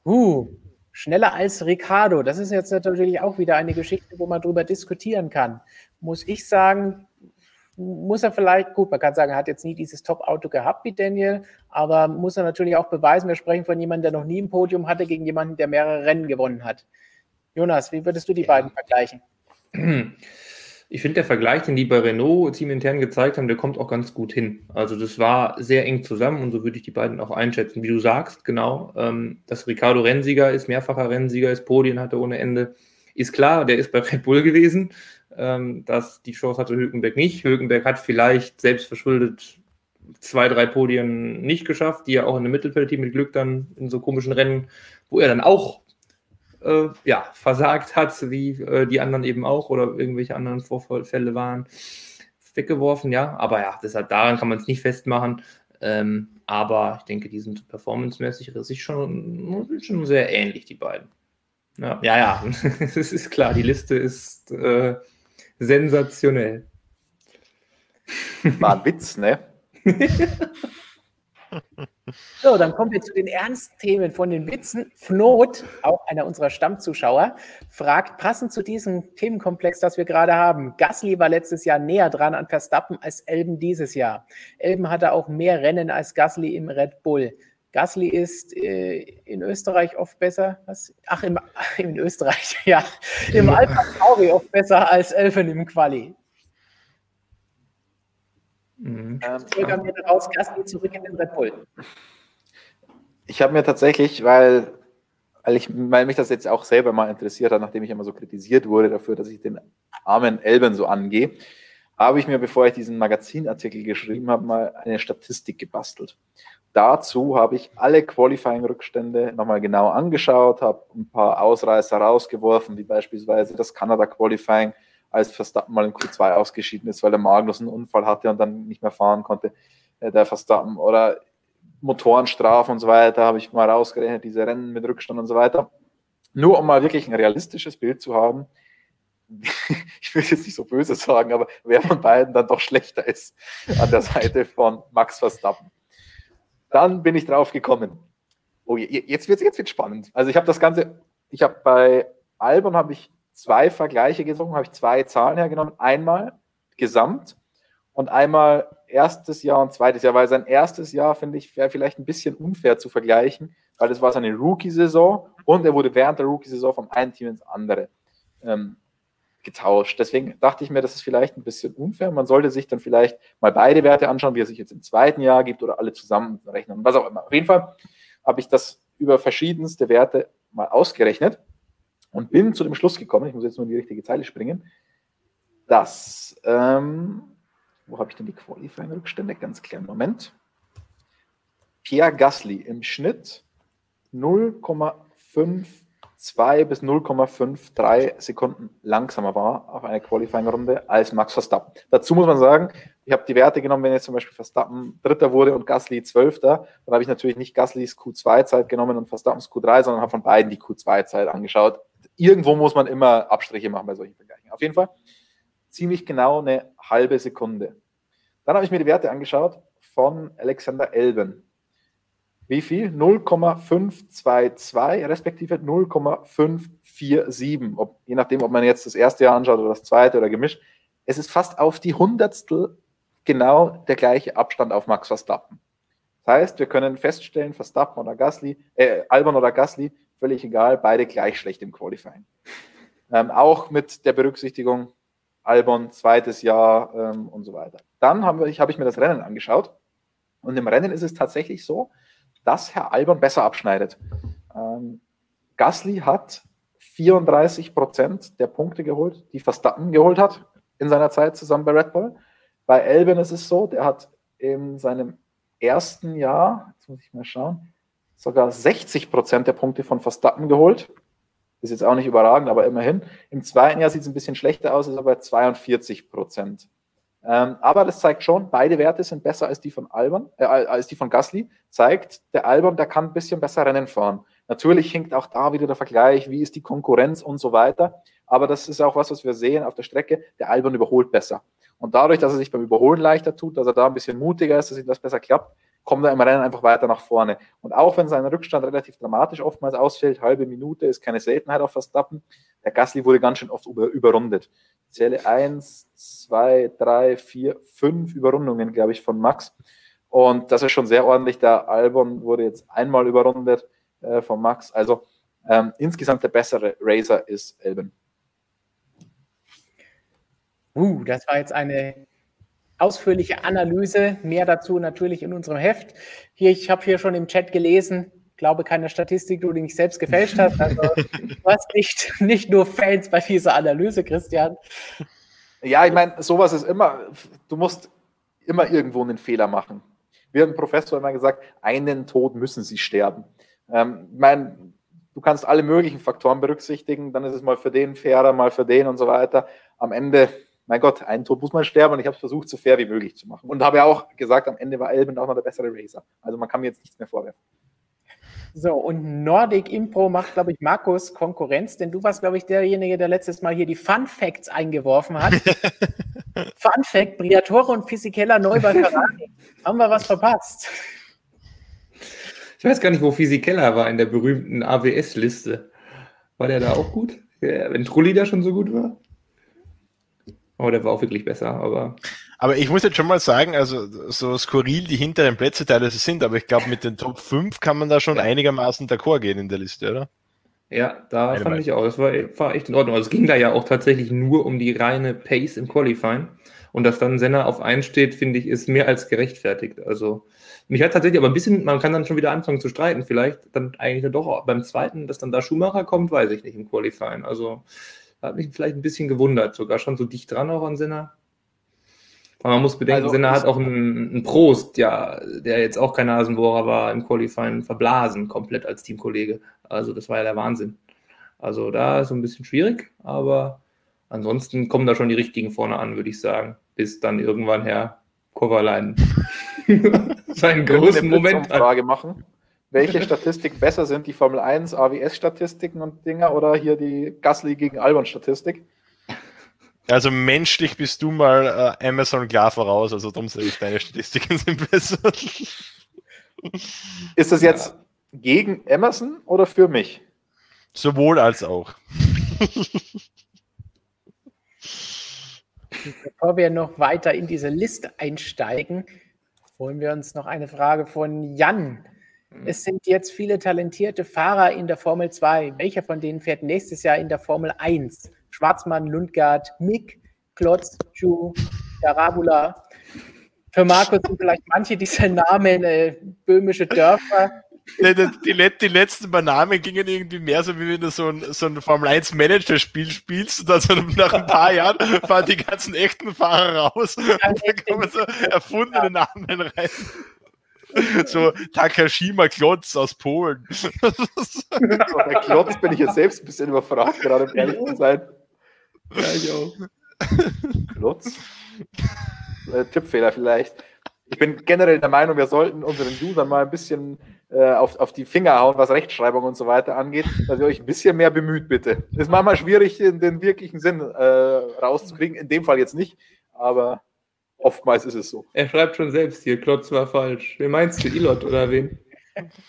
Uh, schneller als Ricardo. Das ist jetzt natürlich auch wieder eine Geschichte, wo man darüber diskutieren kann. Muss ich sagen, muss er vielleicht, gut, man kann sagen, er hat jetzt nie dieses Top-Auto gehabt wie Daniel, aber muss er natürlich auch beweisen, wir sprechen von jemandem, der noch nie ein Podium hatte, gegen jemanden, der mehrere Rennen gewonnen hat. Jonas, wie würdest du die ja. beiden vergleichen? Ich finde, der Vergleich, den die bei Renault teamintern gezeigt haben, der kommt auch ganz gut hin. Also das war sehr eng zusammen und so würde ich die beiden auch einschätzen. Wie du sagst, genau, ähm, dass Ricardo Rennsieger ist, mehrfacher Rennsieger ist, Podien hatte ohne Ende, ist klar, der ist bei Red Bull gewesen. Ähm, dass die Chance hatte Hülkenberg nicht. Hülkenberg hat vielleicht selbst verschuldet zwei, drei Podien nicht geschafft, die er auch in einem Mittelfeldteam mit Glück dann in so komischen Rennen, wo er dann auch äh, ja, versagt hat, wie äh, die anderen eben auch oder irgendwelche anderen Vorfälle waren, weggeworfen, ja. Aber ja, deshalb daran kann man es nicht festmachen. Ähm, aber ich denke, die sind performancemäßig sich schon, schon sehr ähnlich, die beiden. Ja, ja, ja. es ist klar, die Liste ist äh, sensationell. War ein Witz, ne? So, dann kommen wir zu den ernsten Themen von den Witzen. Fnot, auch einer unserer Stammzuschauer, fragt, passend zu diesem Themenkomplex, das wir gerade haben, Gasly war letztes Jahr näher dran an Verstappen als Elben dieses Jahr. Elben hatte auch mehr Rennen als Gasly im Red Bull. Gasly ist äh, in Österreich oft besser. Was? Ach, im, in Österreich, ja. Im Alpha Tauri oft besser als Elfen im Quali. Mhm. Ähm, raus, Gasly zurück in den Red Bull. Ich habe mir tatsächlich, weil, weil, ich, weil mich das jetzt auch selber mal interessiert hat, nachdem ich immer so kritisiert wurde dafür, dass ich den armen Elben so angehe, habe ich mir, bevor ich diesen Magazinartikel geschrieben habe, mal eine Statistik gebastelt. dazu habe ich alle Qualifying-Rückstände nochmal genau angeschaut, habe ein paar Ausreißer rausgeworfen, wie beispielsweise das Kanada-Qualifying, als Verstappen mal in Q2 ausgeschieden ist, weil der Magnus einen Unfall hatte und dann nicht mehr fahren konnte, äh, der Verstappen. Oder Motorenstrafen und so weiter, habe ich mal rausgerechnet, diese Rennen mit Rückstand und so weiter. Nur um mal wirklich ein realistisches Bild zu haben, ich will jetzt nicht so böse sagen, aber wer von beiden dann doch schlechter ist an der Seite von Max Verstappen. Dann bin ich drauf gekommen. Oh, jetzt wird es jetzt wird's spannend. Also ich habe das Ganze, ich habe bei Albon habe ich zwei Vergleiche gezogen, habe ich zwei Zahlen hergenommen. Einmal gesamt und einmal erstes Jahr und zweites Jahr, weil sein erstes Jahr, finde ich, wäre vielleicht ein bisschen unfair zu vergleichen, weil es war seine Rookie-Saison und er wurde während der Rookie-Saison vom einen Team ins andere ähm, getauscht. Deswegen dachte ich mir, das ist vielleicht ein bisschen unfair. Man sollte sich dann vielleicht mal beide Werte anschauen, wie er sich jetzt im zweiten Jahr gibt oder alle zusammen rechnen, was auch immer. Auf jeden Fall habe ich das über verschiedenste Werte mal ausgerechnet und bin zu dem Schluss gekommen, ich muss jetzt nur in die richtige Zeile springen, dass, ähm, wo habe ich denn die Qualifying-Rückstände? Ganz kleinen Moment. Pierre Gasly im Schnitt 0,5 2 bis 0,53 Sekunden langsamer war auf einer Qualifying-Runde als Max Verstappen. Dazu muss man sagen, ich habe die Werte genommen, wenn jetzt zum Beispiel Verstappen Dritter wurde und Gasly Zwölfter, dann habe ich natürlich nicht Gaslys Q2-Zeit genommen und Verstappens Q3, sondern habe von beiden die Q2-Zeit angeschaut. Irgendwo muss man immer Abstriche machen bei solchen Vergleichen. Auf jeden Fall ziemlich genau eine halbe Sekunde. Dann habe ich mir die Werte angeschaut von Alexander Elben wie viel? 0,522 respektive 0,547. Ob, je nachdem, ob man jetzt das erste Jahr anschaut oder das zweite oder gemischt. Es ist fast auf die Hundertstel genau der gleiche Abstand auf Max Verstappen. Das heißt, wir können feststellen, Verstappen oder Gasly, äh, Albon oder Gasly, völlig egal, beide gleich schlecht im Qualifying. Ähm, auch mit der Berücksichtigung Albon, zweites Jahr ähm, und so weiter. Dann habe ich, hab ich mir das Rennen angeschaut. Und im Rennen ist es tatsächlich so, dass Herr Albon besser abschneidet. Ähm, Gasly hat 34 Prozent der Punkte geholt, die Verstappen geholt hat in seiner Zeit zusammen bei Red Bull. Bei Albon ist es so, der hat in seinem ersten Jahr, jetzt muss ich mal schauen, sogar 60 Prozent der Punkte von Verstappen geholt. Ist jetzt auch nicht überragend, aber immerhin. Im zweiten Jahr sieht es ein bisschen schlechter aus, ist aber bei 42 Prozent. Ähm, aber das zeigt schon, beide Werte sind besser als die von Albon, äh, als die von Gasly. Zeigt, der Albon, der kann ein bisschen besser Rennen fahren. Natürlich hinkt auch da wieder der Vergleich, wie ist die Konkurrenz und so weiter. Aber das ist auch was, was wir sehen auf der Strecke. Der Albon überholt besser. Und dadurch, dass er sich beim Überholen leichter tut, dass er da ein bisschen mutiger ist, dass ihm das besser klappt, kommt er im Rennen einfach weiter nach vorne. Und auch wenn sein Rückstand relativ dramatisch oftmals ausfällt, halbe Minute ist keine Seltenheit auf Verstappen, der Gasly wurde ganz schön oft über, überrundet. Ich zähle eins, zwei, drei, vier, fünf Überrundungen, glaube ich, von Max. Und das ist schon sehr ordentlich. Der Albon wurde jetzt einmal überrundet äh, von Max. Also ähm, insgesamt der bessere Racer ist Elben. Uh, das war jetzt eine ausführliche Analyse. Mehr dazu natürlich in unserem Heft. Hier, ich habe hier schon im Chat gelesen, glaube keine Statistik, die du nicht selbst gefälscht hast. Also du hast nicht, nicht nur Fans bei dieser Analyse, Christian. Ja, ich meine, sowas ist immer, du musst immer irgendwo einen Fehler machen. Wir haben Professor immer gesagt, einen Tod müssen sie sterben. Ähm, ich meine, du kannst alle möglichen Faktoren berücksichtigen, dann ist es mal für den fairer, mal für den und so weiter. Am Ende, mein Gott, einen Tod muss man sterben und ich habe es versucht, so fair wie möglich zu machen. Und habe ja auch gesagt, am Ende war Elben auch noch der bessere Racer. Also man kann mir jetzt nichts mehr vorwerfen. So, und Nordic Impro macht, glaube ich, Markus Konkurrenz, denn du warst, glaube ich, derjenige, der letztes Mal hier die Fun Facts eingeworfen hat. Fun Fact: Briatore und Physikeller neu bei Ferrari. Haben wir was verpasst? Ich weiß gar nicht, wo Physikeller war in der berühmten AWS-Liste. War der da auch gut? Wenn Trulli da schon so gut war? Oh, der war auch wirklich besser, aber. Aber ich muss jetzt schon mal sagen, also so skurril die hinteren Plätze teilweise sind, aber ich glaube, mit den Top 5 kann man da schon einigermaßen d'accord gehen in der Liste, oder? Ja, da Eine fand Meinung. ich auch. Das war, war, echt in Ordnung. Also es ging da ja auch tatsächlich nur um die reine Pace im Qualifying. Und dass dann Senna auf 1 steht, finde ich, ist mehr als gerechtfertigt. Also mich hat tatsächlich aber ein bisschen, man kann dann schon wieder anfangen zu streiten, vielleicht dann eigentlich doch beim zweiten, dass dann da Schumacher kommt, weiß ich nicht im Qualifying. Also hat mich vielleicht ein bisschen gewundert, sogar schon so dicht dran auch an Senna. Aber man muss bedenken, Also, Senna ich- hat auch einen, einen Prost, ja, der jetzt auch kein Nasenbohrer war, im Qualifying verblasen, komplett als Teamkollege. Also das war ja der Wahnsinn. Also da ist so ein bisschen schwierig, aber ansonsten kommen da schon die richtigen vorne an, würde ich sagen. Bis dann irgendwann Herr Kovalainen seinen großen Moment hat. Blitzumfrage machen. Welche Statistiken besser sind, die Formel 1 AWS-Statistiken und Dinger oder hier die Gasly gegen Albon-Statistik? Also menschlich bist du mal äh, Amazon klar voraus, also darum sage ich, deine Statistiken sind besser. Ist das jetzt gegen Emerson oder für mich? Sowohl als auch. Bevor wir noch weiter in diese Liste einsteigen, holen wir uns noch eine Frage von Jan. Es sind jetzt viele talentierte Fahrer in der Formel 2. Welcher von denen fährt nächstes Jahr in der Formel 1? Schwarzmann, Lundgaard, Mick, Klotz, Ju, Darabula. Für Markus sind vielleicht manche dieser Namen äh, böhmische Dörfer. Die, die, die, let- die letzten paar Namen gingen irgendwie mehr so, wie wenn du so ein, so ein Formel 1 Manager-Spiel spielst und dann so nach ein paar Jahren fahren die ganzen echten Fahrer raus und da kommen so erfundene Namen rein. So Takashima Klotz aus Polen. Bei Klotz bin ich jetzt selbst ein bisschen überfragt, gerade um ehrlich zu sein. Ja, ich auch. Klotz? Äh, Tippfehler vielleicht. Ich bin generell der Meinung, wir sollten unseren Usern mal ein bisschen äh, auf, auf die Finger hauen, was Rechtschreibung und so weiter angeht, dass ihr euch ein bisschen mehr bemüht, bitte. Ist manchmal schwierig, den, den wirklichen Sinn äh, rauszukriegen. In dem Fall jetzt nicht, aber oftmals ist es so. Er schreibt schon selbst hier, Klotz war falsch. Wen meinst du, Ilot oder wen?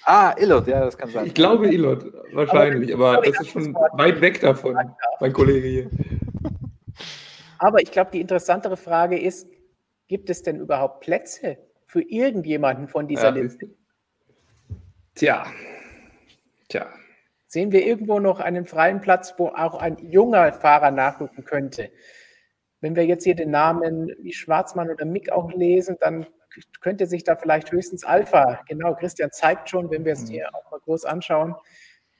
Ah, Illot, ja, das kann sein. Ich glaube Ilot, wahrscheinlich, aber das ist schon weit weg davon, mein Kollege hier. Aber ich glaube, die interessantere Frage ist, gibt es denn überhaupt Plätze für irgendjemanden von dieser Ja, Liste? Tja. Tja. Sehen wir irgendwo noch einen freien Platz, wo auch ein junger Fahrer nachrücken könnte? Wenn wir jetzt hier den Namen wie Schwarzmann oder Mick auch lesen, dann könnte sich da vielleicht höchstens Alpha, genau, Christian zeigt schon, wenn wir es hier auch mal groß anschauen,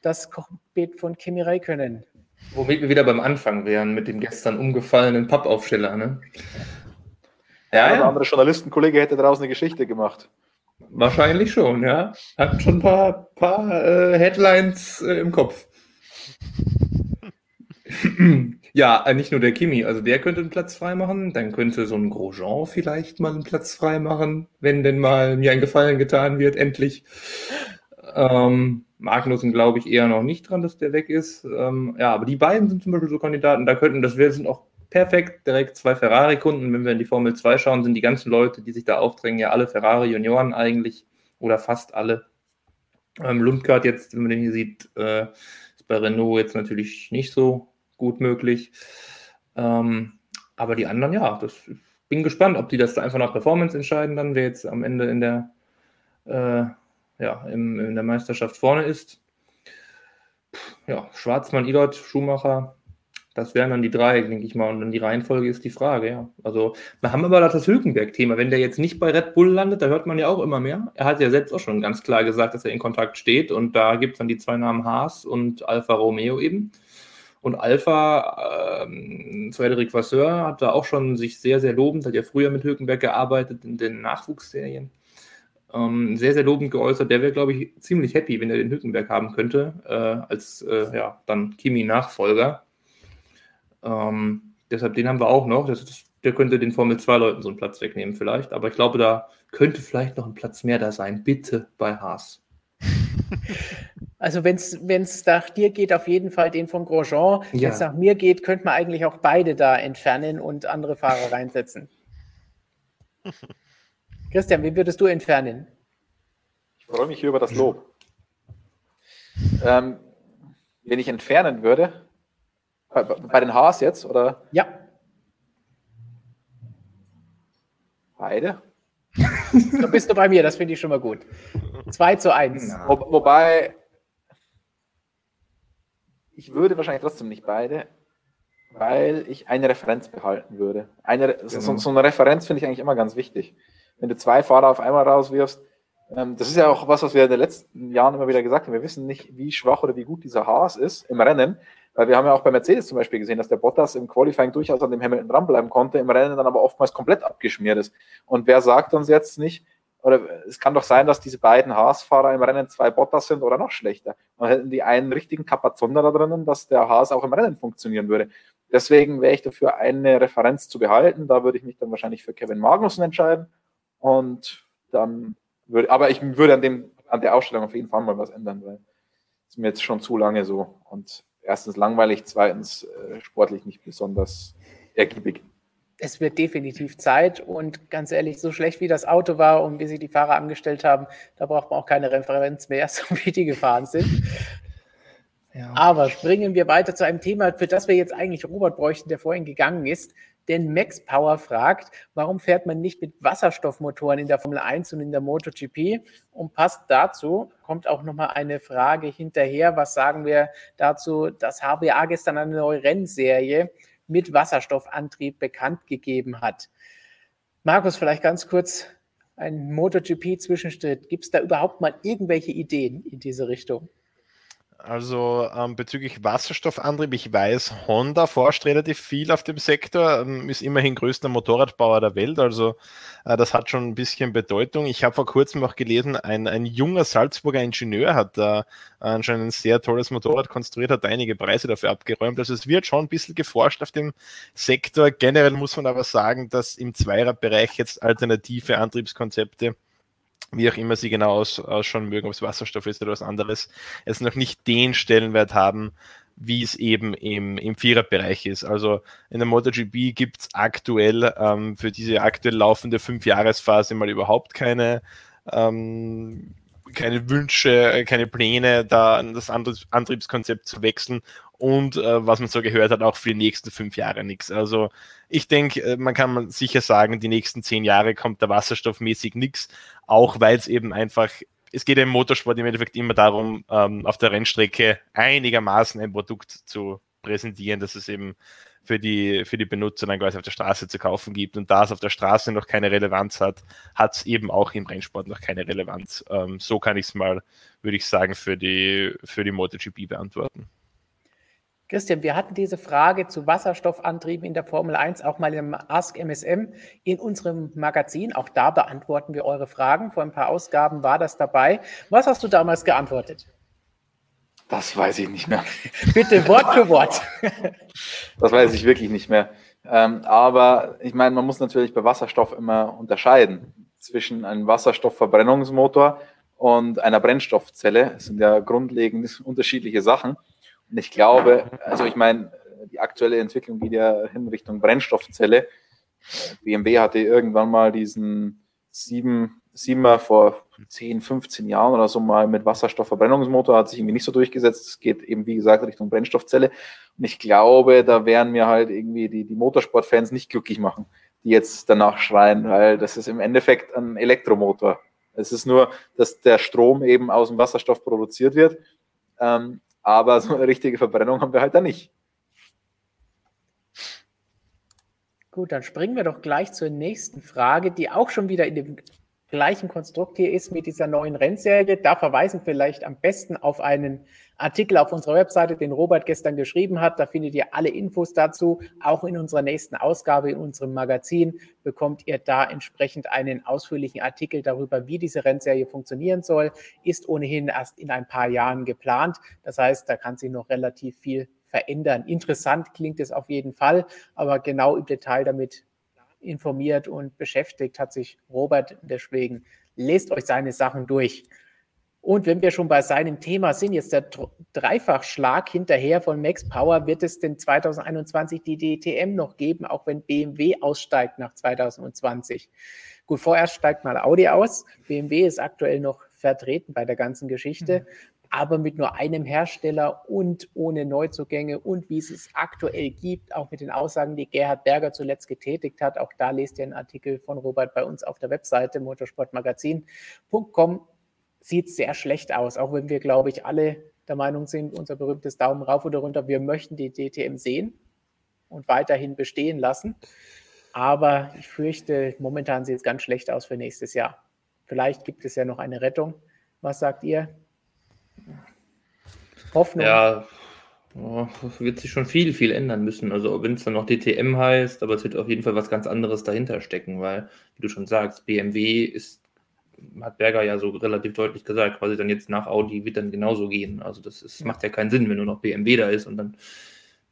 das Cockpit von Kimi Räikkönen. Womit wir wieder beim Anfang wären mit dem gestern umgefallenen Pappaufsteller, ne? Ja, ja, andere Journalistenkollege hätte daraus eine Geschichte gemacht. wahrscheinlich schon, ja. Hat schon ein paar, paar äh, Headlines äh, im Kopf. ja, äh, nicht nur der Kimi, also der könnte einen Platz freimachen, dann könnte so ein Grosjean vielleicht mal einen Platz freimachen, wenn denn mal mir ein Gefallen getan wird, endlich. Ähm, Magnussen glaube ich eher noch nicht dran, dass der weg ist. Ähm, ja, aber die beiden sind zum Beispiel so Kandidaten, da könnten, das wär, sind auch perfekt direkt zwei Ferrari-Kunden. Wenn wir in die Formel 2 schauen, sind die ganzen Leute, die sich da aufdrängen, ja alle Ferrari-Junioren eigentlich oder fast alle. Ähm, Lundgaard jetzt, wenn man den hier sieht, äh, ist bei Renault jetzt natürlich nicht so gut möglich. Ähm, aber die anderen, ja, das ich bin gespannt, ob die das da einfach nach Performance entscheiden, dann wer jetzt am Ende in der äh, ja, im, in der Meisterschaft vorne ist. Ja, Schwarzmann, Ilot, Schumacher, das wären dann die drei, denke ich mal. Und dann die Reihenfolge ist die Frage, ja. Also, wir haben aber das Hülkenberg-Thema. Wenn der jetzt nicht bei Red Bull landet, da hört man ja auch immer mehr. Er hat ja selbst auch schon ganz klar gesagt, dass er in Kontakt steht. Und da gibt es dann die zwei Namen Haas und Alfa Romeo eben. Und Alpha, ähm, Frederic Vasseur hat da auch schon sich sehr, sehr lobend, hat ja früher mit Hülkenberg gearbeitet in den Nachwuchsserien. Ähm, sehr, sehr lobend geäußert. Der wäre, glaube ich, ziemlich happy, wenn er den Hülkenberg haben könnte, äh, als äh, ja, dann Kimi-Nachfolger. Ähm, deshalb den haben wir auch noch. Ist, der könnte den Formel 2-Leuten so einen Platz wegnehmen, vielleicht. Aber ich glaube, da könnte vielleicht noch ein Platz mehr da sein. Bitte bei Haas. Also wenn es nach dir geht, auf jeden Fall den von Grosjean. Wenn Ja. es nach mir geht, könnte man eigentlich auch beide da entfernen und andere Fahrer reinsetzen. Christian, wen würdest du entfernen? Ich freue mich hier über das Lob. Ähm, wenn ich entfernen würde, bei, bei den Haas jetzt oder Ja, beide? da bist du bei mir, das finde ich schon mal gut. 2 zu 1. Wo, wobei, ich würde wahrscheinlich trotzdem nicht beide, weil ich eine Referenz behalten würde. Eine, so, Genau. so eine Referenz finde ich eigentlich immer ganz wichtig. Wenn du zwei Fahrer auf einmal rauswirfst, ähm, das ist ja auch was, was wir in den letzten Jahren immer wieder gesagt haben. Wir wissen nicht, wie schwach oder wie gut dieser Haas ist im Rennen. Weil wir haben ja auch bei Mercedes zum Beispiel gesehen, dass der Bottas im Qualifying durchaus an dem Hamilton dranbleiben konnte, im Rennen dann aber oftmals komplett abgeschmiert ist. Und wer sagt uns jetzt nicht, oder es kann doch sein, dass diese beiden Haas-Fahrer im Rennen zwei Bottas sind oder noch schlechter. Dann hätten die einen richtigen Kapazonder da drinnen, dass der Haas auch im Rennen funktionieren würde. Deswegen wäre ich dafür, eine Referenz zu behalten. Da würde ich mich dann wahrscheinlich für Kevin Magnussen entscheiden. Und dann würde, aber ich würde an dem, an der Ausstellung auf jeden Fall mal was ändern, weil es mir jetzt schon zu lange so und erstens langweilig, zweitens äh, sportlich nicht besonders ergiebig es wird definitiv Zeit und ganz ehrlich, so schlecht wie das Auto war und wie sich die Fahrer angestellt haben, da braucht man auch keine Referenz mehr, so wie die gefahren sind. Ja. Aber springen wir weiter zu einem Thema, für das wir jetzt eigentlich Robert bräuchten, der vorhin gegangen ist. Denn Max Power fragt, warum fährt man nicht mit Wasserstoffmotoren in der Formel 1 und in der MotoGP? Und passt dazu, kommt auch nochmal eine Frage hinterher. Was sagen wir dazu, dass HBA gestern eine neue Rennserie mit Wasserstoffantrieb bekannt gegeben hat. Markus, vielleicht ganz kurz ein MotoGP-Zwischenschritt. Gibt es da überhaupt mal irgendwelche Ideen in diese Richtung? Also ähm, bezüglich Wasserstoffantrieb, ich weiß, Honda forscht relativ viel auf dem Sektor, ähm, ist immerhin größter Motorradbauer der Welt, also äh, das hat schon ein bisschen Bedeutung. Ich habe vor kurzem auch gelesen, ein, ein junger Salzburger Ingenieur hat da anscheinend ein sehr tolles Motorrad konstruiert, hat einige Preise dafür abgeräumt. Also es wird schon ein bisschen geforscht auf dem Sektor. Generell muss man aber sagen, dass im Zweierbereich jetzt alternative Antriebskonzepte wie auch immer sie genau aus, ausschauen mögen, ob es Wasserstoff ist oder was anderes, es noch nicht den Stellenwert haben, wie es eben im, im Viererbereich ist. Also in der MotoGP gibt es aktuell ähm, für diese aktuell laufende Fünfjahresphase mal überhaupt keine, ähm, keine Wünsche, keine Pläne, da das Antriebskonzept zu wechseln und äh, was man so gehört hat, auch für die nächsten fünf Jahre nichts. Also ich denke, äh, man kann sicher sagen, die nächsten zehn Jahre kommt da wasserstoffmäßig nichts, auch weil es eben einfach, es geht im Motorsport im Endeffekt immer darum, ähm, auf der Rennstrecke einigermaßen ein Produkt zu präsentieren, dass es eben für die, für die Benutzer dann quasi auf der Straße zu kaufen gibt. Und da es auf der Straße noch keine Relevanz hat, hat es eben auch im Rennsport noch keine Relevanz. Ähm, so kann ich es mal, würde ich sagen, für die, für die MotoGP beantworten. Christian, wir hatten diese Frage zu Wasserstoffantrieben in der Formel 1 auch mal im Ask MSM in unserem Magazin. Auch da beantworten wir eure Fragen. Vor ein paar Ausgaben war das dabei. Was hast du damals geantwortet? Das weiß ich nicht mehr. Bitte Wort für Wort. das weiß ich wirklich nicht mehr. Ähm, aber ich meine, man muss natürlich bei Wasserstoff immer unterscheiden zwischen einem Wasserstoffverbrennungsmotor und einer Brennstoffzelle. Das sind ja grundlegend unterschiedliche Sachen. Ich glaube, also ich meine, die aktuelle Entwicklung geht ja hin Richtung Brennstoffzelle. BMW hatte irgendwann mal diesen 7, 7er vor 10, 15 Jahren oder so mal mit Wasserstoffverbrennungsmotor, hat sich irgendwie nicht so durchgesetzt. Es geht eben, wie gesagt, Richtung Brennstoffzelle. Und ich glaube, da werden mir halt irgendwie die, die Motorsportfans nicht glücklich machen, die jetzt danach schreien, weil das ist im Endeffekt ein Elektromotor. Es ist nur, dass der Strom eben aus dem Wasserstoff produziert wird. Ähm, aber so eine richtige Verbrennung haben wir halt da nicht. Gut, dann springen wir doch gleich zur nächsten Frage, die auch schon wieder in dem gleichen Konstrukt hier ist mit dieser neuen Rennserie. Da verweisen vielleicht am besten auf einen Artikel auf unserer Webseite, den Robert gestern geschrieben hat. Da findet ihr alle Infos dazu. Auch in unserer nächsten Ausgabe in unserem Magazin bekommt ihr da entsprechend einen ausführlichen Artikel darüber, wie diese Rennserie funktionieren soll. Ist ohnehin erst in ein paar Jahren geplant. Das heißt, da kann sich noch relativ viel verändern. Interessant klingt es auf jeden Fall, aber genau im Detail damit informiert und beschäftigt hat sich Robert. Deswegen lest euch seine Sachen durch. Und wenn wir schon bei seinem Thema sind, jetzt der Dreifachschlag hinterher von Max Power, wird es denn 2021 die DTM noch geben, auch wenn BMW aussteigt nach 2020? Gut, vorerst steigt mal Audi aus. BMW ist aktuell noch vertreten bei der ganzen Geschichte, mhm. Aber mit nur einem Hersteller und ohne Neuzugänge und wie es es aktuell gibt, auch mit den Aussagen, die Gerhard Berger zuletzt getätigt hat. Auch da lest ihr einen Artikel von Robert bei uns auf der Webseite motorsportmagazin.com sieht sehr schlecht aus, auch wenn wir, glaube ich, alle der Meinung sind, unser berühmtes Daumen rauf oder runter, wir möchten die DTM sehen und weiterhin bestehen lassen. Aber ich fürchte, momentan sieht es ganz schlecht aus für nächstes Jahr. Vielleicht gibt es ja noch eine Rettung. Was sagt ihr? Hoffnung? Ja, Oh, wird sich schon viel, viel ändern müssen. Also wenn es dann noch DTM heißt, aber es wird auf jeden Fall was ganz anderes dahinter stecken, weil, wie du schon sagst, BMW ist, hat Berger ja so relativ deutlich gesagt, quasi dann jetzt nach Audi wird dann genauso gehen. Also das ist, macht ja keinen Sinn, wenn nur noch BMW da ist und dann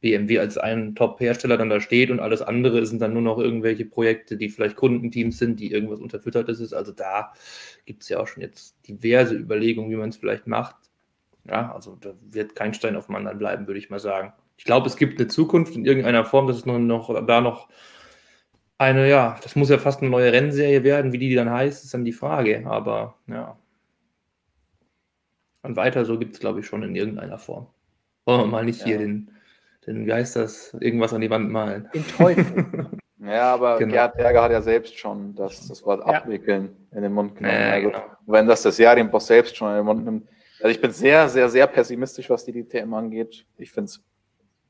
BMW als ein Top-Hersteller dann da steht und alles andere sind dann nur noch irgendwelche Projekte, die vielleicht Kundenteams sind, die irgendwas unterfüttert ist. Also da gibt es ja auch schon jetzt diverse Überlegungen, wie man es vielleicht macht. Ja, also da wird kein Stein auf dem anderen bleiben, würde ich mal sagen. Ich glaube, es gibt eine Zukunft in irgendeiner Form, dass es noch, noch da noch eine, ja, das muss ja fast eine neue Rennserie werden. Wie die dann heißt, ist dann die Frage. Aber ja. Und weiter so gibt es, glaube ich, schon in irgendeiner Form. Wollen wir mal nicht ja. hier den, den, wie heißt das, irgendwas an die Wand malen. Den Teufel. ja, aber genau. Gerd Berger hat ja selbst schon das, das Wort ja. abwickeln in den Mund genommen. Ja, also, genau. Wenn das das Serienboss selbst schon in den Mund nimmt, also ich bin sehr, sehr, sehr pessimistisch, was die DTM angeht. Ich finde es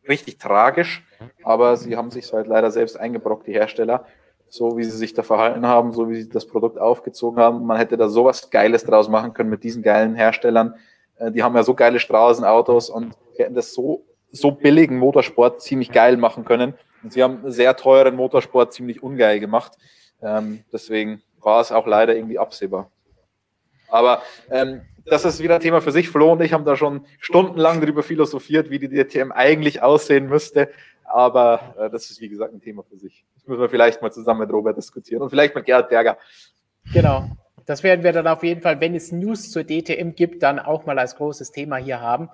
richtig tragisch, aber sie haben sich halt leider selbst eingebrockt, die Hersteller. So wie sie sich da verhalten haben, so wie sie das Produkt aufgezogen haben. Man hätte da sowas Geiles draus machen können mit diesen geilen Herstellern. Äh, die haben ja so geile Straßenautos und hätten das so, so billigen Motorsport ziemlich geil machen können. Und sie haben sehr teuren Motorsport ziemlich ungeil gemacht. Ähm, deswegen war es auch leider irgendwie absehbar. Aber ähm, das ist wieder ein Thema für sich. Flo und ich haben da schon stundenlang darüber philosophiert, wie die DTM eigentlich aussehen müsste. Aber äh, das ist, wie gesagt, ein Thema für sich. Das müssen wir vielleicht mal zusammen mit Robert diskutieren und vielleicht mit Gerhard Berger. Genau. Das werden wir dann auf jeden Fall, wenn es News zur DTM gibt, dann auch mal als großes Thema hier haben.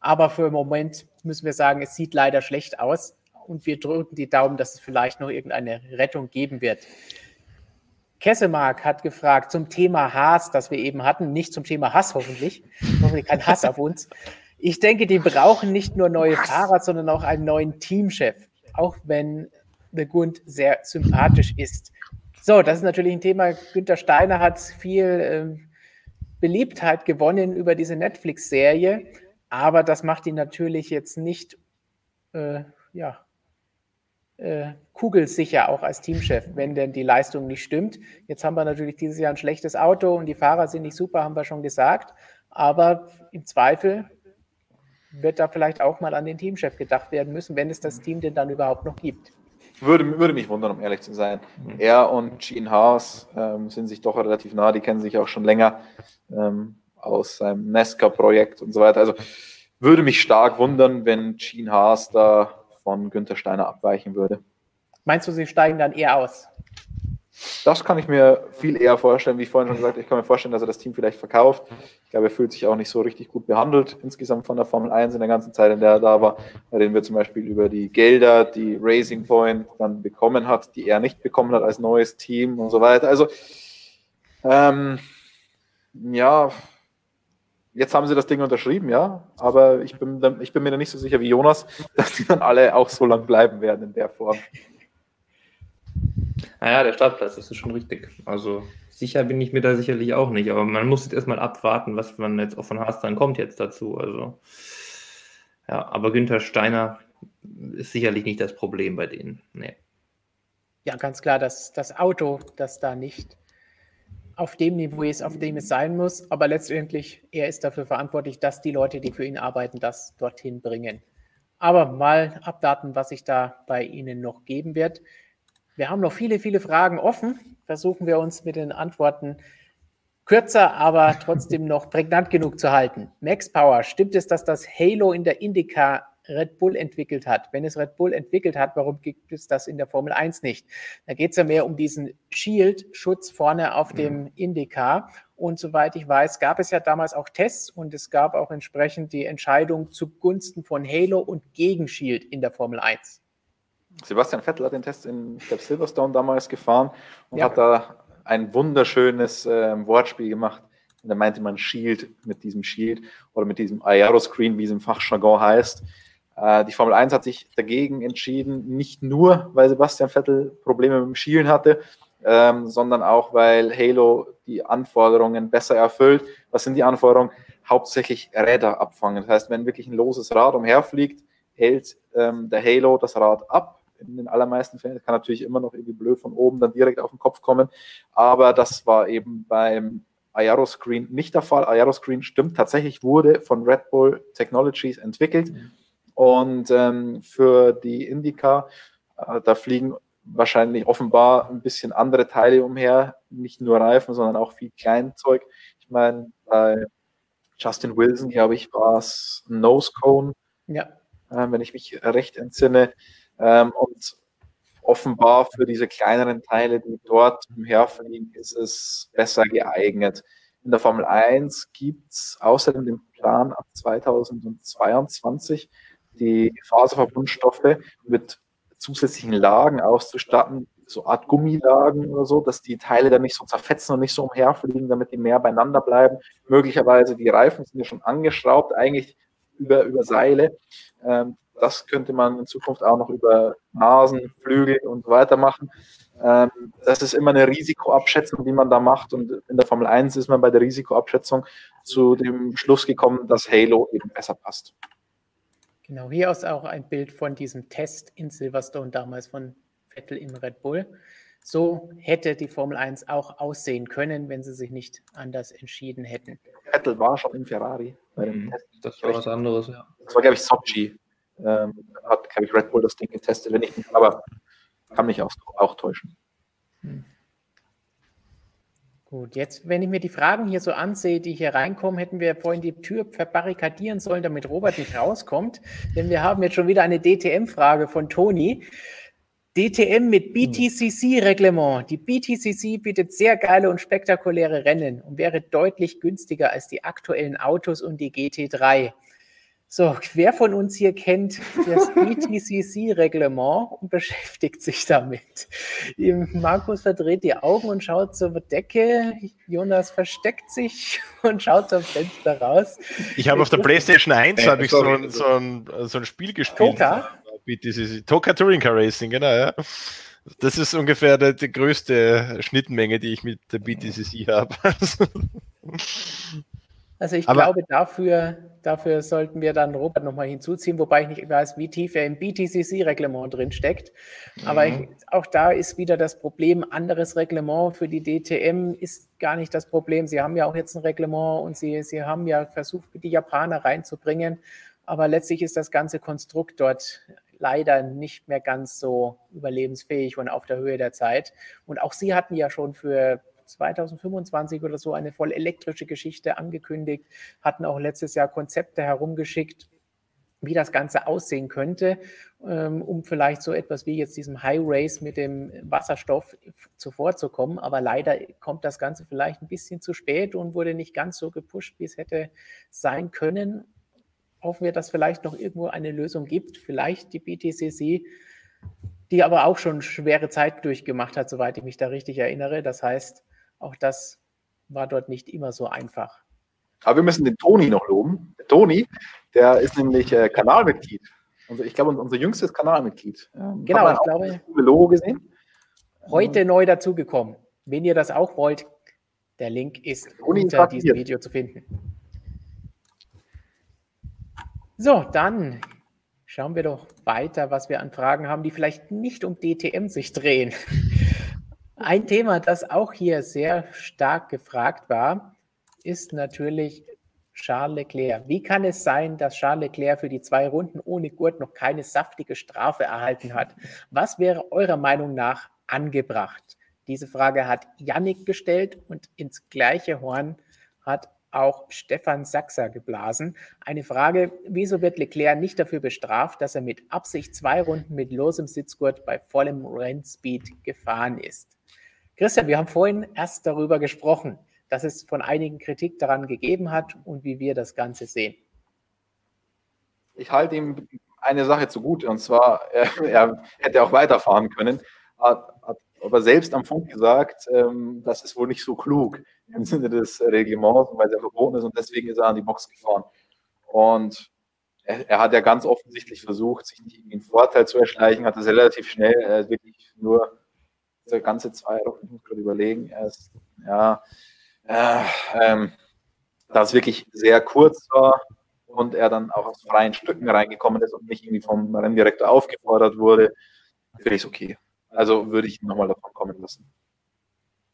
Aber für den Moment müssen wir sagen, es sieht leider schlecht aus. Und wir drücken die Daumen, dass es vielleicht noch irgendeine Rettung geben wird. Kessemark hat gefragt zum Thema Hass, das wir eben hatten, nicht zum Thema Hass hoffentlich. Hoffentlich kein Hass auf uns. Ich denke, die brauchen nicht nur neue Fahrer, sondern auch einen neuen Teamchef, auch wenn der Gund sehr sympathisch ist. So, das ist natürlich ein Thema. Günter Steiner hat viel äh, Beliebtheit gewonnen über diese Netflix-Serie, aber das macht ihn natürlich jetzt nicht äh, ja, kugelsicher auch als Teamchef, wenn denn die Leistung nicht stimmt. Jetzt haben wir natürlich dieses Jahr ein schlechtes Auto und die Fahrer sind nicht super, haben wir schon gesagt. Aber im Zweifel wird da vielleicht auch mal an den Teamchef gedacht werden müssen, wenn es das Team denn dann überhaupt noch gibt. Würde, würde mich wundern, um ehrlich zu sein. Mhm. Er und Gene Haas ähm, sind sich doch relativ nah, die kennen sich auch schon länger ähm, aus seinem Nesca-Projekt und so weiter. Also würde mich stark wundern, wenn Gene Haas da von Günther Steiner abweichen würde. Meinst du, sie steigen dann eher aus? Das kann ich mir viel eher vorstellen, wie ich vorhin schon gesagt habe. Ich kann mir vorstellen, dass er das Team vielleicht verkauft. Ich glaube, er fühlt sich auch nicht so richtig gut behandelt insgesamt von der Formel 1 in der ganzen Zeit, in der er da war. Da reden wir zum Beispiel über die Gelder, die Racing Point dann bekommen hat, die er nicht bekommen hat als neues Team und so weiter. Also, ähm, ja, Jetzt haben sie das Ding unterschrieben, ja, aber ich bin, ich bin mir da nicht so sicher wie Jonas, dass die dann alle auch so lang bleiben werden in der Form. Naja, der Startplatz, das ist schon richtig. Also sicher bin ich mir da sicherlich auch nicht, aber man muss jetzt erstmal abwarten, was man jetzt auch von Haas dann kommt jetzt dazu. Also ja, aber Günther Steiner ist sicherlich nicht das Problem bei denen. Nee. Ja, ganz klar, dass das Auto, das da nicht auf dem Niveau ist, auf dem es sein muss. Aber letztendlich, er ist dafür verantwortlich, dass die Leute, die für ihn arbeiten, das dorthin bringen. Aber mal abwarten, was sich da bei Ihnen noch geben wird. Wir haben noch viele, viele Fragen offen. Versuchen wir uns mit den Antworten kürzer, aber trotzdem noch prägnant genug zu halten. Max Power, stimmt es, dass das Halo in der Indica Red Bull entwickelt hat. Wenn es Red Bull entwickelt hat, warum gibt es das in der Formel 1 nicht? Da geht es ja mehr um diesen Shield-Schutz vorne auf mhm. dem Indycar. Und soweit ich weiß, gab es ja damals auch Tests und es gab auch entsprechend die Entscheidung zugunsten von Halo und gegen Shield in der Formel 1. Sebastian Vettel hat den Test in der Silverstone damals gefahren und ja. hat da ein wunderschönes äh, Wortspiel gemacht. Und da meinte man Shield mit diesem Shield oder mit diesem Aeroscreen, wie es im Fachjargon heißt. Äh, die Formel 1 hat sich dagegen entschieden, nicht nur, weil Sebastian Vettel Probleme mit dem Schielen hatte, ähm, sondern auch, weil Halo die Anforderungen besser erfüllt. Was sind die Anforderungen? Hauptsächlich Räder abfangen. Das heißt, wenn wirklich ein loses Rad umherfliegt, hält ähm, der Halo das Rad ab. In den allermeisten Fällen kann natürlich immer noch irgendwie blöd von oben dann direkt auf den Kopf kommen. Aber das war eben beim Aeroscreen nicht der Fall. Aeroscreen stimmt tatsächlich, wurde von Red Bull Technologies entwickelt. Mhm Und ähm, für die Indica, äh, da fliegen wahrscheinlich offenbar ein bisschen andere Teile umher, nicht nur Reifen, sondern auch viel Kleinzeug. Ich meine, bei Justin Wilson, glaube ich, war es Nose Cone, ja. äh, wenn ich mich recht entsinne. Ähm, und offenbar für diese kleineren Teile, die dort umherfliegen, ist es besser geeignet. In der Formel 1 gibt es außerdem den Plan ab 2022 die Faserverbundstoffe mit zusätzlichen Lagen auszustatten, so Art Gummilagen oder so, dass die Teile dann nicht so zerfetzen und nicht so umherfliegen, damit die mehr beieinander bleiben. Möglicherweise die Reifen sind ja schon angeschraubt, eigentlich über, über Seile. Ähm, das könnte man in Zukunft auch noch über Nasen, Flügel und so weiter machen. Ähm, das ist immer eine Risikoabschätzung, die man da macht. Und in der Formel 1 ist man bei der Risikoabschätzung zu dem Schluss gekommen, dass Halo eben besser passt. Genau, hier ist auch ein Bild von diesem Test in Silverstone damals von Vettel im Red Bull. So hätte die Formel 1 auch aussehen können, wenn sie sich nicht anders entschieden hätten. Vettel war schon im Ferrari bei dem mhm. Test. Das war was anderes, ja. Das war, glaube ich, Sochi. Ähm, hat, glaube ich, Red Bull das Ding getestet, wenn ich nicht, aber kann mich auch, auch täuschen. Hm. Gut, jetzt, wenn ich mir die Fragen hier so ansehe, die hier reinkommen, hätten wir vorhin die Tür verbarrikadieren sollen, damit Robert nicht rauskommt. Denn wir haben jetzt schon wieder eine DTM-Frage von Toni. DTM mit BTCC-Reglement. Die BTCC bietet sehr geile und spektakuläre Rennen und wäre deutlich günstiger als die aktuellen Autos und die GT3. So, wer von uns hier kennt das BTCC-Reglement und beschäftigt sich damit? Markus verdreht die Augen und schaut zur Decke. Jonas versteckt sich und schaut zum Fenster raus. Ich habe auf der PlayStation 1 habe ich so ein, so, ein, so ein Spiel gespielt. Toka? BTCC. Toka Touring Car Racing, genau, ja. Das ist ungefähr die, die größte Schnittmenge, die ich mit der BTCC habe. Also ich Aber glaube, dafür, dafür sollten wir dann Robert nochmal hinzuziehen, wobei ich nicht weiß, wie tief er im BTCC-Reglement drin steckt. Aber mhm. ich, auch da ist wieder das Problem, anderes Reglement für die DTM ist gar nicht das Problem. Sie haben ja auch jetzt ein Reglement und sie, sie haben ja versucht, die Japaner reinzubringen. Aber letztlich ist das ganze Konstrukt dort leider nicht mehr ganz so überlebensfähig und auf der Höhe der Zeit. Und auch sie hatten ja schon für 2025 oder so eine voll elektrische Geschichte angekündigt, hatten auch letztes Jahr Konzepte herumgeschickt, wie das Ganze aussehen könnte, ähm, um vielleicht so etwas wie jetzt diesem High Race mit dem Wasserstoff zuvorzukommen. Aber leider kommt das Ganze vielleicht ein bisschen zu spät und wurde nicht ganz so gepusht, wie es hätte sein können. Hoffen wir, dass vielleicht noch irgendwo eine Lösung gibt, vielleicht die BTCC, die aber auch schon schwere Zeit durchgemacht hat, soweit ich mich da richtig erinnere. Das heißt, auch das war dort nicht immer so einfach. Aber wir müssen den Toni noch loben. Der Toni, der ist nämlich äh, Kanalmitglied. Also ich glaube, unser jüngstes Kanalmitglied. Ähm, genau, ich glaube. Das Logo gesehen. Heute ähm, neu dazugekommen. Wenn ihr das auch wollt, der Link ist Toni unter diesem Video zu finden. So, dann schauen wir doch weiter, was wir an Fragen haben, die vielleicht nicht um DTM sich drehen. Ein Thema, das auch hier sehr stark gefragt war, ist natürlich Charles Leclerc. Wie kann es sein, dass Charles Leclerc für die zwei Runden ohne Gurt noch keine saftige Strafe erhalten hat? Was wäre eurer Meinung nach angebracht? Diese Frage hat Yannick gestellt und ins gleiche Horn hat auch Stefan Sachser geblasen. Eine Frage, wieso wird Leclerc nicht dafür bestraft, dass er mit Absicht zwei Runden mit losem Sitzgurt bei vollem Rennspeed gefahren ist? Christian, wir haben vorhin erst darüber gesprochen, dass es von einigen Kritik daran gegeben hat und wie wir das Ganze sehen. Ich halte ihm eine Sache zugute, und zwar, er, er hätte auch weiterfahren können, hat, hat aber selbst am Funk gesagt, ähm, das ist wohl nicht so klug im Sinne des Reglements, weil es verboten ist und deswegen ist er an die Box gefahren. Und er, er, hat ja ganz offensichtlich versucht, sich nicht irgendwie einen Vorteil zu erschleichen, hat das relativ schnell, ist wirklich nur der ganze zwei Wochen, ich muss gerade überlegen, erst, ja, äh, ähm, da es wirklich sehr kurz war und er dann auch aus freien Stücken reingekommen ist und nicht irgendwie vom Renndirektor aufgefordert wurde, finde ich es okay. Also würde ich ihn nochmal davon kommen lassen.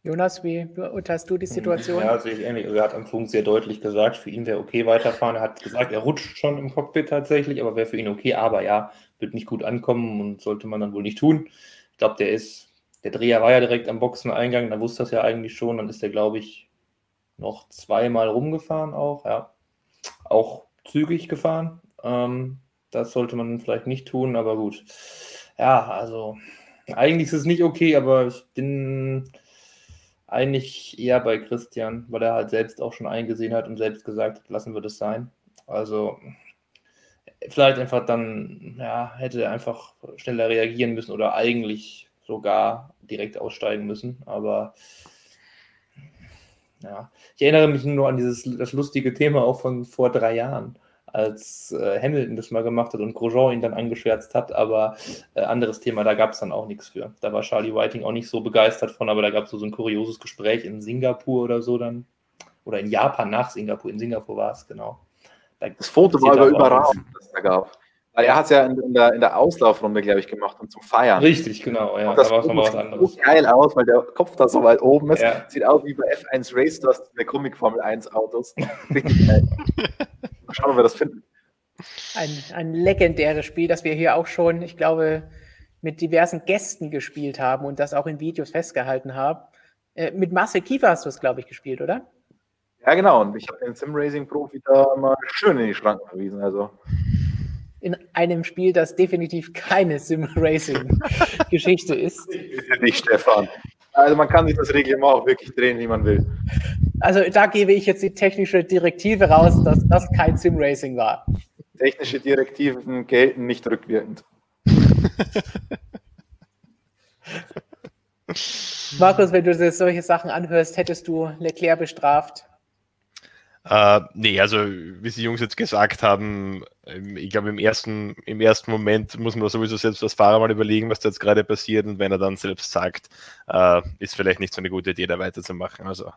Jonas, wie beurteilst du die Situation? Ja, sehe ich ähnlich. Also er hat am Funk sehr deutlich gesagt, für ihn wäre okay weiterfahren. Er hat gesagt, er rutscht schon im Cockpit tatsächlich, aber wäre für ihn okay. Aber ja, wird nicht gut ankommen und sollte man dann wohl nicht tun. Ich glaube, der ist, der Dreher war ja direkt am Boxeneingang, da wusste das ja eigentlich schon. Dann ist er, glaube ich, noch zweimal rumgefahren auch, ja. Auch zügig gefahren. Ähm, das sollte man vielleicht nicht tun, aber gut. Ja, also eigentlich ist es nicht okay, aber ich bin eigentlich eher bei Christian, weil er halt selbst auch schon eingesehen hat und selbst gesagt hat, lassen wir das sein. Also vielleicht einfach dann, ja, hätte er einfach schneller reagieren müssen oder eigentlich sogar direkt aussteigen müssen. Aber ja, ich erinnere mich nur an dieses das lustige Thema auch von vor drei Jahren als äh, Hamilton das mal gemacht hat und Grosjean ihn dann angeschwärzt hat, aber äh, anderes Thema, da gab es dann auch nichts für. Da war Charlie Whiting auch nicht so begeistert von, aber da gab es so, so ein kurioses Gespräch in Singapur oder so dann. Oder in Japan nach Singapur. In Singapur war es, genau. Da das Foto war aber überragend, das es da gab. Weil er hat es ja in, der, in der Auslaufrunde, glaube ich, gemacht und zum Feiern. Richtig, genau. Ja, und das da war was anderes. Sieht geil aus, weil der Kopf da so weit oben ist. Ja. Sieht aus wie bei F1 Race Stars, der Comic Formel 1 Autos. Richtig geil. Mal schauen, ob wir das finden. Ein, ein legendäres Spiel, das wir hier auch schon, ich glaube, mit diversen Gästen gespielt haben und das auch in Videos festgehalten haben. Äh, mit Marcel Kiefer hast du es, glaube ich, gespielt, oder? Ja, genau. Und ich habe den Sim Racing Profi da mal schön in die Schranken verwiesen. Also. In einem Spiel, das definitiv keine Sim Racing Geschichte ist. Bitte nicht, Stefan. Also man kann sich das Reglement auch wirklich drehen, wie man will. Also da gebe ich jetzt die technische Direktive raus, dass das kein Sim-Racing war. Technische Direktiven gelten nicht rückwirkend. Markus, wenn du solche Sachen anhörst, hättest du Leclerc bestraft? Äh, nee, also wie die Jungs jetzt gesagt haben, ähm, ich glaube im ersten, im ersten Moment muss man sowieso selbst als Fahrer mal überlegen, was da jetzt gerade passiert und wenn er dann selbst sagt, äh, ist vielleicht nicht so eine gute Idee, da weiterzumachen. Also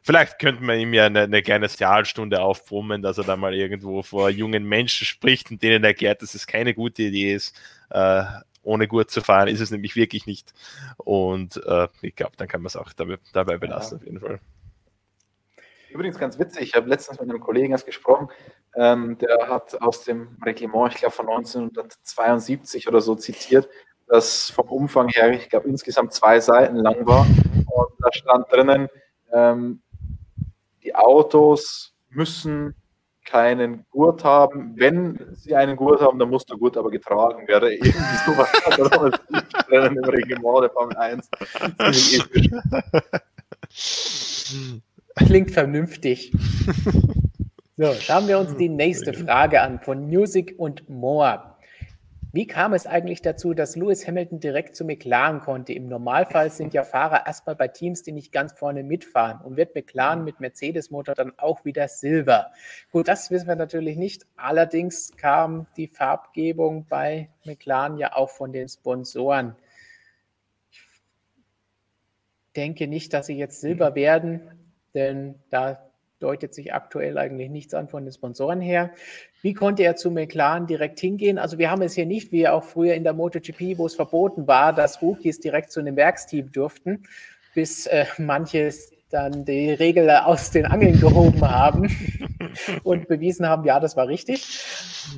vielleicht könnte man ihm ja eine, eine kleine Sozialstunde aufbrummen, dass er da mal irgendwo vor jungen Menschen spricht und denen erklärt, dass es keine gute Idee ist, äh, ohne gut zu fahren, ist es nämlich wirklich nicht. Und äh, ich glaube, dann kann man es auch dabei, dabei belassen, ja. auf jeden Fall. Übrigens ganz witzig, ich habe letztens mit einem Kollegen erst gesprochen, ähm, der hat aus dem Reglement, ich glaube von 1972 oder so zitiert, das vom Umfang her, ich glaube insgesamt zwei Seiten lang war. Und da stand drinnen, ähm, die Autos müssen keinen Gurt haben. Wenn sie einen Gurt haben, dann muss der Gurt aber getragen werden. Irgendwie sowas drinnen im Reglement der Formel 1. Klingt vernünftig. So, schauen wir uns die nächste Frage an von Music und More. Wie kam es eigentlich dazu, dass Lewis Hamilton direkt zu McLaren konnte? Im Normalfall sind ja Fahrer erstmal bei Teams, die nicht ganz vorne mitfahren. Und wird McLaren mit Mercedes-Motor dann auch wieder Silber? Gut, das wissen wir natürlich nicht. Allerdings kam die Farbgebung bei McLaren ja auch von den Sponsoren. Ich denke nicht, dass sie jetzt Silber werden, denn da deutet sich aktuell eigentlich nichts an von den Sponsoren her. Wie konnte er zu McLaren direkt hingehen? Also wir haben es hier nicht wie auch früher in der MotoGP, wo es verboten war, dass Rookies direkt zu einem Werksteam durften, bis äh, manches dann die Regel aus den Angeln gehoben haben und bewiesen haben, ja, das war richtig.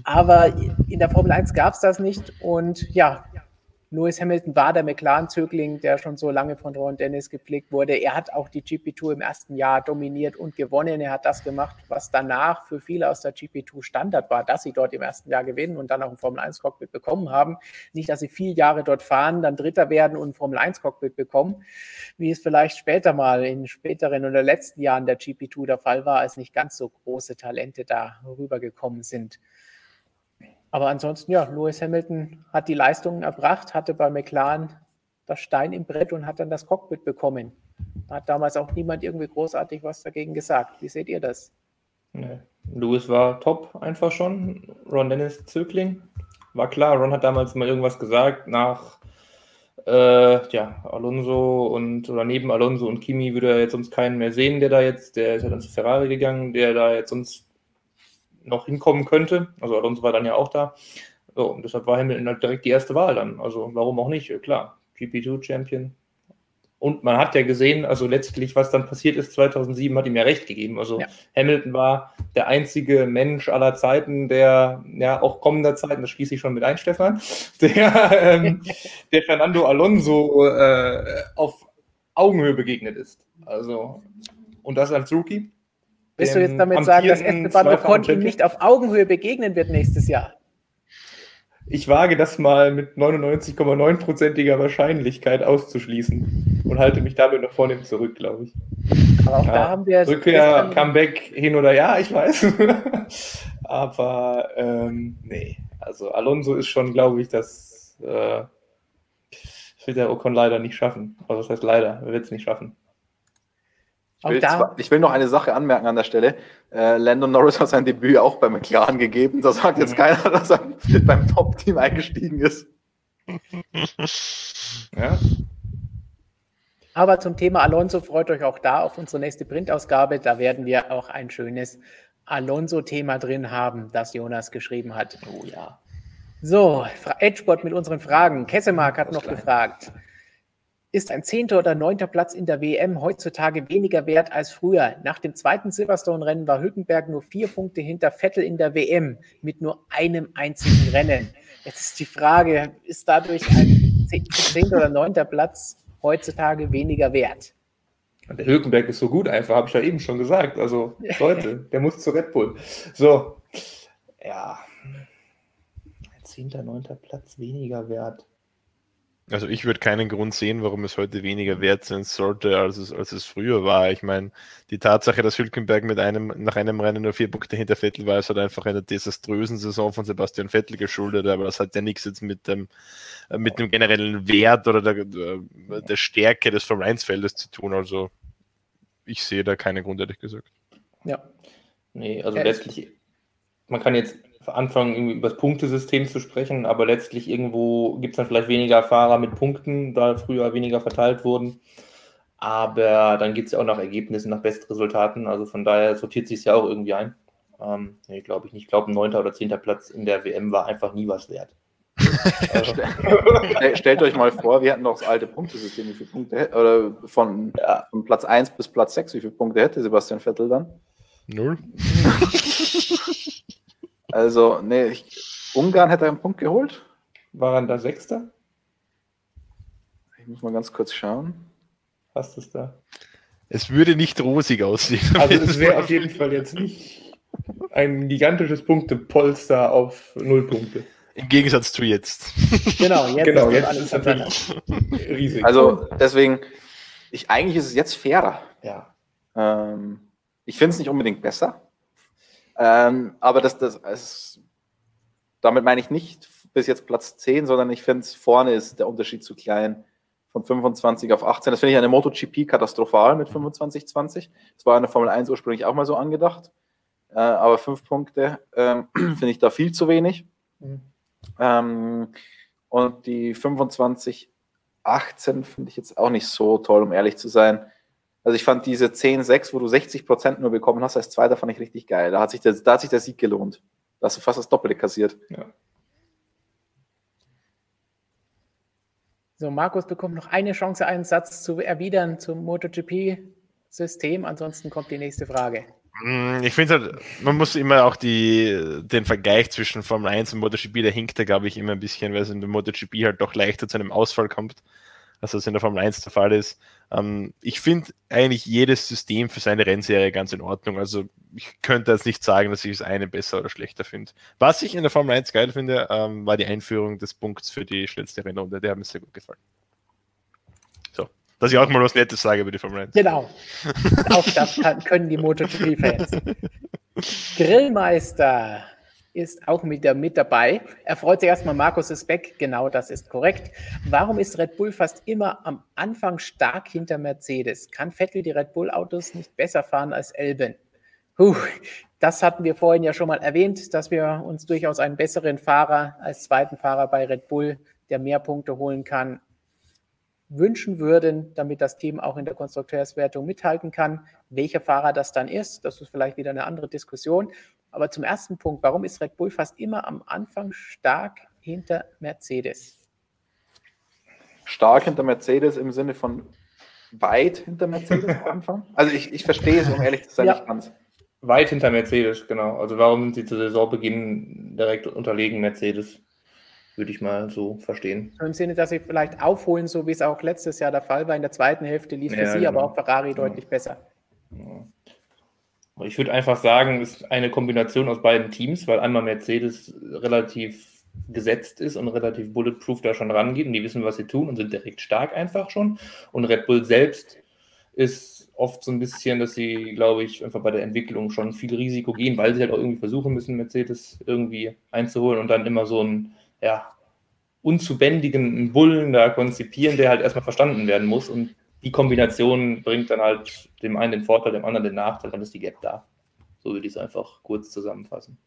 Aber in der Formel 1 gab es das nicht. Und ja, Lewis Hamilton war der McLaren-Zögling, der schon so lange von Ron Dennis gepflegt wurde. Er hat auch die GP2 im ersten Jahr dominiert und gewonnen. Er hat das gemacht, was danach für viele aus der GP2 Standard war, dass sie dort im ersten Jahr gewinnen und dann auch ein Formel-1-Cockpit bekommen haben. Nicht, dass sie vier Jahre dort fahren, dann Dritter werden und ein Formel-1-Cockpit bekommen, wie es vielleicht später mal in späteren oder letzten Jahren der GP2 der Fall war, als nicht ganz so große Talente da rübergekommen sind. Aber ansonsten, ja, Lewis Hamilton hat die Leistungen erbracht, hatte bei McLaren das Stein im Brett und hat dann das Cockpit bekommen. Da hat damals auch niemand irgendwie großartig was dagegen gesagt. Wie seht ihr das? Nee. Lewis war top einfach schon. Ron Dennis Zögling. War klar, Ron hat damals mal irgendwas gesagt nach äh, ja, Alonso und oder neben Alonso und Kimi würde er jetzt sonst keinen mehr sehen, der da jetzt, der ist ja dann zu Ferrari gegangen, der da jetzt sonst noch hinkommen könnte. Also Alonso war dann ja auch da. So, und deshalb war Hamilton halt direkt die erste Wahl dann. Also warum auch nicht? Klar, GP2-Champion. Und man hat ja gesehen, also letztlich, was dann passiert ist 2007, hat ihm ja recht gegeben. Also ja. Hamilton war der einzige Mensch aller Zeiten, der, ja, auch kommender Zeiten, das schließe ich schon mit ein, Stefan, der, ähm, der Fernando Alonso äh, auf Augenhöhe begegnet ist. Also, und das als Rookie. Willst du jetzt damit sagen, dass Esteban Ocon ihm nicht auf Augenhöhe begegnen wird nächstes Jahr? Ich wage das mal mit 99,9%iger Wahrscheinlichkeit auszuschließen und halte mich damit noch vornehm zurück, glaube ich. Aber auch ja, da haben wir. Rückkehr, Comeback hin oder ja, ich weiß. Aber ähm, nee, also Alonso ist schon, glaube ich, das äh, wird der Ocon leider nicht schaffen. Also das heißt leider, er wird es nicht schaffen. Ich will, zwar, ich will, noch eine Sache anmerken an der Stelle. Äh, Landon Norris hat sein Debüt auch bei McLaren gegeben. Da sagt jetzt mhm. keiner, dass er beim Top-Team eingestiegen ist. ja. Aber zum Thema Alonso freut euch auch da auf unsere nächste Printausgabe. Da werden wir auch ein schönes Alonso-Thema drin haben, das Jonas geschrieben hat. Oh ja. So, Edgeport mit unseren Fragen. Kessemark hat noch klein. gefragt ist ein zehnter oder neunter Platz in der WM heutzutage weniger wert als früher. Nach dem zweiten Silverstone-Rennen war Hülkenberg nur vier Punkte hinter Vettel in der WM mit nur einem einzigen Rennen. Jetzt ist die Frage, ist dadurch ein zehnter oder neunter Platz heutzutage weniger wert? Der Hülkenberg ist so gut einfach, habe ich ja eben schon gesagt. Also Leute, der muss zu Red Bull. So, ja, ein zehnter, neunter Platz weniger wert. Also ich würde keinen Grund sehen, warum es heute weniger wert sein sollte, als es, als es früher war. Ich meine, die Tatsache, dass Hülkenberg mit einem, nach einem Rennen nur vier Punkte hinter Vettel war, ist halt einfach einer desaströsen Saison von Sebastian Vettel geschuldet, aber das hat ja nichts jetzt mit dem, mit dem generellen Wert oder der, der Stärke des Formel 1-Feldes zu tun. Also ich sehe da keinen Grund, ehrlich gesagt. Ja. Nee, also letztlich, man kann jetzt anfangen, irgendwie über das Punktesystem zu sprechen, aber letztlich irgendwo gibt es dann vielleicht weniger Fahrer mit Punkten, da früher weniger verteilt wurden. Aber dann geht es ja auch nach Ergebnissen, nach Bestresultaten. Also von daher sortiert sich es ja auch irgendwie ein. Ähm, nee, glaube ich nicht. Ich glaube, ein neunter oder zehnter Platz in der WM war einfach nie was wert. also. Stellt euch mal vor, wir hatten noch das alte Punktesystem, wie viele Punkte oder von, ja. von Platz 1 bis Platz 6, wie viele Punkte hätte Sebastian Vettel dann? Null. Also, nee, ich, Ungarn hätte einen Punkt geholt. Waren da Sechster? Ich muss mal ganz kurz schauen. Was ist da? Es würde nicht rosig aussehen. Also es wäre auf jeden Fall jetzt nicht ein gigantisches Punktepolster auf null Punkte. Im Gegensatz zu jetzt. Genau, jetzt, genau, jetzt ist es natürlich riesig. Also deswegen, ich, eigentlich ist es jetzt fairer. Ja. Ähm, ich finde es nicht unbedingt besser. Ähm, aber das, das, das, damit meine ich nicht bis jetzt Platz 10, sondern ich finde, vorne ist der Unterschied zu klein von 25 auf 18. Das finde ich eine MotoGP katastrophal mit 25, 20. Das war in der Formel 1 ursprünglich auch mal so angedacht. Äh, aber fünf Punkte äh, finde ich da viel zu wenig. Mhm. Ähm, und die 25, 18 finde ich jetzt auch nicht so toll, um ehrlich zu sein. Also ich fand diese 10-6, wo du 60 Prozent nur bekommen hast, als Zweiter fand ich richtig geil. Da hat sich der, da hat sich der Sieg gelohnt. Da hast du fast das Doppelte kassiert. Ja. So, Markus bekommt noch eine Chance, einen Satz zu erwidern zum MotoGP-System. Ansonsten kommt die nächste Frage. Mm, ich finde halt, man muss immer auch die, den Vergleich zwischen Formel 1 und MotoGP, der hinkt da, glaube ich, immer ein bisschen, weil es in der MotoGP halt doch leichter zu einem Ausfall kommt als das in der Formel 1 der Fall ist. Ähm, ich finde eigentlich jedes System für seine Rennserie ganz in Ordnung. Also ich könnte jetzt nicht sagen, dass ich das eine besser oder schlechter finde. Was ich in der Formel 1 geil finde, ähm, war die Einführung des Punkts für die schnellste Rennrunde. Der hat mir sehr gut gefallen. So, dass ich auch mal was Nettes sage über die Formel 1. Genau. auch das kann, können die MotoGP-Fans. Grillmeister ist auch mit, mit dabei. Er freut sich erstmal, Markus ist weg. Genau, das ist korrekt. Warum ist Red Bull fast immer am Anfang stark hinter Mercedes? Kann Vettel die Red Bull-Autos nicht besser fahren als Elben? Puh, das hatten wir vorhin ja schon mal erwähnt, dass wir uns durchaus einen besseren Fahrer als zweiten Fahrer bei Red Bull, der mehr Punkte holen kann, wünschen würden, damit das Team auch in der Konstrukteurswertung mithalten kann. Welcher Fahrer das dann ist, das ist vielleicht wieder eine andere Diskussion. Aber zum ersten Punkt, warum ist Red Bull fast immer am Anfang stark hinter Mercedes? Stark hinter Mercedes im Sinne von weit hinter Mercedes am Anfang? Also ich, ich verstehe es, um ehrlich zu sein, Ja. nicht ganz. Weit hinter Mercedes, genau. Also warum sind sie zu Saisonbeginn direkt unterlegen Mercedes? Würde ich mal so verstehen. Im Sinne, dass sie vielleicht aufholen, so wie es auch letztes Jahr der Fall war. In der zweiten Hälfte lief für Ja, sie, aber genau. auch Ferrari deutlich besser. Ich würde einfach sagen, es ist eine Kombination aus beiden Teams, weil einmal Mercedes relativ gesetzt ist und relativ bulletproof da schon rangeht und die wissen, was sie tun und sind direkt stark einfach schon. Und Red Bull selbst ist oft so ein bisschen, dass sie, glaube ich, einfach bei der Entwicklung schon viel Risiko gehen, weil sie halt auch irgendwie versuchen müssen, Mercedes irgendwie einzuholen und dann immer so einen, ja, unzubändigen Bullen da konzipieren, der halt erstmal verstanden werden muss und die Kombination bringt dann halt dem einen den Vorteil, dem anderen den Nachteil, dann ist die Gap da. So würde ich es einfach kurz zusammenfassen.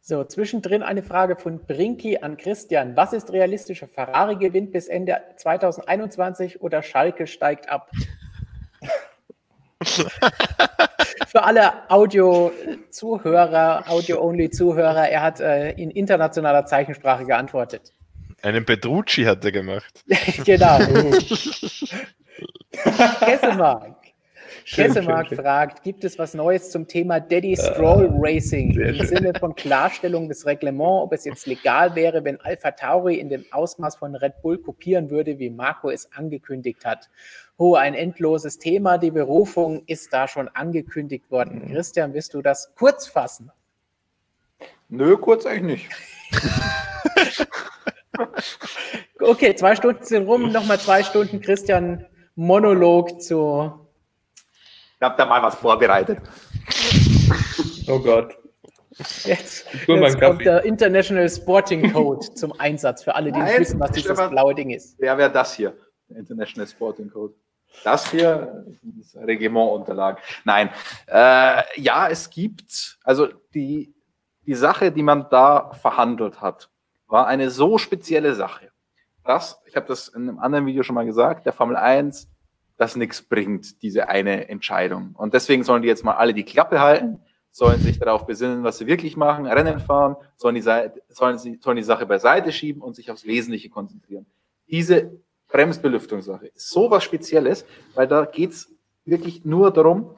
So, zwischendrin eine Frage von Brinky an Christian. Was ist realistischer? Ferrari gewinnt bis Ende 2021 oder Schalke steigt ab? Für alle Audio-Zuhörer, Audio-Only-Zuhörer, er hat äh, in internationaler Zeichensprache geantwortet. Einen Petrucci hat er gemacht. genau. Kessemark. Kessemark fragt, gibt es was Neues zum Thema Daddy Stroll Racing sehr im. Sinne von Klarstellung des Reglements, ob es jetzt legal wäre, wenn Alpha Tauri in dem Ausmaß von Red Bull kopieren würde, wie Marco es angekündigt hat. Oh, ein endloses Thema. Die Berufung ist da schon angekündigt worden. Mhm. Christian, willst du das kurz fassen? Nö, kurz eigentlich nicht. Okay, zwei Stunden sind rum. Nochmal zwei Stunden Christian Monolog zu Ich habe da mal was vorbereitet. Oh Gott. Jetzt, jetzt kommt Kaffee. der International Sporting Code zum Einsatz für alle, die nicht Nein, wissen, was dieses Stefan. blaue Ding ist. Wer wäre das hier? Der International Sporting Code. Das hier ist Regimentunterlagen. Nein. Äh, ja, es gibt, also die, die Sache, die man da verhandelt hat, war eine so spezielle Sache, dass, ich habe das in einem anderen Video schon mal gesagt, der Formel 1 das nichts bringt, diese eine Entscheidung. Und deswegen sollen die jetzt mal alle die Klappe halten, sollen sich darauf besinnen, was sie wirklich machen, Rennen fahren, sollen die, sollen, sollen die Sache beiseite schieben und sich aufs Wesentliche konzentrieren. Diese Bremsbelüftungssache ist so was Spezielles, weil da geht's wirklich nur darum,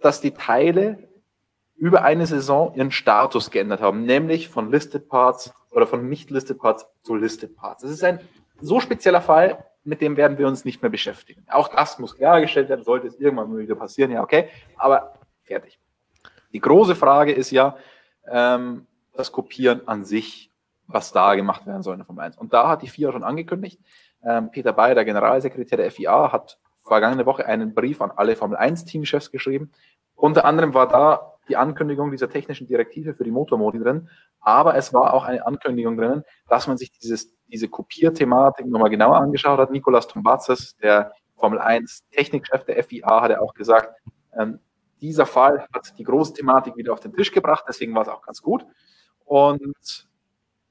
dass die Teile über eine Saison ihren Status geändert haben, nämlich von Listed Parts oder von nicht Listed Parts zu Listed Parts. Das ist ein so spezieller Fall, mit dem werden wir uns nicht mehr beschäftigen. Auch das muss klargestellt werden, sollte es irgendwann mal wieder passieren, ja, okay, aber fertig. Die große Frage ist ja ähm, das Kopieren an sich, was da gemacht werden soll in Formel 1. Und da hat die FIA schon angekündigt, ähm, Peter Bayer, der Generalsekretär der FIA, hat vergangene Woche einen Brief an alle Formel 1-Teamchefs geschrieben. Unter anderem war da die Ankündigung dieser technischen Direktive für die Motormodi drin, aber es war auch eine Ankündigung drin, dass man sich dieses, diese Kopierthematik nochmal genauer angeschaut hat. Nicolas Tombatzes, der Formel 1 Technikchef der FIA, hat ja auch gesagt, ähm, dieser Fall hat die große Thematik wieder auf den Tisch gebracht, deswegen war es auch ganz gut. Und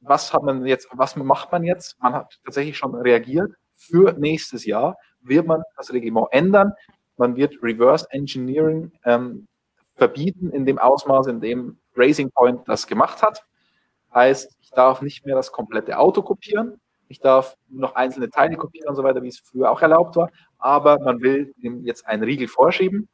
was hat man jetzt, was macht man jetzt? Man hat tatsächlich schon reagiert. Für nächstes Jahr wird man das Reglement ändern. Man wird Reverse Engineering ähm, verbieten in dem Ausmaß, in dem Racing Point das gemacht hat. Heißt, ich darf nicht mehr das komplette Auto kopieren. Ich darf nur noch einzelne Teile kopieren und so weiter, wie es früher auch erlaubt war. Aber man will dem jetzt einen Riegel vorschieben.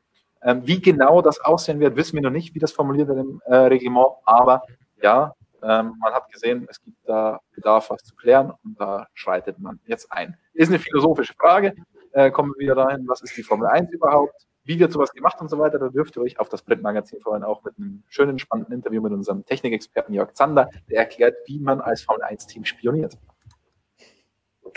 Ähm, wie genau das aussehen wird, wissen wir noch nicht, wie das formuliert wird im äh, Reglement. Aber ja, ähm, man hat gesehen, es gibt da Bedarf, was zu klären und da schreitet man jetzt ein. Ist eine philosophische Frage. Äh, kommen wir wieder dahin, was ist die Formel 1 überhaupt? Wie wird sowas gemacht und so weiter? Da dürft ihr euch auf das Printmagazin vorhin auch mit einem schönen, spannenden Interview mit unserem Technikexperten Jörg Zander, der erklärt, wie man als Formel 1-Team spioniert.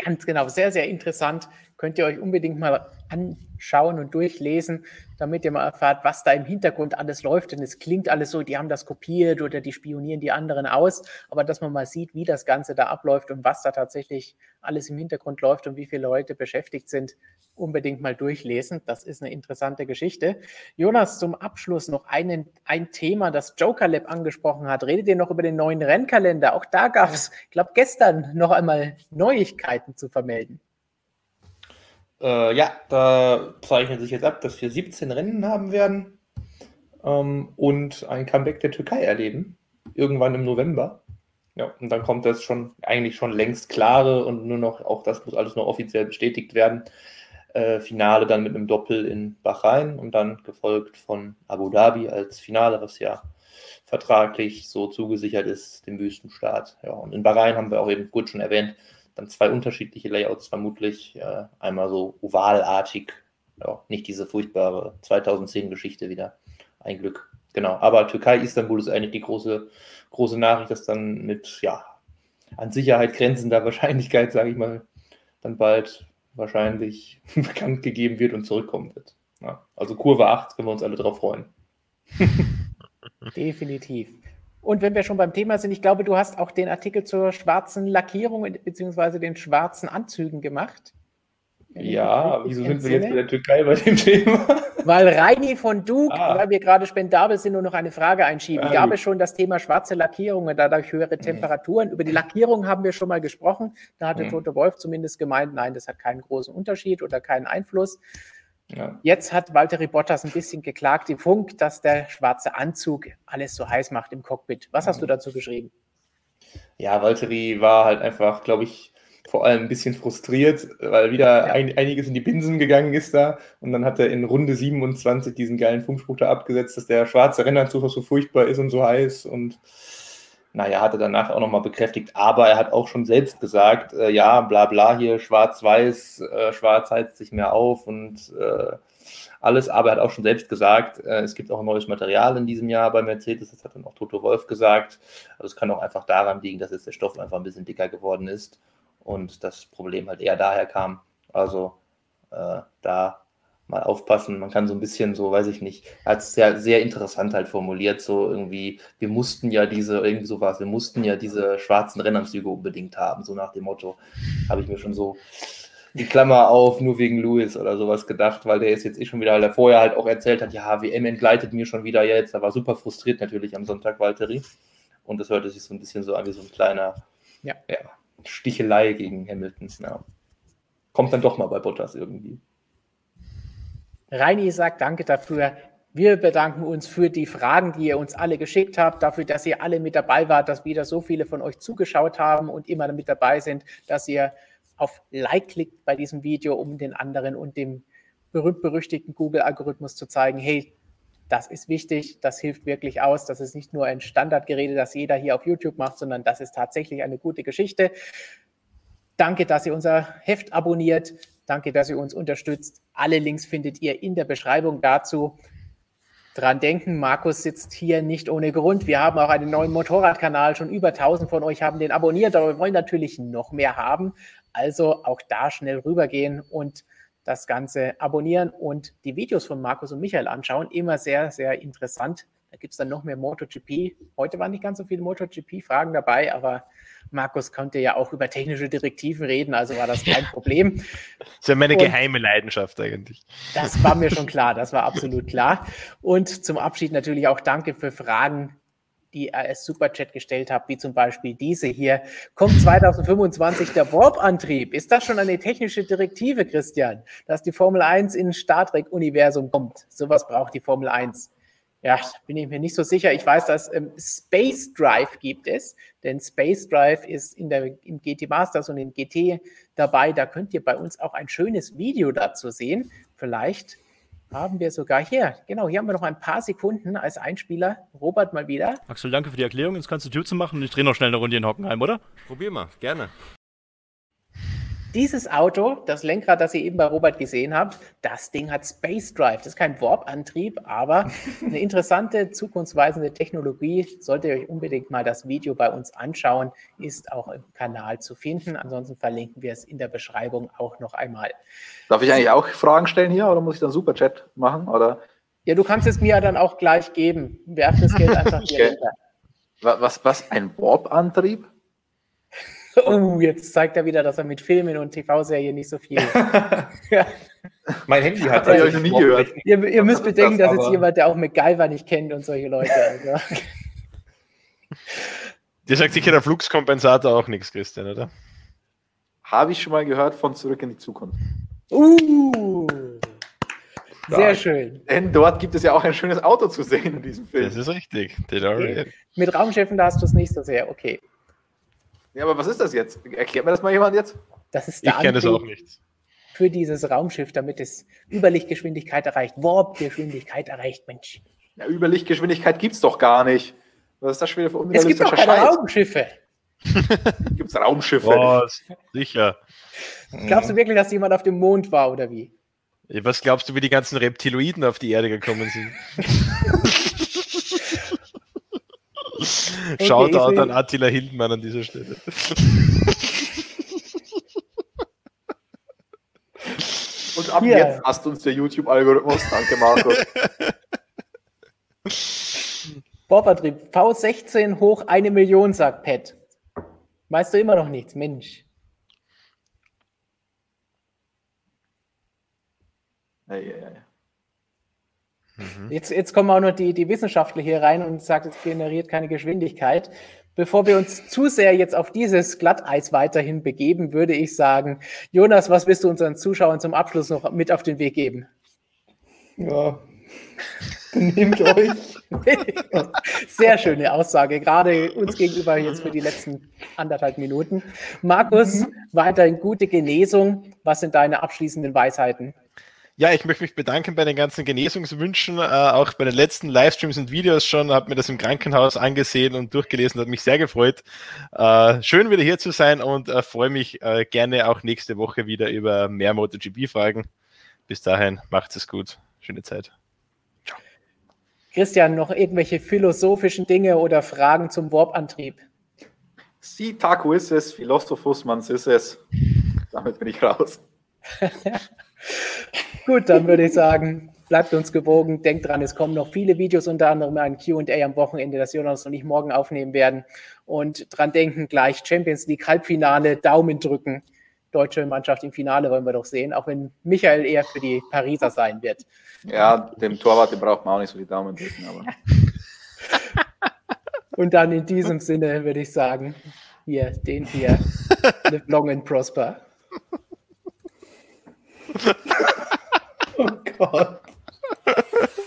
Ganz genau, sehr, sehr interessant. Könnt ihr euch unbedingt mal anschauen und durchlesen, damit ihr mal erfahrt, was da im Hintergrund alles läuft. Denn es klingt alles so, die haben das kopiert oder die spionieren die anderen aus. Aber dass man mal sieht, wie das Ganze da abläuft und was da tatsächlich alles im Hintergrund läuft und wie viele Leute beschäftigt sind, unbedingt mal durchlesen. Das ist eine interessante Geschichte. Jonas, zum Abschluss noch einen, ein Thema, das Joker Lab angesprochen hat. Redet ihr noch über den neuen Rennkalender? Auch da gab es, ich glaube, gestern noch einmal Neuigkeiten zu vermelden. Äh, ja, da zeichnet sich jetzt ab, dass wir 17 Rennen haben werden ähm, und ein Comeback der Türkei erleben. Irgendwann im November. Ja, und dann kommt das schon eigentlich schon längst klare und nur noch, auch das muss alles noch offiziell bestätigt werden. Äh, Finale dann mit einem Doppel in Bahrain und dann gefolgt von Abu Dhabi als Finale, was ja vertraglich so zugesichert ist, dem Wüstenstaat. Ja, und in Bahrain haben wir auch eben gut schon erwähnt, dann zwei unterschiedliche Layouts vermutlich. Äh, einmal so ovalartig, ja, nicht diese furchtbare 2010-Geschichte wieder. Ein Glück. Genau. Aber Türkei, Istanbul ist eigentlich die große, große Nachricht, dass dann mit, ja, an Sicherheit grenzender Wahrscheinlichkeit, sage ich mal, dann bald wahrscheinlich bekannt gegeben wird und zurückkommen wird. Ja, also Kurve 8 können wir uns alle drauf freuen. Definitiv. Und wenn wir schon beim Thema sind, ich glaube, du hast auch den Artikel zur schwarzen Lackierung bzw. den schwarzen Anzügen gemacht. Ja, wieso sind wir jetzt bei der Türkei bei dem Thema? Weil Reini von Duke, ah. weil wir gerade spendabel sind, nur noch eine Frage einschieben. Ah, Gab es schon das Thema schwarze Lackierung und dadurch höhere mhm. Temperaturen? Mhm. Über die Lackierung haben wir schon mal gesprochen. Da hatte mhm. Tote Wolf zumindest gemeint, nein, das hat keinen großen Unterschied oder keinen Einfluss. Ja. Jetzt hat Walter Bottas ein bisschen geklagt im Funk, dass der schwarze Anzug alles so heiß macht im Cockpit. Was hast du dazu geschrieben? Ja, Valtteri war halt einfach, glaube ich, vor allem ein bisschen frustriert, weil wieder ja. ein, einiges in die Binsen gegangen ist da. Und dann hat er in Runde 27 diesen geilen Funkspruch da abgesetzt, dass der schwarze Rennanzug so furchtbar ist und so heiß. Und naja, hat er danach auch nochmal bekräftigt. Aber er hat auch schon selbst gesagt, äh, ja, bla bla hier, schwarz-weiß, äh, schwarz heizt sich mehr auf und äh, alles. Aber er hat auch schon selbst gesagt, äh, es gibt auch neues Material in diesem Jahr bei Mercedes. Das hat dann auch Toto Wolf gesagt. Also es kann auch einfach daran liegen, dass jetzt der Stoff einfach ein bisschen dicker geworden ist und das Problem halt eher daher kam. Also äh, da mal aufpassen. Man kann so ein bisschen so, weiß ich nicht, hat es sehr, sehr interessant halt formuliert, so irgendwie, wir mussten ja diese, irgendwie so was, wir mussten ja diese schwarzen Rennanzüge unbedingt haben, so nach dem Motto, habe ich mir schon so die Klammer auf, nur wegen Lewis oder sowas gedacht, weil der ist jetzt eh schon wieder, weil er vorher halt auch erzählt hat, ja, WM entgleitet mir schon wieder jetzt, er war super frustriert natürlich am Sonntag, Valtteri, und das hörte sich so ein bisschen so an wie so ein kleiner, ja, ja Stichelei gegen Hamilton, ja. Kommt dann doch mal bei Bottas irgendwie. Reini sagt danke dafür. Wir bedanken uns für die Fragen, die ihr uns alle geschickt habt, dafür, dass ihr alle mit dabei wart, dass wieder so viele von euch zugeschaut haben und immer mit dabei sind, dass ihr auf Like klickt bei diesem Video, um den anderen und dem berühmt-berüchtigten Google-Algorithmus zu zeigen, hey, das ist wichtig, das hilft wirklich aus. Das ist nicht nur ein Standardgerede, das jeder hier auf YouTube macht, sondern das ist tatsächlich eine gute Geschichte. Danke, dass ihr unser Heft abonniert. Danke, dass ihr uns unterstützt. Alle Links findet ihr in der Beschreibung dazu. Dran denken, Markus sitzt hier nicht ohne Grund. Wir haben auch einen neuen Motorradkanal. Schon über 1000 von euch haben den abonniert, aber wir wollen natürlich noch mehr haben. Also auch da schnell rübergehen und das Ganze abonnieren und die Videos von Markus und Michael anschauen. Immer sehr, sehr interessant. Da gibt es dann noch mehr MotoGP. Heute waren nicht ganz so viele MotoGP-Fragen dabei, aber Markus konnte ja auch über technische Direktiven reden, also war das kein Problem. Das ist ja meine und geheime Leidenschaft eigentlich. Das war mir schon klar, das war absolut klar. Und zum Abschied natürlich auch danke für Fragen, die als Superchat gestellt habt, wie zum Beispiel diese hier. Kommt 2025 der Warp-Antrieb? Ist das schon eine technische Direktive, Christian, dass die Formel 1 in Star Trek-Universum kommt? Sowas braucht die Formel 1. Ja, bin ich mir nicht so sicher. Ich weiß, dass ähm, Space Drive gibt es, denn Space Drive ist in der, im GT Masters und im GT dabei. Da könnt ihr bei uns auch ein schönes Video dazu sehen. Vielleicht haben wir sogar hier. Genau, hier haben wir noch ein paar Sekunden als Einspieler. Robert mal wieder. Axel, danke für die Erklärung. Jetzt kannst du Tür zu machen und ich drehe noch schnell eine Runde in Hockenheim, oder? Probier mal, gerne. Dieses Auto, das Lenkrad, das ihr eben bei Robert gesehen habt, das Ding hat Space Drive. Das ist kein Warp-Antrieb, aber eine interessante, zukunftsweisende Technologie. Solltet ihr euch unbedingt mal das Video bei uns anschauen, ist auch im Kanal zu finden. Ansonsten verlinken wir es in der Beschreibung auch noch einmal. Darf ich eigentlich auch Fragen stellen hier oder muss ich dann Superchat machen? Oder? Ja, du kannst es mir dann auch gleich geben. Werf das Geld einfach hier okay. Was, was, ein Warp-Antrieb? Oh, jetzt zeigt er wieder, dass er mit Filmen und TV-Serien nicht so viel. mein Handy hat das. Ich nie gehört. Ihr, ihr müsst bedenken, das, dass jetzt jemand, der auch MacGyver nicht kennt und solche Leute. Also. Dir sagt sicher der Fluxkompensator auch nichts, Christian, oder? Habe ich schon mal gehört von Zurück in die Zukunft. Uh! Sehr schön. Denn dort gibt es ja auch ein schönes Auto zu sehen in diesem Film. Das ist richtig. Okay. Mit Raumschiffen, da hast du es nicht so sehr. Okay. Ja, aber was ist das jetzt? Erklärt mir das mal jemand jetzt? Das ist der ich kenne es auch nicht. für dieses Raumschiff, damit es Überlichtgeschwindigkeit erreicht, Warp-Geschwindigkeit erreicht, Mensch. Ja, Überlichtgeschwindigkeit gibt es doch gar nicht. Was ist das schon wieder für Es gibt doch keine Scheiß? Raumschiffe. Gibt es Raumschiffe? Was? Sicher. Glaubst du wirklich, dass jemand auf dem Mond war oder wie? Was glaubst du, wie die ganzen Reptiloiden auf die Erde gekommen sind? Shoutout an Attila Hildmann an dieser Stelle. Und ab Hier. jetzt hasst uns der YouTube-Algorithmus. Danke, Markus. Bohrvertrieb, V16 hoch eine Million, sagt Pat. Weißt du immer noch nichts, Mensch. Ei, ei, ei. Jetzt, jetzt kommen auch noch die, die Wissenschaftler hier rein und sagt, es generiert keine Geschwindigkeit. Bevor wir uns zu sehr jetzt auf dieses Glatteis weiterhin begeben, würde ich sagen, Jonas, was willst du unseren Zuschauern zum Abschluss noch mit auf den Weg geben? Ja. Benehmt euch. Sehr schöne Aussage, gerade uns gegenüber jetzt für die letzten anderthalb Minuten. Markus, weiterhin gute Genesung. Was sind deine abschließenden Weisheiten? Ja, ich möchte mich bedanken bei den ganzen Genesungswünschen, äh, auch bei den letzten Livestreams und Videos schon, habe mir das im Krankenhaus angesehen und durchgelesen, hat mich sehr gefreut. Äh, schön wieder hier zu sein und äh, freue mich äh, gerne auch nächste Woche wieder über mehr MotoGP-Fragen. Bis dahin, macht es gut. Schöne Zeit. Christian, noch irgendwelche philosophischen Dinge oder Fragen zum Warp-Antrieb? Si taco ist es, Philosophus mans ist es. Damit bin ich raus. Gut, dann würde ich sagen, bleibt uns gewogen. Denkt dran, es kommen noch viele Videos, unter anderem ein QA am Wochenende, das Jonas und ich morgen aufnehmen werden. Und dran denken, gleich Champions League Halbfinale, Daumen drücken. Deutsche Mannschaft im Finale wollen wir doch sehen, auch wenn Michael eher für die Pariser sein wird. Ja, dem Torwart, dem braucht man auch nicht so die Daumen drücken, aber. Und dann in diesem Sinne würde ich sagen, hier, den hier, live long and prosper. oh God.